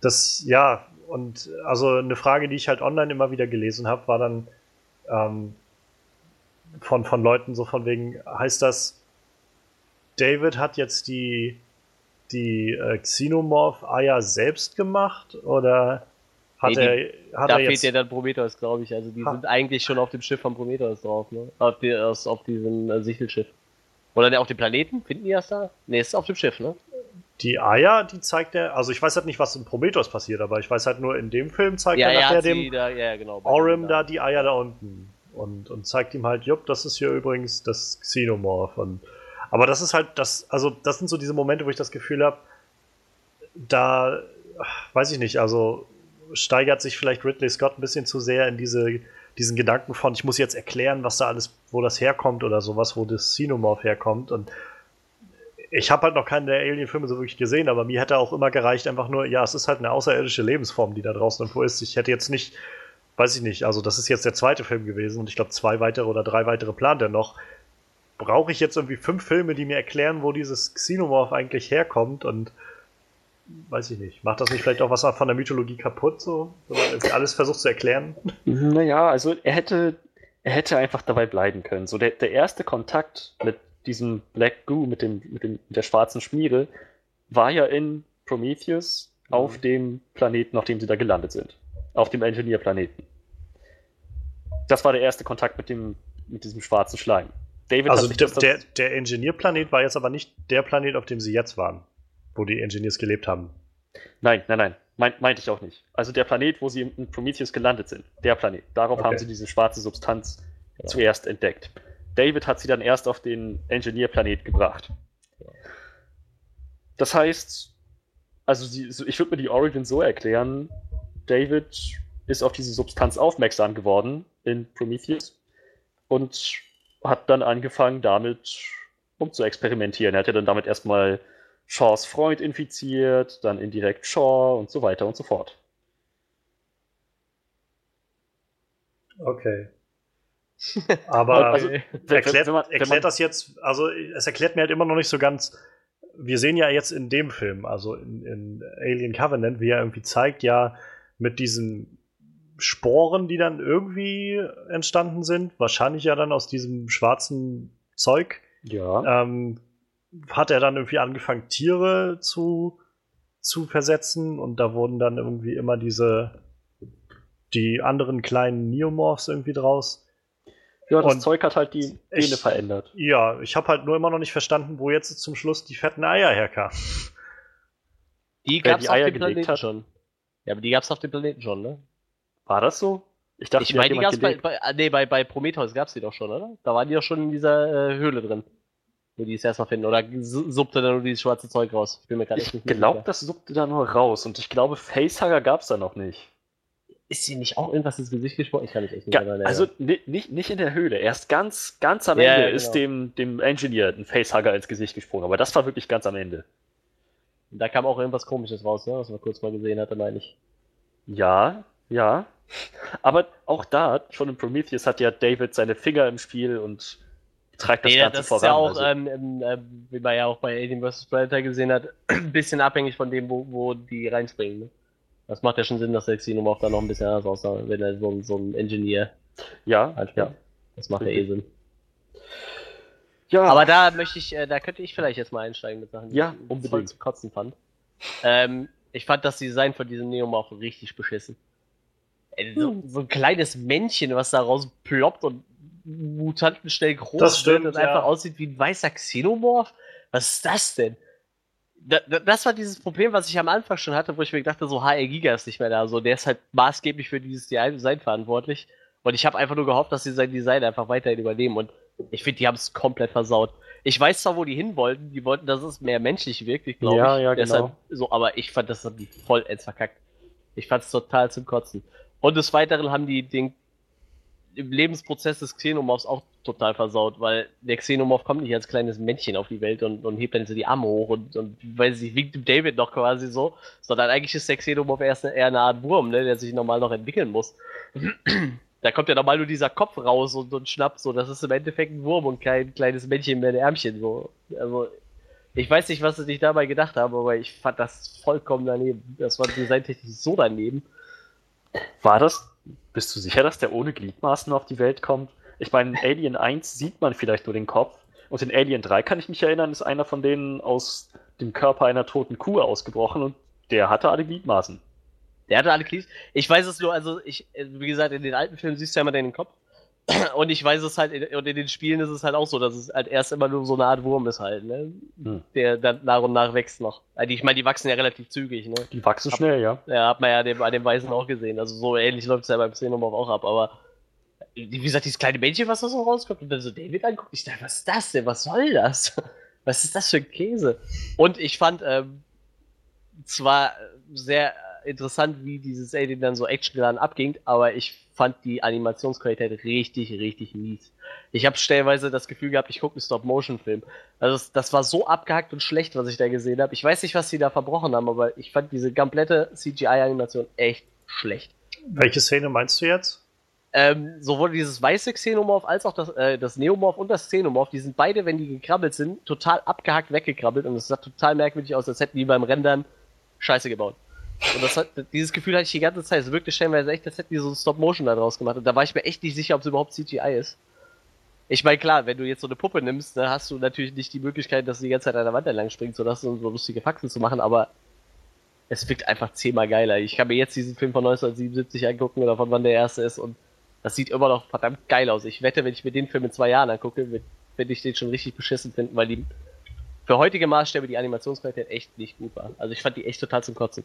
das, ja, und also eine Frage, die ich halt online immer wieder gelesen habe, war dann ähm, von, von Leuten so von wegen, heißt das, David hat jetzt die die äh, Xenomorph-Eier selbst gemacht oder hat nee, die, er. Hat
da
er
fehlt ja dann Prometheus, glaube ich. Also die ha. sind eigentlich schon auf dem Schiff von Prometheus drauf, ne? Auf, die, auf diesem äh, Sichtelschiff. Oder auf dem Planeten? Finden die das da? Ne, ist auf dem Schiff, ne?
Die Eier, die zeigt er, also ich weiß halt nicht, was in Prometheus passiert, aber ich weiß halt nur, in dem Film zeigt
ja,
er
nachher
dem
da, ja, genau,
Orim da die Eier da unten und, und zeigt ihm halt, jupp, das ist hier übrigens das Xenomorph und aber das ist halt das, also das sind so diese Momente, wo ich das Gefühl habe, da weiß ich nicht, also steigert sich vielleicht Ridley Scott ein bisschen zu sehr in diese, diesen Gedanken von, ich muss jetzt erklären, was da alles, wo das herkommt oder sowas, wo das Xenomorph herkommt. Und ich habe halt noch keinen der Alien-Filme so wirklich gesehen, aber mir hätte auch immer gereicht, einfach nur, ja, es ist halt eine außerirdische Lebensform, die da draußen irgendwo ist. Ich hätte jetzt nicht, weiß ich nicht, also das ist jetzt der zweite Film gewesen und ich glaube, zwei weitere oder drei weitere plant er noch brauche ich jetzt irgendwie fünf Filme, die mir erklären, wo dieses Xenomorph eigentlich herkommt und weiß ich nicht. Macht das nicht vielleicht auch was von der Mythologie kaputt, so, wenn man irgendwie alles versucht zu erklären?
Naja, also er hätte, er hätte einfach dabei bleiben können. So der, der erste Kontakt mit diesem Black Goo, mit dem, mit dem, mit der schwarzen Schmiere, war ja in Prometheus mhm. auf dem Planeten, auf dem sie da gelandet sind. Auf dem Engineer-Planeten. Das war der erste Kontakt mit dem, mit diesem schwarzen Schleim.
David also der, der, der Engineer-Planet war jetzt aber nicht der Planet, auf dem sie jetzt waren, wo die Engineers gelebt haben.
Nein, nein, nein. Meint, meinte ich auch nicht. Also der Planet, wo sie in Prometheus gelandet sind. Der Planet. Darauf okay. haben sie diese schwarze Substanz ja. zuerst entdeckt. David hat sie dann erst auf den Engineer-Planet gebracht. Das heißt, also sie, ich würde mir die Origin so erklären, David ist auf diese Substanz aufmerksam geworden in Prometheus und hat dann angefangen, damit um zu experimentieren. Er hat ja dann damit erstmal Shaws Freund infiziert, dann indirekt Shaw und so weiter und so fort.
Okay. Aber also, erklärt, wenn man, wenn erklärt das jetzt, also es erklärt mir halt immer noch nicht so ganz, wir sehen ja jetzt in dem Film, also in, in Alien Covenant, wie er irgendwie zeigt, ja, mit diesem Sporen, die dann irgendwie entstanden sind. Wahrscheinlich ja dann aus diesem schwarzen Zeug.
Ja.
Ähm, hat er dann irgendwie angefangen, Tiere zu, zu versetzen und da wurden dann irgendwie immer diese die anderen kleinen Neomorphs irgendwie draus.
Ja, das und Zeug hat halt die Gene verändert.
Ja, ich habe halt nur immer noch nicht verstanden, wo jetzt zum Schluss die fetten Eier herkamen.
Die gab's die auf dem Planeten schon. Ja, aber die gab's auf dem Planeten schon, ne?
War das so?
Ich dachte, ich meine, die gab's bei, bei, ah, nee, bei, bei Prometheus gab's die doch schon, oder? Da waren die doch schon in dieser äh, Höhle drin. Wo die es erstmal finden. Oder suppte dann nur dieses schwarze Zeug raus?
Ich bin mir gerade nicht Ich glaube, das suppte da nur raus. Und ich glaube, Facehugger gab's da noch nicht.
Ist sie nicht auch irgendwas ins Gesicht gesprochen? Ich kann mich echt nicht
erinnern. Also nicht, nicht in der Höhle. Erst ganz, ganz am ja, Ende genau. ist dem, dem Engineer ein Facehugger ins Gesicht gesprungen. Aber das war wirklich ganz am Ende.
Da kam auch irgendwas komisches raus, ne? was man kurz mal gesehen hatte, meine ich.
Ja, ja. Aber auch da, schon in Prometheus hat ja David seine Finger im Spiel und treibt das nee, Ganze
das
voran.
Das ist ja auch, also. ähm, äh, wie man ja auch bei Alien vs. Predator gesehen hat, ein bisschen abhängig von dem, wo, wo die reinspringen. Ne? Das macht ja schon Sinn, dass der Xenomorph da noch ein bisschen anders aussah, wenn er so, so ein Engineer
ja, halt ja.
Das macht ja eh Sinn. Ja. Aber da möchte ich, äh, da könnte ich vielleicht jetzt mal einsteigen mit Sachen,
die ja, ich unbedingt.
zu kotzen fand. Ähm, ich fand das Design von diesem Neomorph richtig beschissen. So, hm. so, ein kleines Männchen, was da raus ploppt und Mutanten schnell groß
das stimmt,
wird und
ja.
einfach aussieht wie ein weißer Xenomorph. Was ist das denn? Da, da, das war dieses Problem, was ich am Anfang schon hatte, wo ich mir dachte, so HR Giga ist nicht mehr da. So, der ist halt maßgeblich für dieses Design verantwortlich. Und ich habe einfach nur gehofft, dass sie sein Design einfach weiterhin übernehmen. Und Ich finde, die haben es komplett versaut. Ich weiß zwar, wo die hin wollten, die wollten, dass es mehr menschlich wirkt, glaube
Ja,
ich.
ja,
Deshalb
genau.
So, aber ich fand, das haben die vollends verkackt. Ich fand es total zum Kotzen. Und des Weiteren haben die den im Lebensprozess des Xenomorphs auch total versaut, weil der Xenomorph kommt nicht als kleines Männchen auf die Welt und, und hebt dann so die Arme hoch und, und weiß ich, winkt dem David noch quasi so, sondern eigentlich ist der Xenomorph erst eine, eher eine Art Wurm, ne, der sich normal noch entwickeln muss. Da kommt ja normal nur dieser Kopf raus und, und schnappt so. Das ist im Endeffekt ein Wurm und kein kleines Männchen mit Ärmchen. So. Also, ich weiß nicht, was sie sich dabei gedacht haben, aber ich fand das vollkommen daneben. Das war designtechnisch so daneben.
War das, bist du sicher, dass der ohne Gliedmaßen auf die Welt kommt? Ich meine, in Alien 1 sieht man vielleicht nur den Kopf. Und in Alien 3 kann ich mich erinnern, ist einer von denen aus dem Körper einer toten Kuh ausgebrochen und der hatte alle Gliedmaßen.
Der hatte alle Glied. Ich weiß es nur, also ich, äh, wie gesagt, in den alten Filmen siehst du ja immer den Kopf. Und ich weiß es halt, in, und in den Spielen ist es halt auch so, dass es halt erst immer nur so eine Art Wurm ist halt, ne?
Hm.
Der dann nach und nach wächst noch. Also ich meine, die wachsen ja relativ zügig, ne?
Die wachsen schnell, ja.
Ja, hat man ja dem, an dem Weißen auch gesehen. Also so ähnlich läuft es ja beim Xenomorph auch ab, aber wie gesagt, dieses kleine Männchen, was da so rauskommt und dann so David anguckt, ich dachte, was ist das denn? Was soll das? Was ist das für ein Käse? Und ich fand ähm, zwar sehr interessant, wie dieses Alien dann so actiongeladen abging, aber ich fand die Animationsqualität richtig, richtig mies. Ich habe stellenweise das Gefühl gehabt, ich gucke einen Stop-Motion-Film. Also das, das war so abgehackt und schlecht, was ich da gesehen habe. Ich weiß nicht, was sie da verbrochen haben, aber ich fand diese komplette CGI-Animation echt schlecht.
Welche Szene meinst du jetzt?
Ähm, sowohl dieses weiße Xenomorph als auch das, äh, das Neomorph und das Xenomorph, die sind beide, wenn die gekrabbelt sind, total abgehackt weggekrabbelt und es sah total merkwürdig aus, als hätten die beim Rendern Scheiße gebaut. Und das hat, dieses Gefühl hatte ich die ganze Zeit. Es wirkte stellenweise echt, als hätten die so ein Stop-Motion da draus gemacht. Und da war ich mir echt nicht sicher, ob es überhaupt CGI ist. Ich meine, klar, wenn du jetzt so eine Puppe nimmst, dann hast du natürlich nicht die Möglichkeit, dass du die ganze Zeit an der Wand entlang springst oder so, so lustige Faxen zu machen, aber es wirkt einfach zehnmal geiler. Ich kann mir jetzt diesen Film von 1977 angucken oder von wann der erste ist und das sieht immer noch verdammt geil aus. Ich wette, wenn ich mir den Film in zwei Jahren angucke, werde ich den schon richtig beschissen finden, weil die für heutige Maßstäbe die Animationsqualität echt nicht gut war. Also ich fand die echt total zum Kotzen.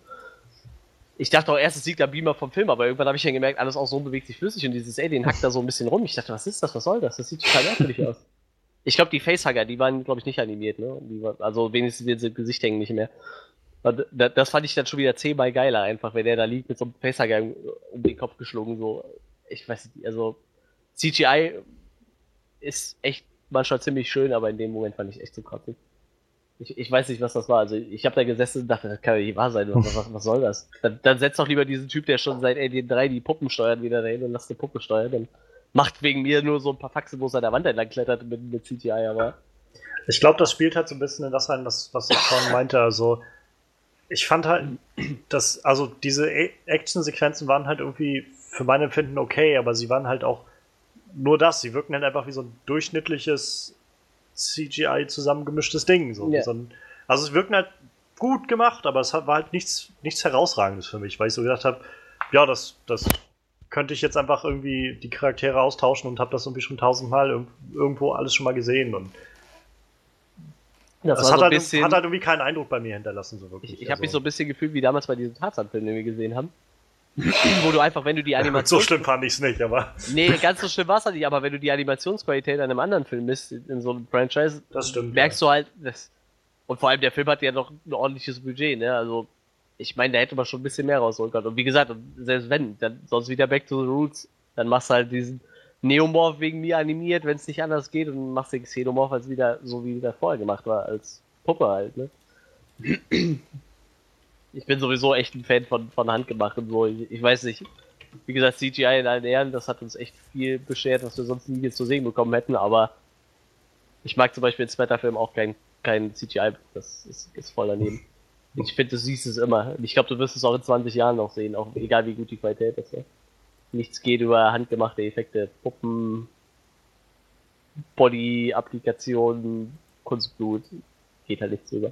Ich dachte auch erst, es liegt am Beamer vom Film, aber irgendwann habe ich dann gemerkt, alles auch so bewegt sich flüssig und dieses Alien hackt da so ein bisschen rum. Ich dachte, was ist das? Was soll das? Das sieht total merkwürdig aus. Ich glaube, die Facehugger, die waren, glaube ich, nicht animiert, ne? Die war, also wenigstens diese Gesicht hängen nicht mehr. Das fand ich dann schon wieder zehnmal geiler, einfach, wenn der da liegt mit so einem Facehugger um den Kopf geschlungen, so. Ich weiß nicht, also CGI ist echt manchmal ziemlich schön, aber in dem Moment fand ich echt zu kotzen. Ich, ich weiß nicht, was das war. Also ich habe da gesessen und dachte, das kann ja nicht wahr sein. Was, was, was soll das? Dann, dann setzt doch lieber diesen Typ, der schon seit Alien 3 die Puppen steuert, wieder dahin und lasst die Puppe steuern. Dann macht wegen mir nur so ein paar Faxen, wo es an der Wand entlang klettert mit, mit CGI, aber
Ich glaube, das spielt halt so ein bisschen in das rein, was, was ich vorhin meinte. Also, ich fand halt, dass, also diese Action-Sequenzen waren halt irgendwie für mein Empfinden okay, aber sie waren halt auch nur das. Sie wirken halt einfach wie so ein durchschnittliches CGI zusammengemischtes Ding. So. Ein, also, es wirken halt gut gemacht, aber es war halt nichts, nichts Herausragendes für mich, weil ich so gedacht habe, ja, das, das könnte ich jetzt einfach irgendwie die Charaktere austauschen und habe das irgendwie schon tausendmal irg- irgendwo alles schon mal gesehen und
das
das hat,
so
halt,
bisschen.
hat halt irgendwie keinen Eindruck bei mir hinterlassen, so wirklich.
ich ich habe mich
Also,
so ein bisschen gefühlt wie damals bei diesem Tarzan-Film, den wir gesehen haben. Wo du einfach, wenn du die
so
Animation.
schlimm fand ich es nicht, aber
Nee, ganz so schlimm war es halt nicht, aber wenn du die Animationsqualität an einem anderen Film misst, in so einem Franchise,
das stimmt.
merkst du halt, das, und vor allem der Film hat ja noch ein ordentliches Budget, ne? Also, ich meine, da hätte man schon ein bisschen mehr rausholen können. Und wie gesagt, selbst wenn, dann sonst wieder Back to the Roots, dann machst du halt diesen Neomorph wegen mir animiert, wenn es nicht anders geht, und machst den Xenomorph als wieder so wie der vorher gemacht war, als Puppe halt, ne? Ich bin sowieso echt ein Fan von, von handgemacht und so. Ich, ich weiß nicht. Wie gesagt, CGI in allen Ehren, das hat uns echt viel beschert, was wir sonst nie zu sehen bekommen hätten, aber ich mag zum Beispiel in Splatter-Filmen auch kein, kein CGI, das ist, ist voll daneben. Ich finde, du siehst es immer. Ich glaube, du wirst es auch in 20 Jahren noch sehen, auch egal wie gut die Qualität ist. Ja. Nichts geht über handgemachte Effekte, Puppen, Body-Applikationen, Kunstblut, geht halt nichts drüber.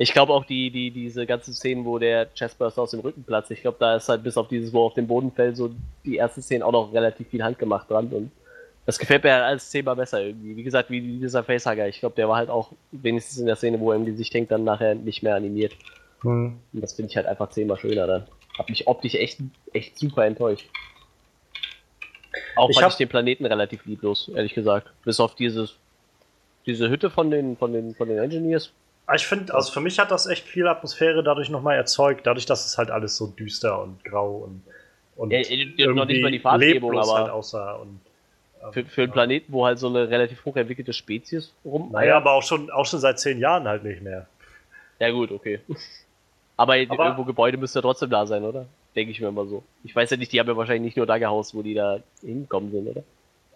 Ich glaube auch die, die, diese ganzen Szenen, wo der Chestburster aus dem Rücken platzt, ich glaube, da ist halt bis auf dieses, wo auf dem Boden fällt, so die ersten Szenen auch noch relativ viel handgemacht dran und das gefällt mir als zehnmal besser irgendwie. Wie gesagt, wie dieser Facehugger. Ich glaube, der war halt auch wenigstens in der Szene, wo er im Gesicht hängt, dann nachher nicht mehr animiert.
Hm.
Und das finde ich halt einfach zehnmal schöner dann. Hab mich optisch echt, echt super enttäuscht. Auch
Ich
fand ich den Planeten relativ lieblos, ehrlich gesagt. Bis auf dieses, diese Hütte von den, von den, von den Engineers.
Aber Ich finde, also für mich hat das echt viel Atmosphäre dadurch nochmal erzeugt, dadurch, dass es halt alles so düster und grau und, und
Ja, äh, noch nicht mal die Farbgebung,
leblos
aber-
halt aussah. Und, ähm,
Für, für einen Planeten, wo halt so eine relativ hochentwickelte Spezies rum.
Naja, aber auch schon, auch schon seit zehn Jahren halt nicht mehr.
Ja, gut, okay. Aber,
Aber-
irgendwo Gebäude müsste ja trotzdem da sein, oder? Denke ich mir immer so. Ich weiß ja nicht, die haben ja wahrscheinlich nicht nur da gehaust, wo die da hingekommen sind, oder?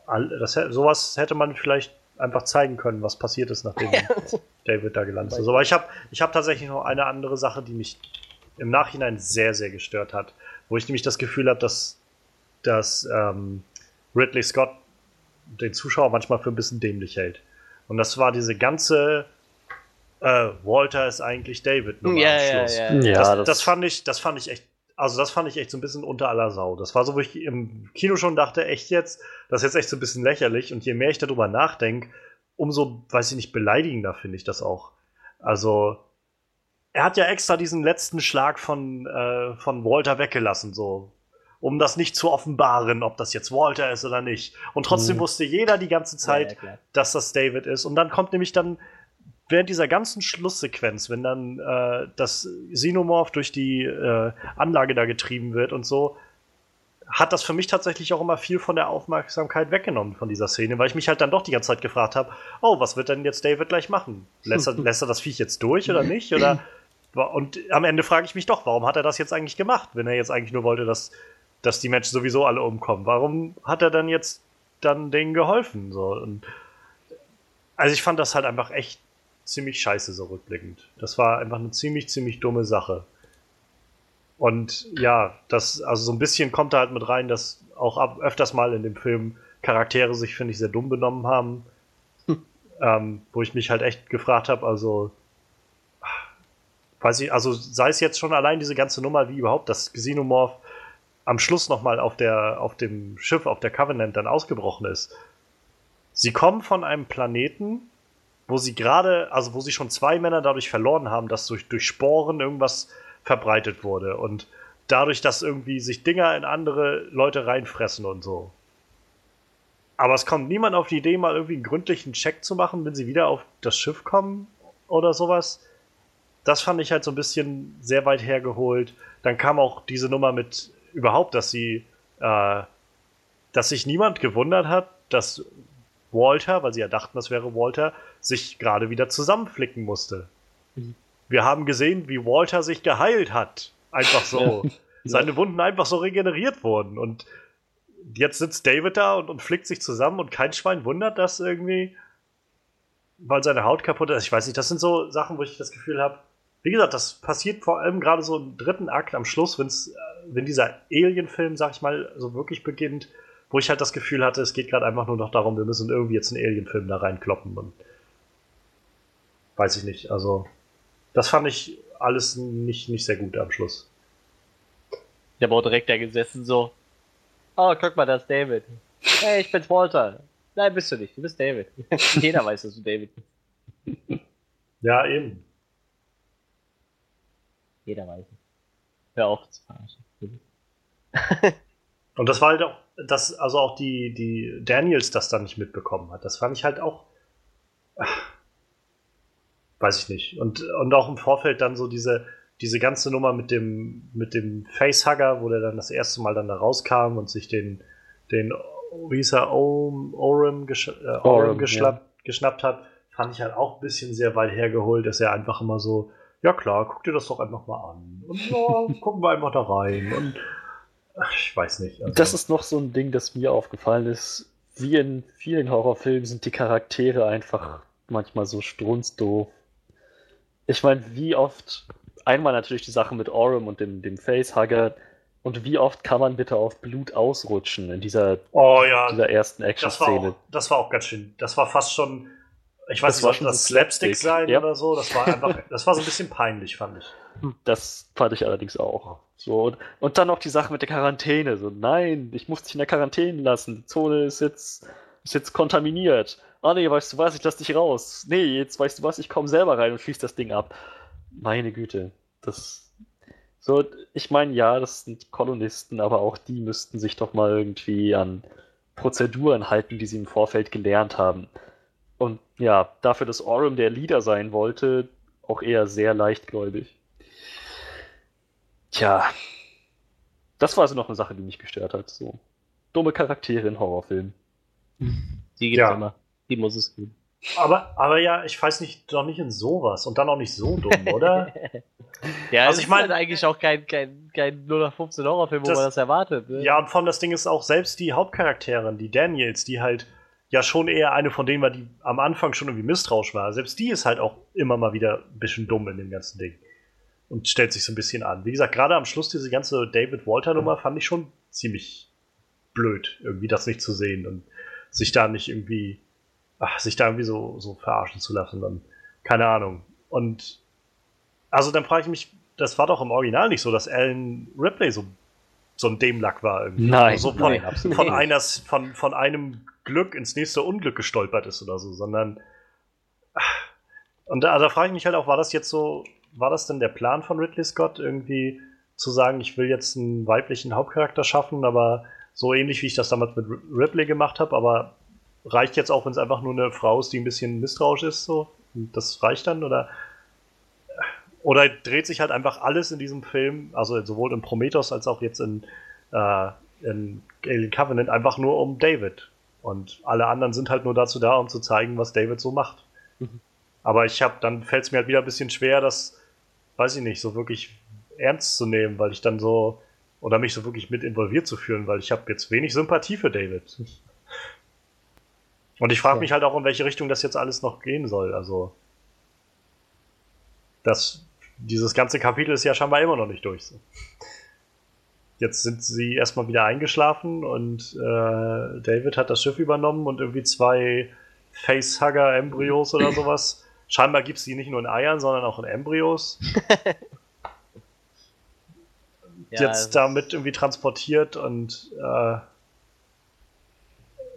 All- Das, sowas hätte man vielleicht einfach zeigen können, was passiert ist, nachdem David da gelandet ist. Aber ich habe ich hab tatsächlich noch eine andere Sache, die mich im Nachhinein sehr, sehr gestört hat. Wo ich nämlich das Gefühl habe, dass, dass ähm, Ridley Scott den Zuschauer manchmal für ein bisschen dämlich hält. Und das war diese ganze äh, Walter ist eigentlich David Nummer
Ja,
am
ja,
Schluss.
ja.
Ja,
das,
das-
das, fand ich, das fand ich echt, also das fand ich echt so ein bisschen unter aller Sau. Das war so, wo ich im Kino schon dachte, echt jetzt, das ist jetzt echt so ein bisschen lächerlich. Und je mehr ich darüber nachdenke, umso, weiß ich nicht, beleidigender finde ich das auch. Also, er hat ja extra diesen letzten Schlag von, äh, von Walter weggelassen, so. Um das nicht zu offenbaren, ob das jetzt Walter ist oder nicht. Und trotzdem
Mhm.
wusste jeder die ganze Zeit,
Ja,
dass das David ist. Und dann kommt nämlich dann während dieser ganzen Schlusssequenz, wenn dann äh, das Xenomorph durch die äh, Anlage da getrieben wird und so, hat das für mich tatsächlich auch immer viel von der Aufmerksamkeit weggenommen von dieser Szene, weil ich mich halt dann doch die ganze Zeit gefragt habe, oh, was wird denn jetzt David gleich machen? Lässt er, lässt er das Viech jetzt durch oder nicht? Oder und am Ende frage ich mich doch, warum hat er das jetzt eigentlich gemacht, wenn er jetzt eigentlich nur wollte, dass, dass die Menschen sowieso alle umkommen? Warum hat er dann jetzt dann denen geholfen? So? Und also ich fand das halt einfach echt ziemlich scheiße so rückblickend. Das war einfach eine ziemlich, ziemlich dumme Sache. Und ja, das, also so ein bisschen kommt da halt mit rein, dass auch ab, öfters mal in dem Film Charaktere sich, finde ich, sehr dumm benommen haben. Ähm, wo ich mich halt echt gefragt habe, also weiß ich, also sei es jetzt schon allein diese ganze Nummer, wie überhaupt das Xenomorph am Schluss nochmal auf der, auf dem Schiff, auf der Covenant dann ausgebrochen ist. Sie kommen von einem Planeten, wo sie gerade, also wo sie schon zwei Männer dadurch verloren haben, dass durch, durch Sporen irgendwas verbreitet wurde und dadurch, dass irgendwie sich Dinger in andere Leute reinfressen und so. Aber es kommt niemand auf die Idee, mal irgendwie einen gründlichen Check zu machen, wenn sie wieder auf das Schiff kommen oder sowas. Das fand ich halt so ein bisschen sehr weit hergeholt. Dann kam auch diese Nummer mit überhaupt, dass sie, äh, dass sich niemand gewundert hat, dass Walter, weil sie ja dachten, das wäre Walter, sich gerade wieder zusammenflicken musste.
Mhm.
Wir haben gesehen, wie Walter sich geheilt hat. Einfach so. Seine Wunden einfach so regeneriert wurden. Und jetzt sitzt David da und, und flickt sich zusammen und kein Schwein wundert das irgendwie, weil seine Haut kaputt ist. Ich weiß nicht, das sind so Sachen, wo ich das Gefühl habe, wie gesagt, das passiert vor allem gerade so im dritten Akt am Schluss, wenn's, äh, wenn dieser Alien-Film, sag ich mal, so wirklich beginnt, wo ich halt das Gefühl hatte, es geht gerade einfach nur noch darum, wir müssen irgendwie jetzt einen Alien-Film da reinkloppen und weiß ich nicht. Also, das fand ich alles nicht, nicht sehr gut am Schluss.
Ich habe auch direkt da gesessen so. Oh, guck mal, das ist David. Hey, ich bin's Walter. Nein, bist du nicht. Du bist David. Jeder weiß, dass du David bist.
Ja, eben.
Jeder weiß es. Hör auf zu verarschen.
Und das war halt auch, dass also auch die, die Daniels das dann nicht mitbekommen hat. Das fand ich halt auch. ach, weiß ich nicht. Und, und auch im Vorfeld dann so diese, diese ganze Nummer mit dem, mit dem Facehugger, wo der dann das erste Mal dann da rauskam und sich den, den Om- Orem, gesch äh, Orem
Orem,
geschnappt, geschnappt hat, fand ich halt auch ein bisschen sehr weit hergeholt, dass er einfach immer so, ja klar, guck dir das doch einfach mal an. Und ja, gucken wir einfach da rein. Und ach, ich weiß nicht. also-
Das ist noch so ein Ding, das mir aufgefallen ist. Wie in vielen Horrorfilmen sind die Charaktere einfach manchmal so strunzdoof. Ich meine, wie oft, einmal natürlich die Sache mit Orem und dem, dem Facehugger, und wie oft kann man bitte auf Blut ausrutschen in dieser,
Oh ja,
dieser ersten
das
Action-Szene?
das war auch ganz schön. Das war fast schon. Ich weiß
Das
nicht,
war schon
das Slapstick sein
ja.
oder so. Das war einfach, das war so ein bisschen peinlich, fand ich.
Das fand ich allerdings auch. So, und, und dann noch die Sache mit der Quarantäne. So, nein, ich muss dich in der Quarantäne lassen. Die Zone ist jetzt, ist jetzt kontaminiert. Ah nee, weißt du was, ich lass dich raus. Nee, jetzt weißt du was, ich komme selber rein und schließ das Ding ab. Meine Güte. Das. So, ich meine, ja, das sind Kolonisten, aber auch die müssten sich doch mal irgendwie an Prozeduren halten, die sie im Vorfeld gelernt haben. Und ja, dafür, dass Orem der Leader sein wollte, auch eher sehr leichtgläubig. Tja, das war also noch eine Sache, die mich gestört hat. So dumme Charaktere in Horrorfilmen.
Die gibt's
Ja.
immer. Die muss es geben.
Aber, aber ja, ich weiß nicht, doch nicht in sowas und dann auch nicht so dumm, oder?
Ja,
Also ich mein-
meine eigentlich auch kein, kein, kein 0815 Horrorfilm, wo
Das-
man das erwartet. Ne?
ja, und vor allem das Ding ist auch selbst die Hauptcharakterin, die Daniels, die halt ja schon eher eine von denen war, die am Anfang schon irgendwie misstrauisch war. Selbst die ist halt auch immer mal wieder ein bisschen dumm in dem ganzen Ding. Und stellt sich so ein bisschen an. Wie gesagt, gerade am Schluss diese ganze David Walter-Nummer fand ich schon ziemlich blöd, irgendwie das nicht zu sehen und sich da nicht irgendwie, ach, sich da irgendwie so, so verarschen zu lassen. Dann, keine Ahnung. Und also dann frage ich mich, das war doch im Original nicht so, dass Alan Ripley so, so ein Dämlack war irgendwie.
Nein,
so von,
nein, absolut
von,
nicht.
einer, von, von einem Glück ins nächste Unglück gestolpert ist oder so, sondern und da, da frage ich mich halt auch, war das jetzt so, war das denn der Plan von Ridley Scott, irgendwie zu sagen, ich will jetzt einen weiblichen Hauptcharakter schaffen, aber so ähnlich wie ich das damals mit Ripley gemacht habe, aber reicht jetzt auch, wenn es einfach nur eine Frau ist, die ein bisschen misstrauisch ist, so? Und das reicht dann? Oder, oder dreht sich halt einfach alles in diesem Film, also sowohl in Prometheus als auch jetzt in, äh, in Alien Covenant, einfach nur um David. Und alle anderen sind halt nur dazu da, um zu zeigen, was David so macht. Aber ich habe, dann fällt es mir halt wieder ein bisschen schwer, das, weiß ich nicht, so wirklich ernst zu nehmen, weil ich dann so, oder mich so wirklich mit involviert zu fühlen, weil ich habe jetzt wenig Sympathie für David. Und ich frage mich halt auch, in welche Richtung das jetzt alles noch gehen soll. Also, das, dieses ganze Kapitel ist ja scheinbar immer noch nicht durch. Jetzt sind sie erstmal wieder eingeschlafen und äh, David hat das Schiff übernommen und irgendwie zwei Facehugger-Embryos oder sowas. Scheinbar gibt es die nicht nur in Eiern, sondern auch in Embryos.
Ja,
jetzt damit irgendwie transportiert und äh,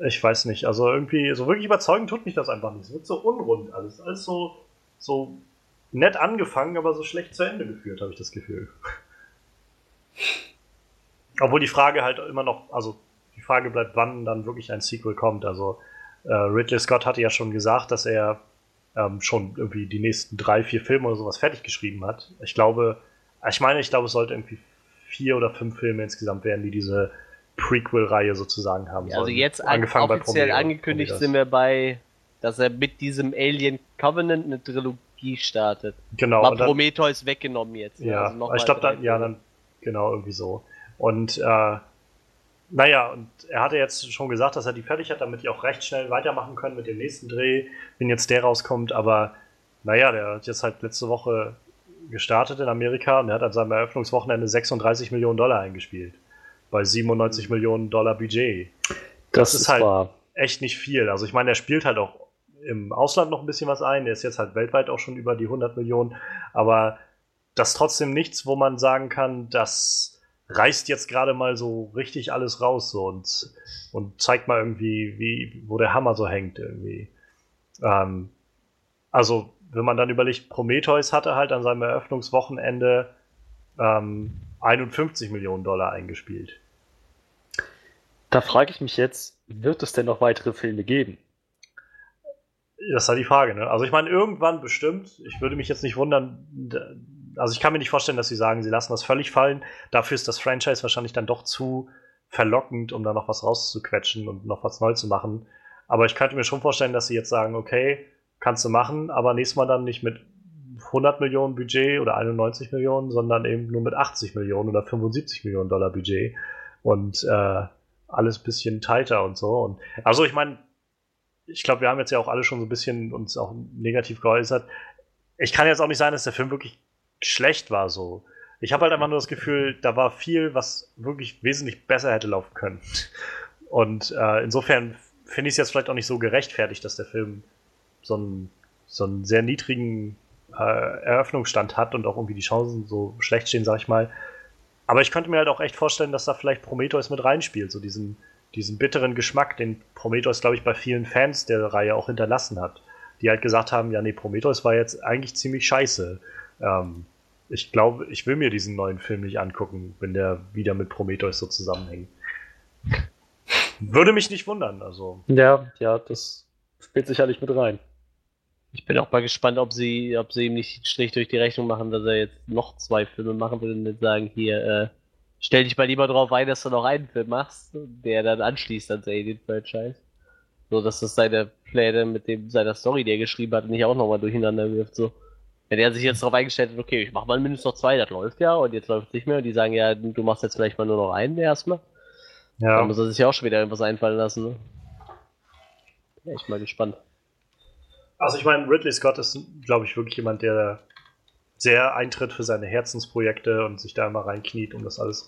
ich weiß nicht, also irgendwie so wirklich überzeugend tut mich das einfach nicht. Es wird so unrund alles. Alles so, so nett angefangen, aber so schlecht zu Ende geführt, habe ich das Gefühl. Obwohl die Frage halt immer noch, also die Frage bleibt, wann dann wirklich ein Sequel kommt. Also äh, Ridley Scott hatte ja schon gesagt, dass er ähm, schon irgendwie die nächsten drei, vier Filme oder sowas fertig geschrieben hat. Ich glaube, ich meine, ich glaube, es sollte irgendwie vier oder fünf Filme insgesamt werden, die diese Prequel-Reihe sozusagen haben
Ja, also
sollen.
jetzt an,
Angefangen bei
offiziell angekündigt sind wir bei, dass er mit diesem Alien Covenant eine Trilogie startet.
Genau.
War
und dann-
Prometheus weggenommen jetzt. ne?
Ja,
Also noch
ich glaube dann, ja, dann, genau, irgendwie so. Und, äh, naja, und er hatte jetzt schon gesagt, dass er die fertig hat, damit die auch recht schnell weitermachen können mit dem nächsten Dreh, wenn jetzt der rauskommt, aber, naja, der hat jetzt halt letzte Woche gestartet in Amerika und er hat an seinem Eröffnungswochenende 36 Millionen Dollar eingespielt. Bei 97 Millionen Dollar Budget.
Das,
ist
ist
halt-
wahr.
Echt nicht viel. Also ich meine, er spielt halt auch im Ausland noch ein bisschen was ein. Er ist jetzt halt weltweit auch schon über die 100 Millionen. Aber das ist trotzdem nichts, wo man sagen kann, das reißt jetzt gerade mal so richtig alles raus so und, und zeigt mal irgendwie, wie, wo der Hammer so hängt irgendwie. Ähm, also, wenn man dann überlegt, Prometheus hatte halt an seinem Eröffnungswochenende ähm, 51 Millionen Dollar eingespielt.
Da frage ich mich jetzt, wird es denn noch weitere Filme geben?
Das ist halt die Frage, ne? Also ich meine, irgendwann bestimmt, ich würde mich jetzt nicht wundern, also ich kann mir nicht vorstellen, dass sie sagen, sie lassen das völlig fallen. Dafür ist das Franchise wahrscheinlich dann doch zu verlockend, um da noch was rauszuquetschen und noch was neu zu machen. Aber ich könnte mir schon vorstellen, dass sie jetzt sagen, okay, kannst du machen, aber nächstes Mal dann nicht mit 100 Millionen Budget oder 91 Millionen, sondern eben nur mit 80 Millionen oder 75 Millionen Dollar Budget und äh, alles bisschen tighter und so. Und also ich meine, ich glaube, wir haben jetzt ja auch alle schon so ein bisschen uns auch negativ geäußert. Ich kann jetzt auch nicht sagen, dass der Film wirklich schlecht war so. Ich habe halt einfach nur das Gefühl, da war viel, was wirklich wesentlich besser hätte laufen können. Und äh, insofern finde ich es jetzt vielleicht auch nicht so gerechtfertigt, dass der Film so einen, so einen sehr niedrigen äh, Eröffnungsstand hat und auch irgendwie die Chancen so schlecht stehen, sag ich mal. Aber ich könnte mir halt auch echt vorstellen, dass da vielleicht Prometheus mit reinspielt, so diesen, diesen bitteren Geschmack, den Prometheus, glaube ich, bei vielen Fans der Reihe auch hinterlassen hat. Die halt gesagt haben, ja, nee, Prometheus war jetzt eigentlich ziemlich scheiße. Ähm, ich glaube, ich will mir diesen neuen Film nicht angucken, wenn der wieder mit Prometheus so zusammenhängt. Würde mich nicht wundern, also.
Ja, ja, das spielt sicherlich mit rein.
Ich bin auch mal gespannt, ob sie, ob sie ihm nicht Strich durch die Rechnung machen, dass er jetzt noch zwei Filme machen will und nicht sagen, hier, äh, stell dich mal lieber drauf ein, dass du noch einen Film machst, der dann anschließt ans Alien-Franchise. So, dass das seine Pläne mit dem, seiner Story, die er geschrieben hat, nicht auch nochmal durcheinander wirft, so. Wenn er sich jetzt darauf eingestellt hat, okay, ich mach mal mindestens noch zwei, das läuft ja, und jetzt läuft es nicht mehr, und die sagen, ja, du machst jetzt vielleicht mal nur noch einen erstmal,
Ja.
dann muss er sich ja auch schon wieder irgendwas einfallen lassen, ne? Bin echt mal gespannt.
Also ich meine, Ridley Scott ist, glaube ich, wirklich jemand, der sehr eintritt für seine Herzensprojekte und sich da immer reinkniet, um das alles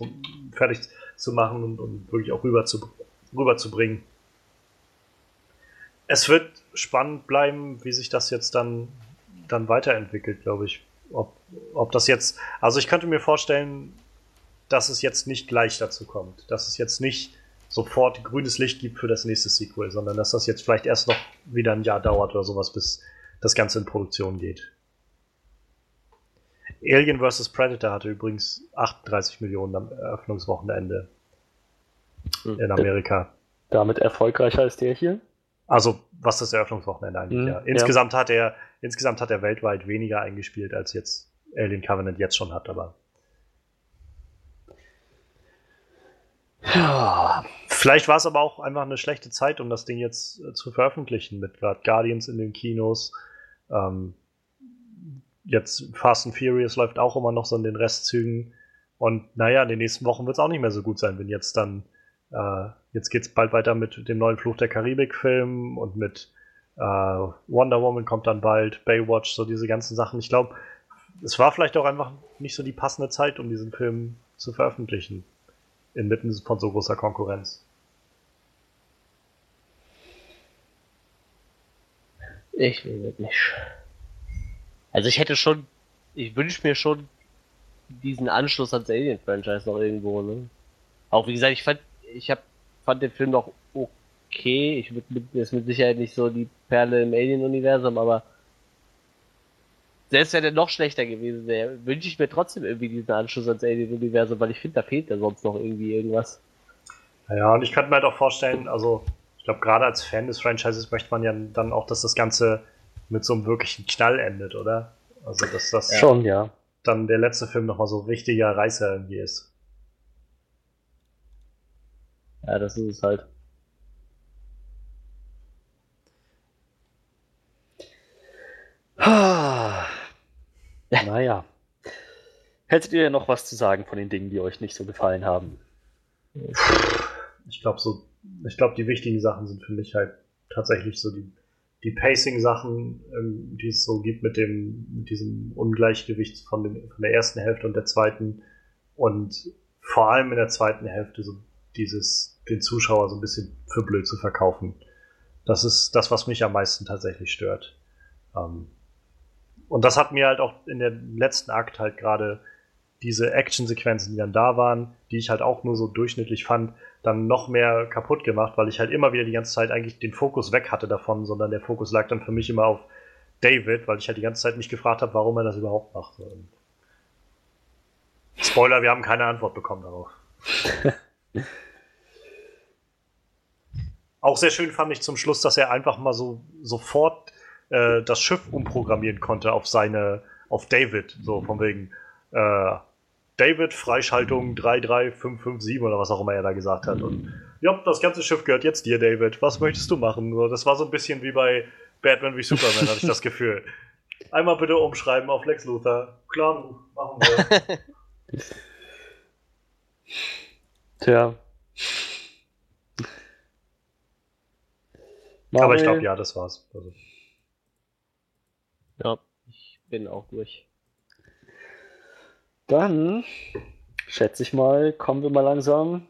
fertig zu machen und, und wirklich auch rüber zu, rüberzubringen. Es wird spannend bleiben, wie sich das jetzt dann, dann weiterentwickelt, glaube ich. Ob, ob das jetzt, also ich könnte mir vorstellen, dass es jetzt nicht gleich dazu kommt, dass es jetzt nicht sofort grünes Licht gibt für das nächste Sequel, sondern dass das jetzt vielleicht erst noch wieder ein Jahr dauert oder sowas, bis das Ganze in Produktion geht. Alien vs. Predator hatte übrigens 38 Millionen am Eröffnungswochenende
Hm.
in Amerika.
Damit erfolgreicher ist der hier.
Also was das Eröffnungswochenende angeht,
Mhm,
ja.
ja.
Insgesamt hat er insgesamt hat er weltweit weniger eingespielt, als jetzt Alien Covenant jetzt schon hat, aber
Ja,
Vielleicht war es aber auch einfach eine schlechte Zeit, um das Ding jetzt äh, zu veröffentlichen, mit Guardians in den Kinos. Ähm, jetzt Fast and Furious läuft auch immer noch so in den Restzügen. Und naja, in den nächsten Wochen wird es auch nicht mehr so gut sein, wenn jetzt dann, äh, jetzt geht es bald weiter mit dem neuen Fluch der Karibik-Film und mit äh, Wonder Woman kommt dann bald, Baywatch, so diese ganzen Sachen. Ich glaube, es war vielleicht auch einfach nicht so die passende Zeit, um diesen Film zu veröffentlichen. Inmitten von so großer Konkurrenz.
Ich will das nicht. Also ich hätte schon, ich wünsche mir schon diesen Anschluss ans Alien-Franchise noch irgendwo, ne? Auch wie gesagt, ich fand, ich hab, fand den Film noch okay. Ich würde mit, ist mit Sicherheit nicht so die Perle im Alien-Universum, aber selbst wenn er noch schlechter gewesen wäre, wünsche ich mir trotzdem irgendwie diesen Anschluss ans Alien-Universum, weil ich finde, da fehlt ja sonst noch irgendwie irgendwas.
Ja, und ich könnte mir halt auch vorstellen, also ich glaube, gerade als Fan des Franchises möchte man ja dann auch, dass das Ganze mit so einem wirklichen Knall endet, oder? Also, dass das
schon, ja.
dann der letzte Film nochmal so richtiger Reißer irgendwie ist.
Ja, das ist es halt.
naja. Hättet ihr noch was zu sagen von den Dingen, die euch nicht so gefallen haben?
Ich glaube, so, ich glaube, die wichtigen Sachen sind für mich halt tatsächlich so die, die Pacing-Sachen, ähm, die es so gibt mit dem, mit diesem Ungleichgewicht von, dem, von der ersten Hälfte und der zweiten. Und vor allem in der zweiten Hälfte so dieses, den Zuschauer so ein bisschen für blöd zu verkaufen. Das ist das, was mich am meisten tatsächlich stört. Ähm, und das hat mir halt auch in dem letzten Akt halt gerade diese Actionsequenzen, die dann da waren, die ich halt auch nur so durchschnittlich fand, dann noch mehr kaputt gemacht, weil ich halt immer wieder die ganze Zeit eigentlich den Fokus weg hatte davon, sondern der Fokus lag dann für mich immer auf David, weil ich halt die ganze Zeit mich gefragt habe, warum er das überhaupt macht. Spoiler, wir haben keine Antwort bekommen darauf. auch sehr schön fand ich zum Schluss, dass er einfach mal so sofort äh, das Schiff umprogrammieren konnte auf seine, auf David, so von wegen, äh, David, Freischaltung 33557 oder was auch immer er da gesagt hat. Und ja, das ganze Schiff gehört jetzt dir, David. Was möchtest du machen? So, Das war so ein bisschen wie bei Batman wie Superman, hatte ich das Gefühl. Einmal bitte umschreiben auf Lex Luthor. Klar, machen wir.
Tja.
Aber ich glaube, ja, das war's. Also,
Ja, ich bin auch durch.
Dann schätze ich mal, kommen wir mal langsam.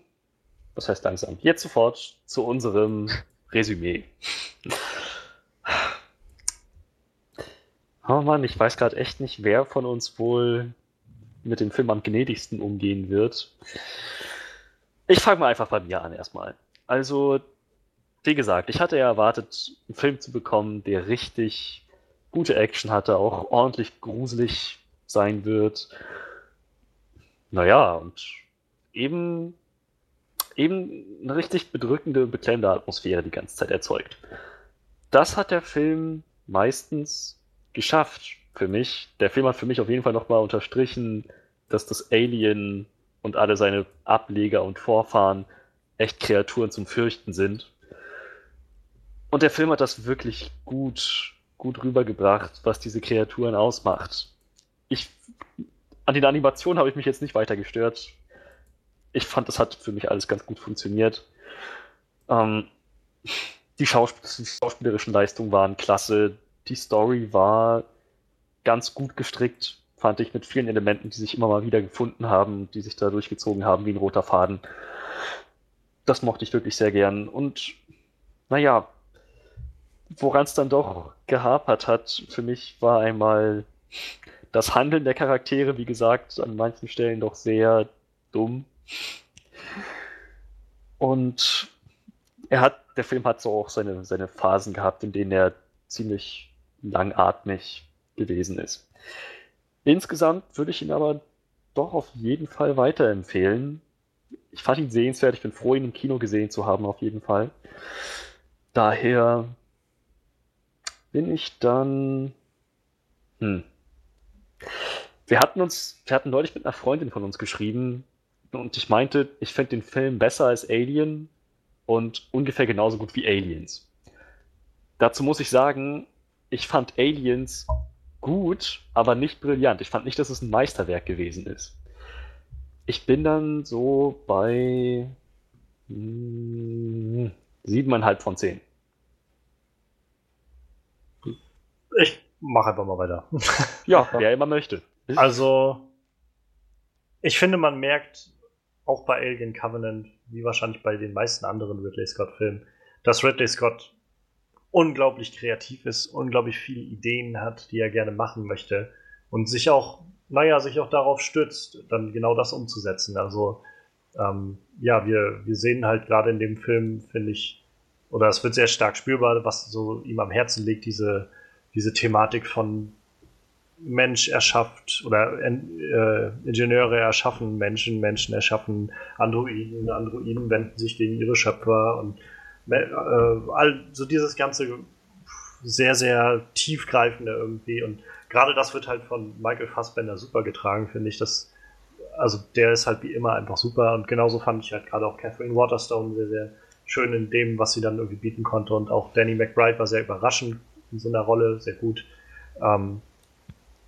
Was heißt langsam? Jetzt sofort zu unserem Resümee. Oh Mann, ich weiß gerade echt nicht, wer von uns wohl mit dem Film am gnädigsten umgehen wird. Ich fange mal einfach bei mir an erstmal. Also, wie gesagt, ich hatte ja erwartet, einen Film zu bekommen, der richtig gute Action hatte, auch ordentlich gruselig sein wird. Naja, und eben eben eine richtig bedrückende, beklemmende Atmosphäre die ganze Zeit erzeugt. Das hat der Film meistens geschafft für mich. Der Film hat für mich auf jeden Fall nochmal unterstrichen, dass das Alien und alle seine Ableger und Vorfahren echt Kreaturen zum Fürchten sind. Und der Film hat das wirklich gut, gut rübergebracht, was diese Kreaturen ausmacht. Ich, an den Animationen habe ich mich jetzt nicht weiter gestört. Ich fand, das hat für mich alles ganz gut funktioniert. Ähm, die, Schausp die schauspielerischen Leistungen waren klasse. Die Story war ganz gut gestrickt fand ich mit vielen Elementen, die sich immer mal wieder gefunden haben, die sich da durchgezogen haben wie ein roter Faden. Das mochte ich wirklich sehr gern. Und naja, woran es dann doch gehapert hat, für mich war einmal das Handeln der Charaktere, wie gesagt, an manchen Stellen doch sehr dumm. Und er hat, der Film hat so auch seine, seine Phasen gehabt, in denen er ziemlich langatmig gewesen ist. Insgesamt würde ich ihn aber doch auf jeden Fall weiterempfehlen. Ich fand ihn sehenswert, ich bin froh, ihn im Kino gesehen zu haben, auf jeden Fall. Daher bin ich dann. Hm. Wir hatten uns, wir hatten neulich mit einer Freundin von uns geschrieben und ich meinte, ich fände den Film besser als Alien und ungefähr genauso gut wie Aliens. Dazu muss ich sagen, ich fand Aliens gut, aber nicht brillant. Ich fand nicht, dass es ein Meisterwerk gewesen ist. Ich bin dann so bei hm, siebeneinhalb von zehn.
Ich mache einfach mal weiter.
ja, wer immer möchte.
Also, ich finde, man merkt auch bei Alien Covenant, wie wahrscheinlich bei den meisten anderen Ridley Scott-Filmen, dass Ridley Scott unglaublich kreativ ist, unglaublich viele Ideen hat, die er gerne machen möchte und sich auch, naja, sich auch darauf stützt, dann genau das umzusetzen. Also, ähm, ja, wir, wir sehen halt gerade in dem Film, finde ich, oder es wird sehr stark spürbar, was so ihm am Herzen liegt, diese, diese Thematik von Mensch erschafft oder äh, Ingenieure erschaffen Menschen, Menschen erschaffen Androiden, Androiden wenden sich gegen ihre Schöpfer und äh, all, so dieses ganze sehr, sehr tiefgreifende irgendwie. Und gerade das wird halt von Michael Fassbender super getragen, finde ich. Das, also der ist halt wie immer einfach super. Und genauso fand ich halt gerade auch Catherine Waterstone sehr, sehr schön in dem, was sie dann irgendwie bieten konnte. Und auch Danny McBride war sehr überraschend in so einer Rolle, sehr gut. Ähm,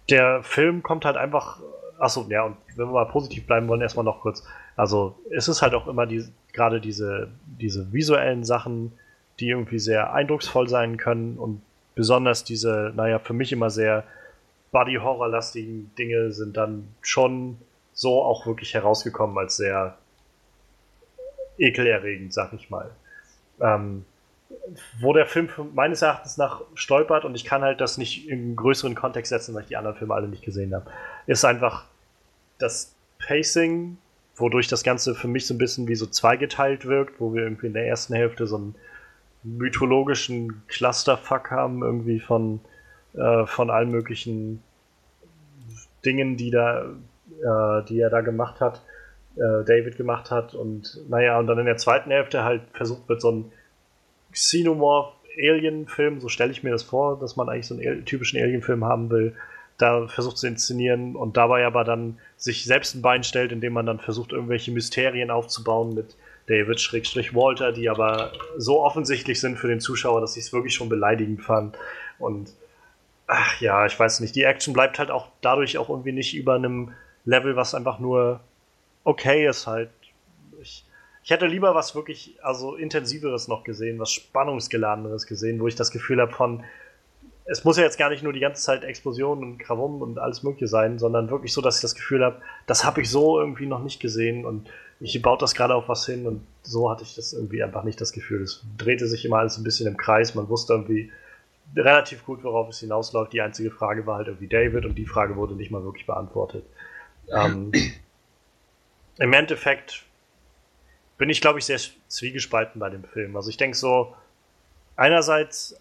der Film kommt halt einfach. Achso, ja, und wenn wir mal positiv bleiben wollen, erstmal noch kurz. Also, es ist halt auch immer die, gerade diese, diese visuellen Sachen, die irgendwie sehr eindrucksvoll sein können und besonders diese, naja, für mich immer sehr Body-Horror-lastigen Dinge sind dann schon so auch wirklich herausgekommen als sehr ekelerregend, sag ich mal. Ähm, wo der Film meines Erachtens nach stolpert und ich kann halt das nicht in einen größeren Kontext setzen, weil ich die anderen Filme alle nicht gesehen habe, ist einfach das Pacing wodurch das Ganze für mich so ein bisschen wie so zweigeteilt wirkt, wo wir irgendwie in der ersten Hälfte so einen mythologischen Clusterfuck haben, irgendwie von, äh, von allen möglichen Dingen, die da, äh, die er da gemacht hat, äh, David gemacht hat und naja, und dann in der zweiten Hälfte halt versucht wird, so ein Xenomorph Alien-Film, so stelle ich mir das vor, dass man eigentlich so einen typischen Alien-Film haben will, da versucht zu inszenieren und dabei aber dann sich selbst ein Bein stellt, indem man dann versucht, irgendwelche Mysterien aufzubauen mit David Schrägstrich Walter, die aber so offensichtlich sind für den Zuschauer, dass ich es wirklich schon beleidigend fand. Und ach ja, ich weiß nicht, die Action bleibt halt auch dadurch auch irgendwie nicht über einem Level, was einfach nur okay ist halt. Ich, hätte lieber was wirklich, also intensiveres noch gesehen, was spannungsgeladeneres gesehen, wo ich das Gefühl habe von, es muss ja jetzt gar nicht nur die ganze Zeit Explosionen und Krawum und alles Mögliche sein, sondern wirklich so, dass ich das Gefühl habe, das habe ich so irgendwie noch nicht gesehen und ich baut das gerade auf was hin und so hatte ich das irgendwie einfach nicht das Gefühl. Es drehte sich immer alles ein bisschen im Kreis, man wusste irgendwie relativ gut, worauf es hinausläuft. Die einzige Frage war halt irgendwie David und die Frage wurde nicht mal wirklich beantwortet. Ähm, Im Endeffekt bin ich, glaube ich, sehr zwiegespalten bei dem Film. Also ich denke so, einerseits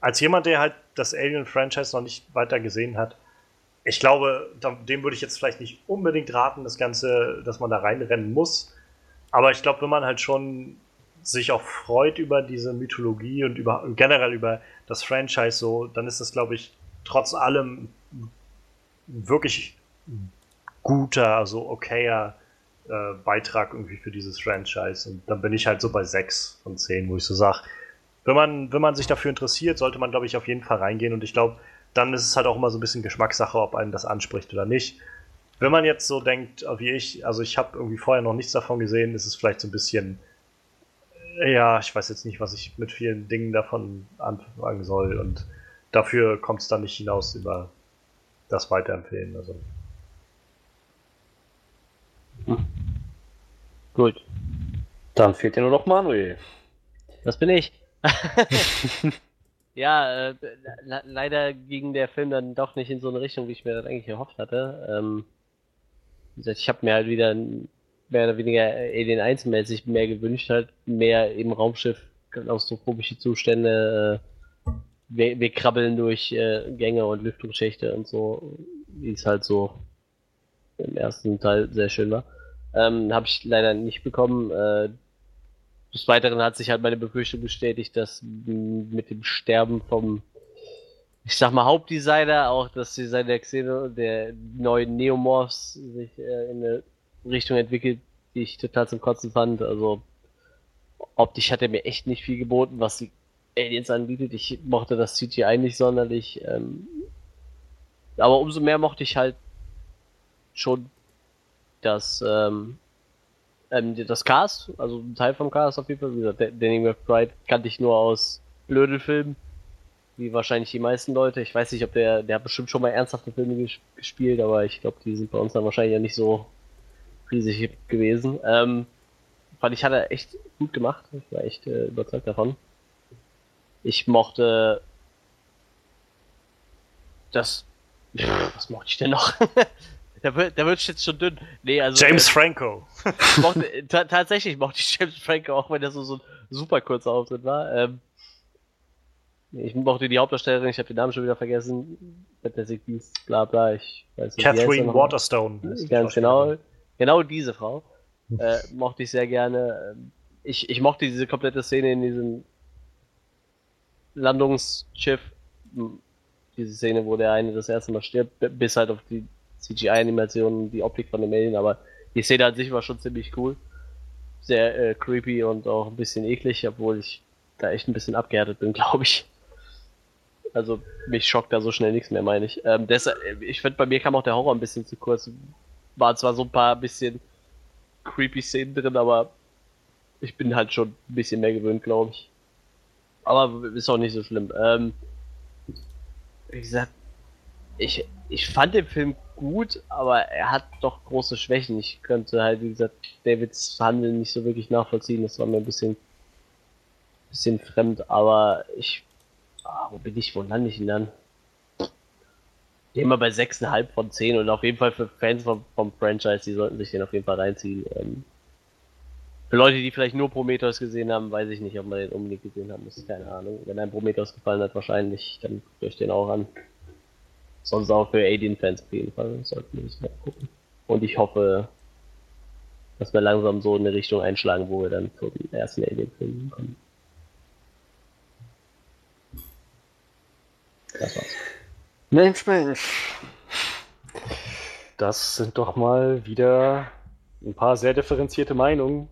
als jemand, der halt das Alien-Franchise noch nicht weiter gesehen hat, ich glaube, dem würde ich jetzt vielleicht nicht unbedingt raten, das Ganze, dass man da reinrennen muss. Aber ich glaube, wenn man halt schon sich auch freut über diese Mythologie und über generell über das Franchise so, dann ist das, glaube ich, trotz allem wirklich guter, also okayer äh, Beitrag irgendwie für dieses Franchise. Und dann bin ich halt so bei 6 von 10, wo ich so sage, wenn man, wenn man sich dafür interessiert, sollte man, glaube ich, auf jeden Fall reingehen. Und ich glaube, dann ist es halt auch immer so ein bisschen Geschmackssache, ob einen das anspricht oder nicht. Wenn man jetzt so denkt, wie ich, also ich habe irgendwie vorher noch nichts davon gesehen, ist es vielleicht so ein bisschen, ja, ich weiß jetzt nicht, was ich mit vielen Dingen davon anfangen soll. Und dafür kommt es dann nicht hinaus über das Weiterempfehlen. Also.
Hm. Gut.
Dann fehlt dir nur noch Manuel.
Das bin ich. ja, äh, leider ging der Film dann doch nicht in so eine Richtung, wie ich mir das eigentlich erhofft hatte. Ähm, ich habe mir halt wieder mehr oder weniger Alien 1 mäßig mehr gewünscht, halt mehr im Raumschiff, klaustrophobische Zustände. Äh, wir, wir, krabbeln durch äh, Gänge und Lüftungsschächte und so, wie es halt so im ersten Teil sehr schön war. Ähm, habe ich leider nicht bekommen. Äh, des Weiteren hat sich halt meine Befürchtung bestätigt, dass mit dem Sterben vom, ich sag mal, Hauptdesigner, auch das Design der Xeno, der neuen Neomorphs sich äh, in eine Richtung entwickelt, die ich total zum Kotzen fand. Also optisch hat er mir echt nicht viel geboten, was die Aliens anbietet. Ich mochte das CGI nicht sonderlich. Ähm, aber umso mehr mochte ich halt schon das ähm, ähm, das Cast, also ein Teil vom Cast auf jeden Fall. Wie gesagt, Danny McBride kannte ich nur aus Blödelfilmen, wie wahrscheinlich die meisten Leute. Ich weiß nicht, ob der, der hat bestimmt schon mal ernsthafte Filme gespielt, aber ich glaube, die sind bei uns dann wahrscheinlich ja nicht so riesig gewesen. Ähm, fand ich, hat er echt gut gemacht. Ich war echt äh, überzeugt davon. Ich mochte das. Was mochte ich denn noch? Da wird, da wird jetzt schon dünn. Nee, also,
James äh, Franco.
Mochte, tatsächlich mochte ich James Franco, auch wenn er so, so ein super kurzer Auftritt war. Ähm, ich mochte die Hauptdarstellerin, ich habe den Namen schon wieder vergessen. Fantastic Beasts, bla bla, ich
weiß nicht. Catherine Waterstone.
Ganz genau. Genau diese Frau. Äh, mochte ich sehr gerne. Ähm, ich, ich mochte diese komplette Szene in diesem Landungsschiff. Diese Szene, wo der eine das erste Mal stirbt, bis halt auf die CGI-Animationen, die Optik von dem Alien, aber die Szene an sich war schon ziemlich cool. Sehr äh, creepy und auch ein bisschen eklig, obwohl ich da echt ein bisschen abgehärtet bin, glaube ich. Also mich schockt da so schnell nichts mehr, meine ich. Ähm, deshalb, ich finde, bei mir kam auch der Horror ein bisschen zu kurz. Waren zwar so ein paar bisschen creepy Szenen drin, aber ich bin halt schon ein bisschen mehr gewöhnt, glaube ich. Aber ist auch nicht so schlimm. Ähm, wie gesagt, ich, ich fand den Film gut, aber er hat doch große Schwächen. Ich könnte halt, wie gesagt, Davids Handeln nicht so wirklich nachvollziehen. Das war mir ein bisschen, bisschen fremd, aber ich. Ah, wo bin ich? Wo lande ich denn dann? Immer bei 6,5 von 10 und auf jeden Fall für Fans vom, vom Franchise, die sollten sich den auf jeden Fall reinziehen. Ähm, für Leute, die vielleicht nur Prometheus gesehen haben, weiß ich nicht, ob man den unbedingt gesehen haben muss. Keine Ahnung. Wenn ein Prometheus gefallen hat, wahrscheinlich, dann guckt euch den auch an. Sonst auch für Alien-Fans auf jeden Fall, sollten wir das mal gucken. Und ich hoffe, dass wir langsam so in eine Richtung einschlagen, wo wir dann zu den ersten Alien-Filmen kommen.
Das war's. Mensch, Mensch. Das sind doch mal wieder ein paar sehr differenzierte Meinungen.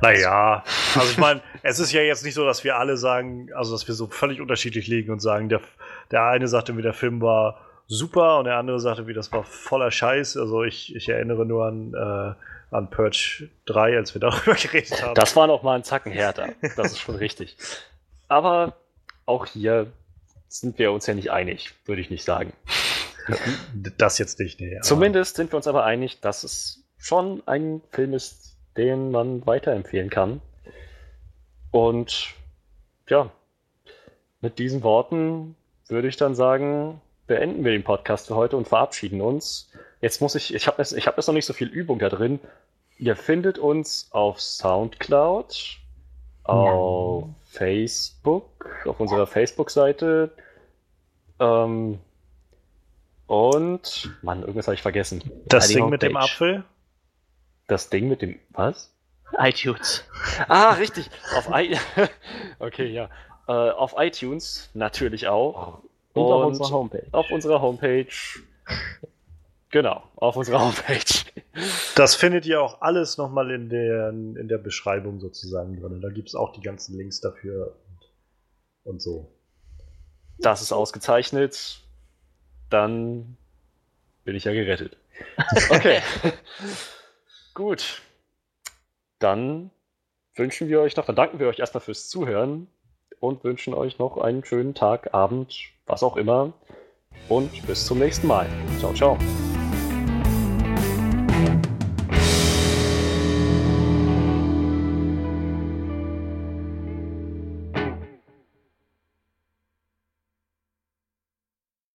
Naja, also ich meine, es ist ja jetzt nicht so, dass wir alle sagen, also dass wir so völlig unterschiedlich liegen und sagen, der, der eine sagte, wie der Film war super und der andere sagte, wie das war voller Scheiß. Also ich, ich erinnere nur an, äh, an Purge 3, als wir darüber geredet haben.
Das war noch mal ein Zacken härter. Das ist schon richtig. Aber auch hier sind wir uns ja nicht einig, würde ich nicht sagen.
Das jetzt nicht, nee.
Zumindest sind wir uns aber einig, dass es schon ein Film ist, den man weiterempfehlen kann. Und ja, mit diesen Worten würde ich dann sagen, beenden wir den Podcast für heute und verabschieden uns. Jetzt muss ich, ich habe jetzt, hab jetzt noch nicht so viel Übung da drin. Ihr findet uns auf Soundcloud, auf ja. Facebook, auf unserer Facebook-Seite. Ähm, Und, Mann, irgendwas habe ich vergessen.
Das Ding mit dem. Apfel?
Das Ding mit dem, was?
iTunes.
Ah, richtig. Auf I okay, ja. Äh, auf iTunes natürlich auch.
Und, auf
Und
unserer Homepage.
auf unserer Homepage. Genau, auf unserer Homepage.
Das findet ihr auch alles nochmal in der, in der Beschreibung sozusagen drin. Da gibt es auch die ganzen Links dafür und, und so.
Das ist ausgezeichnet. Dann bin ich ja gerettet. Okay. Gut. Dann wünschen wir euch noch, dann danken wir euch erstmal fürs Zuhören und wünschen euch noch einen schönen Tag, Abend, was auch immer. Und bis zum nächsten Mal. Ciao, ciao.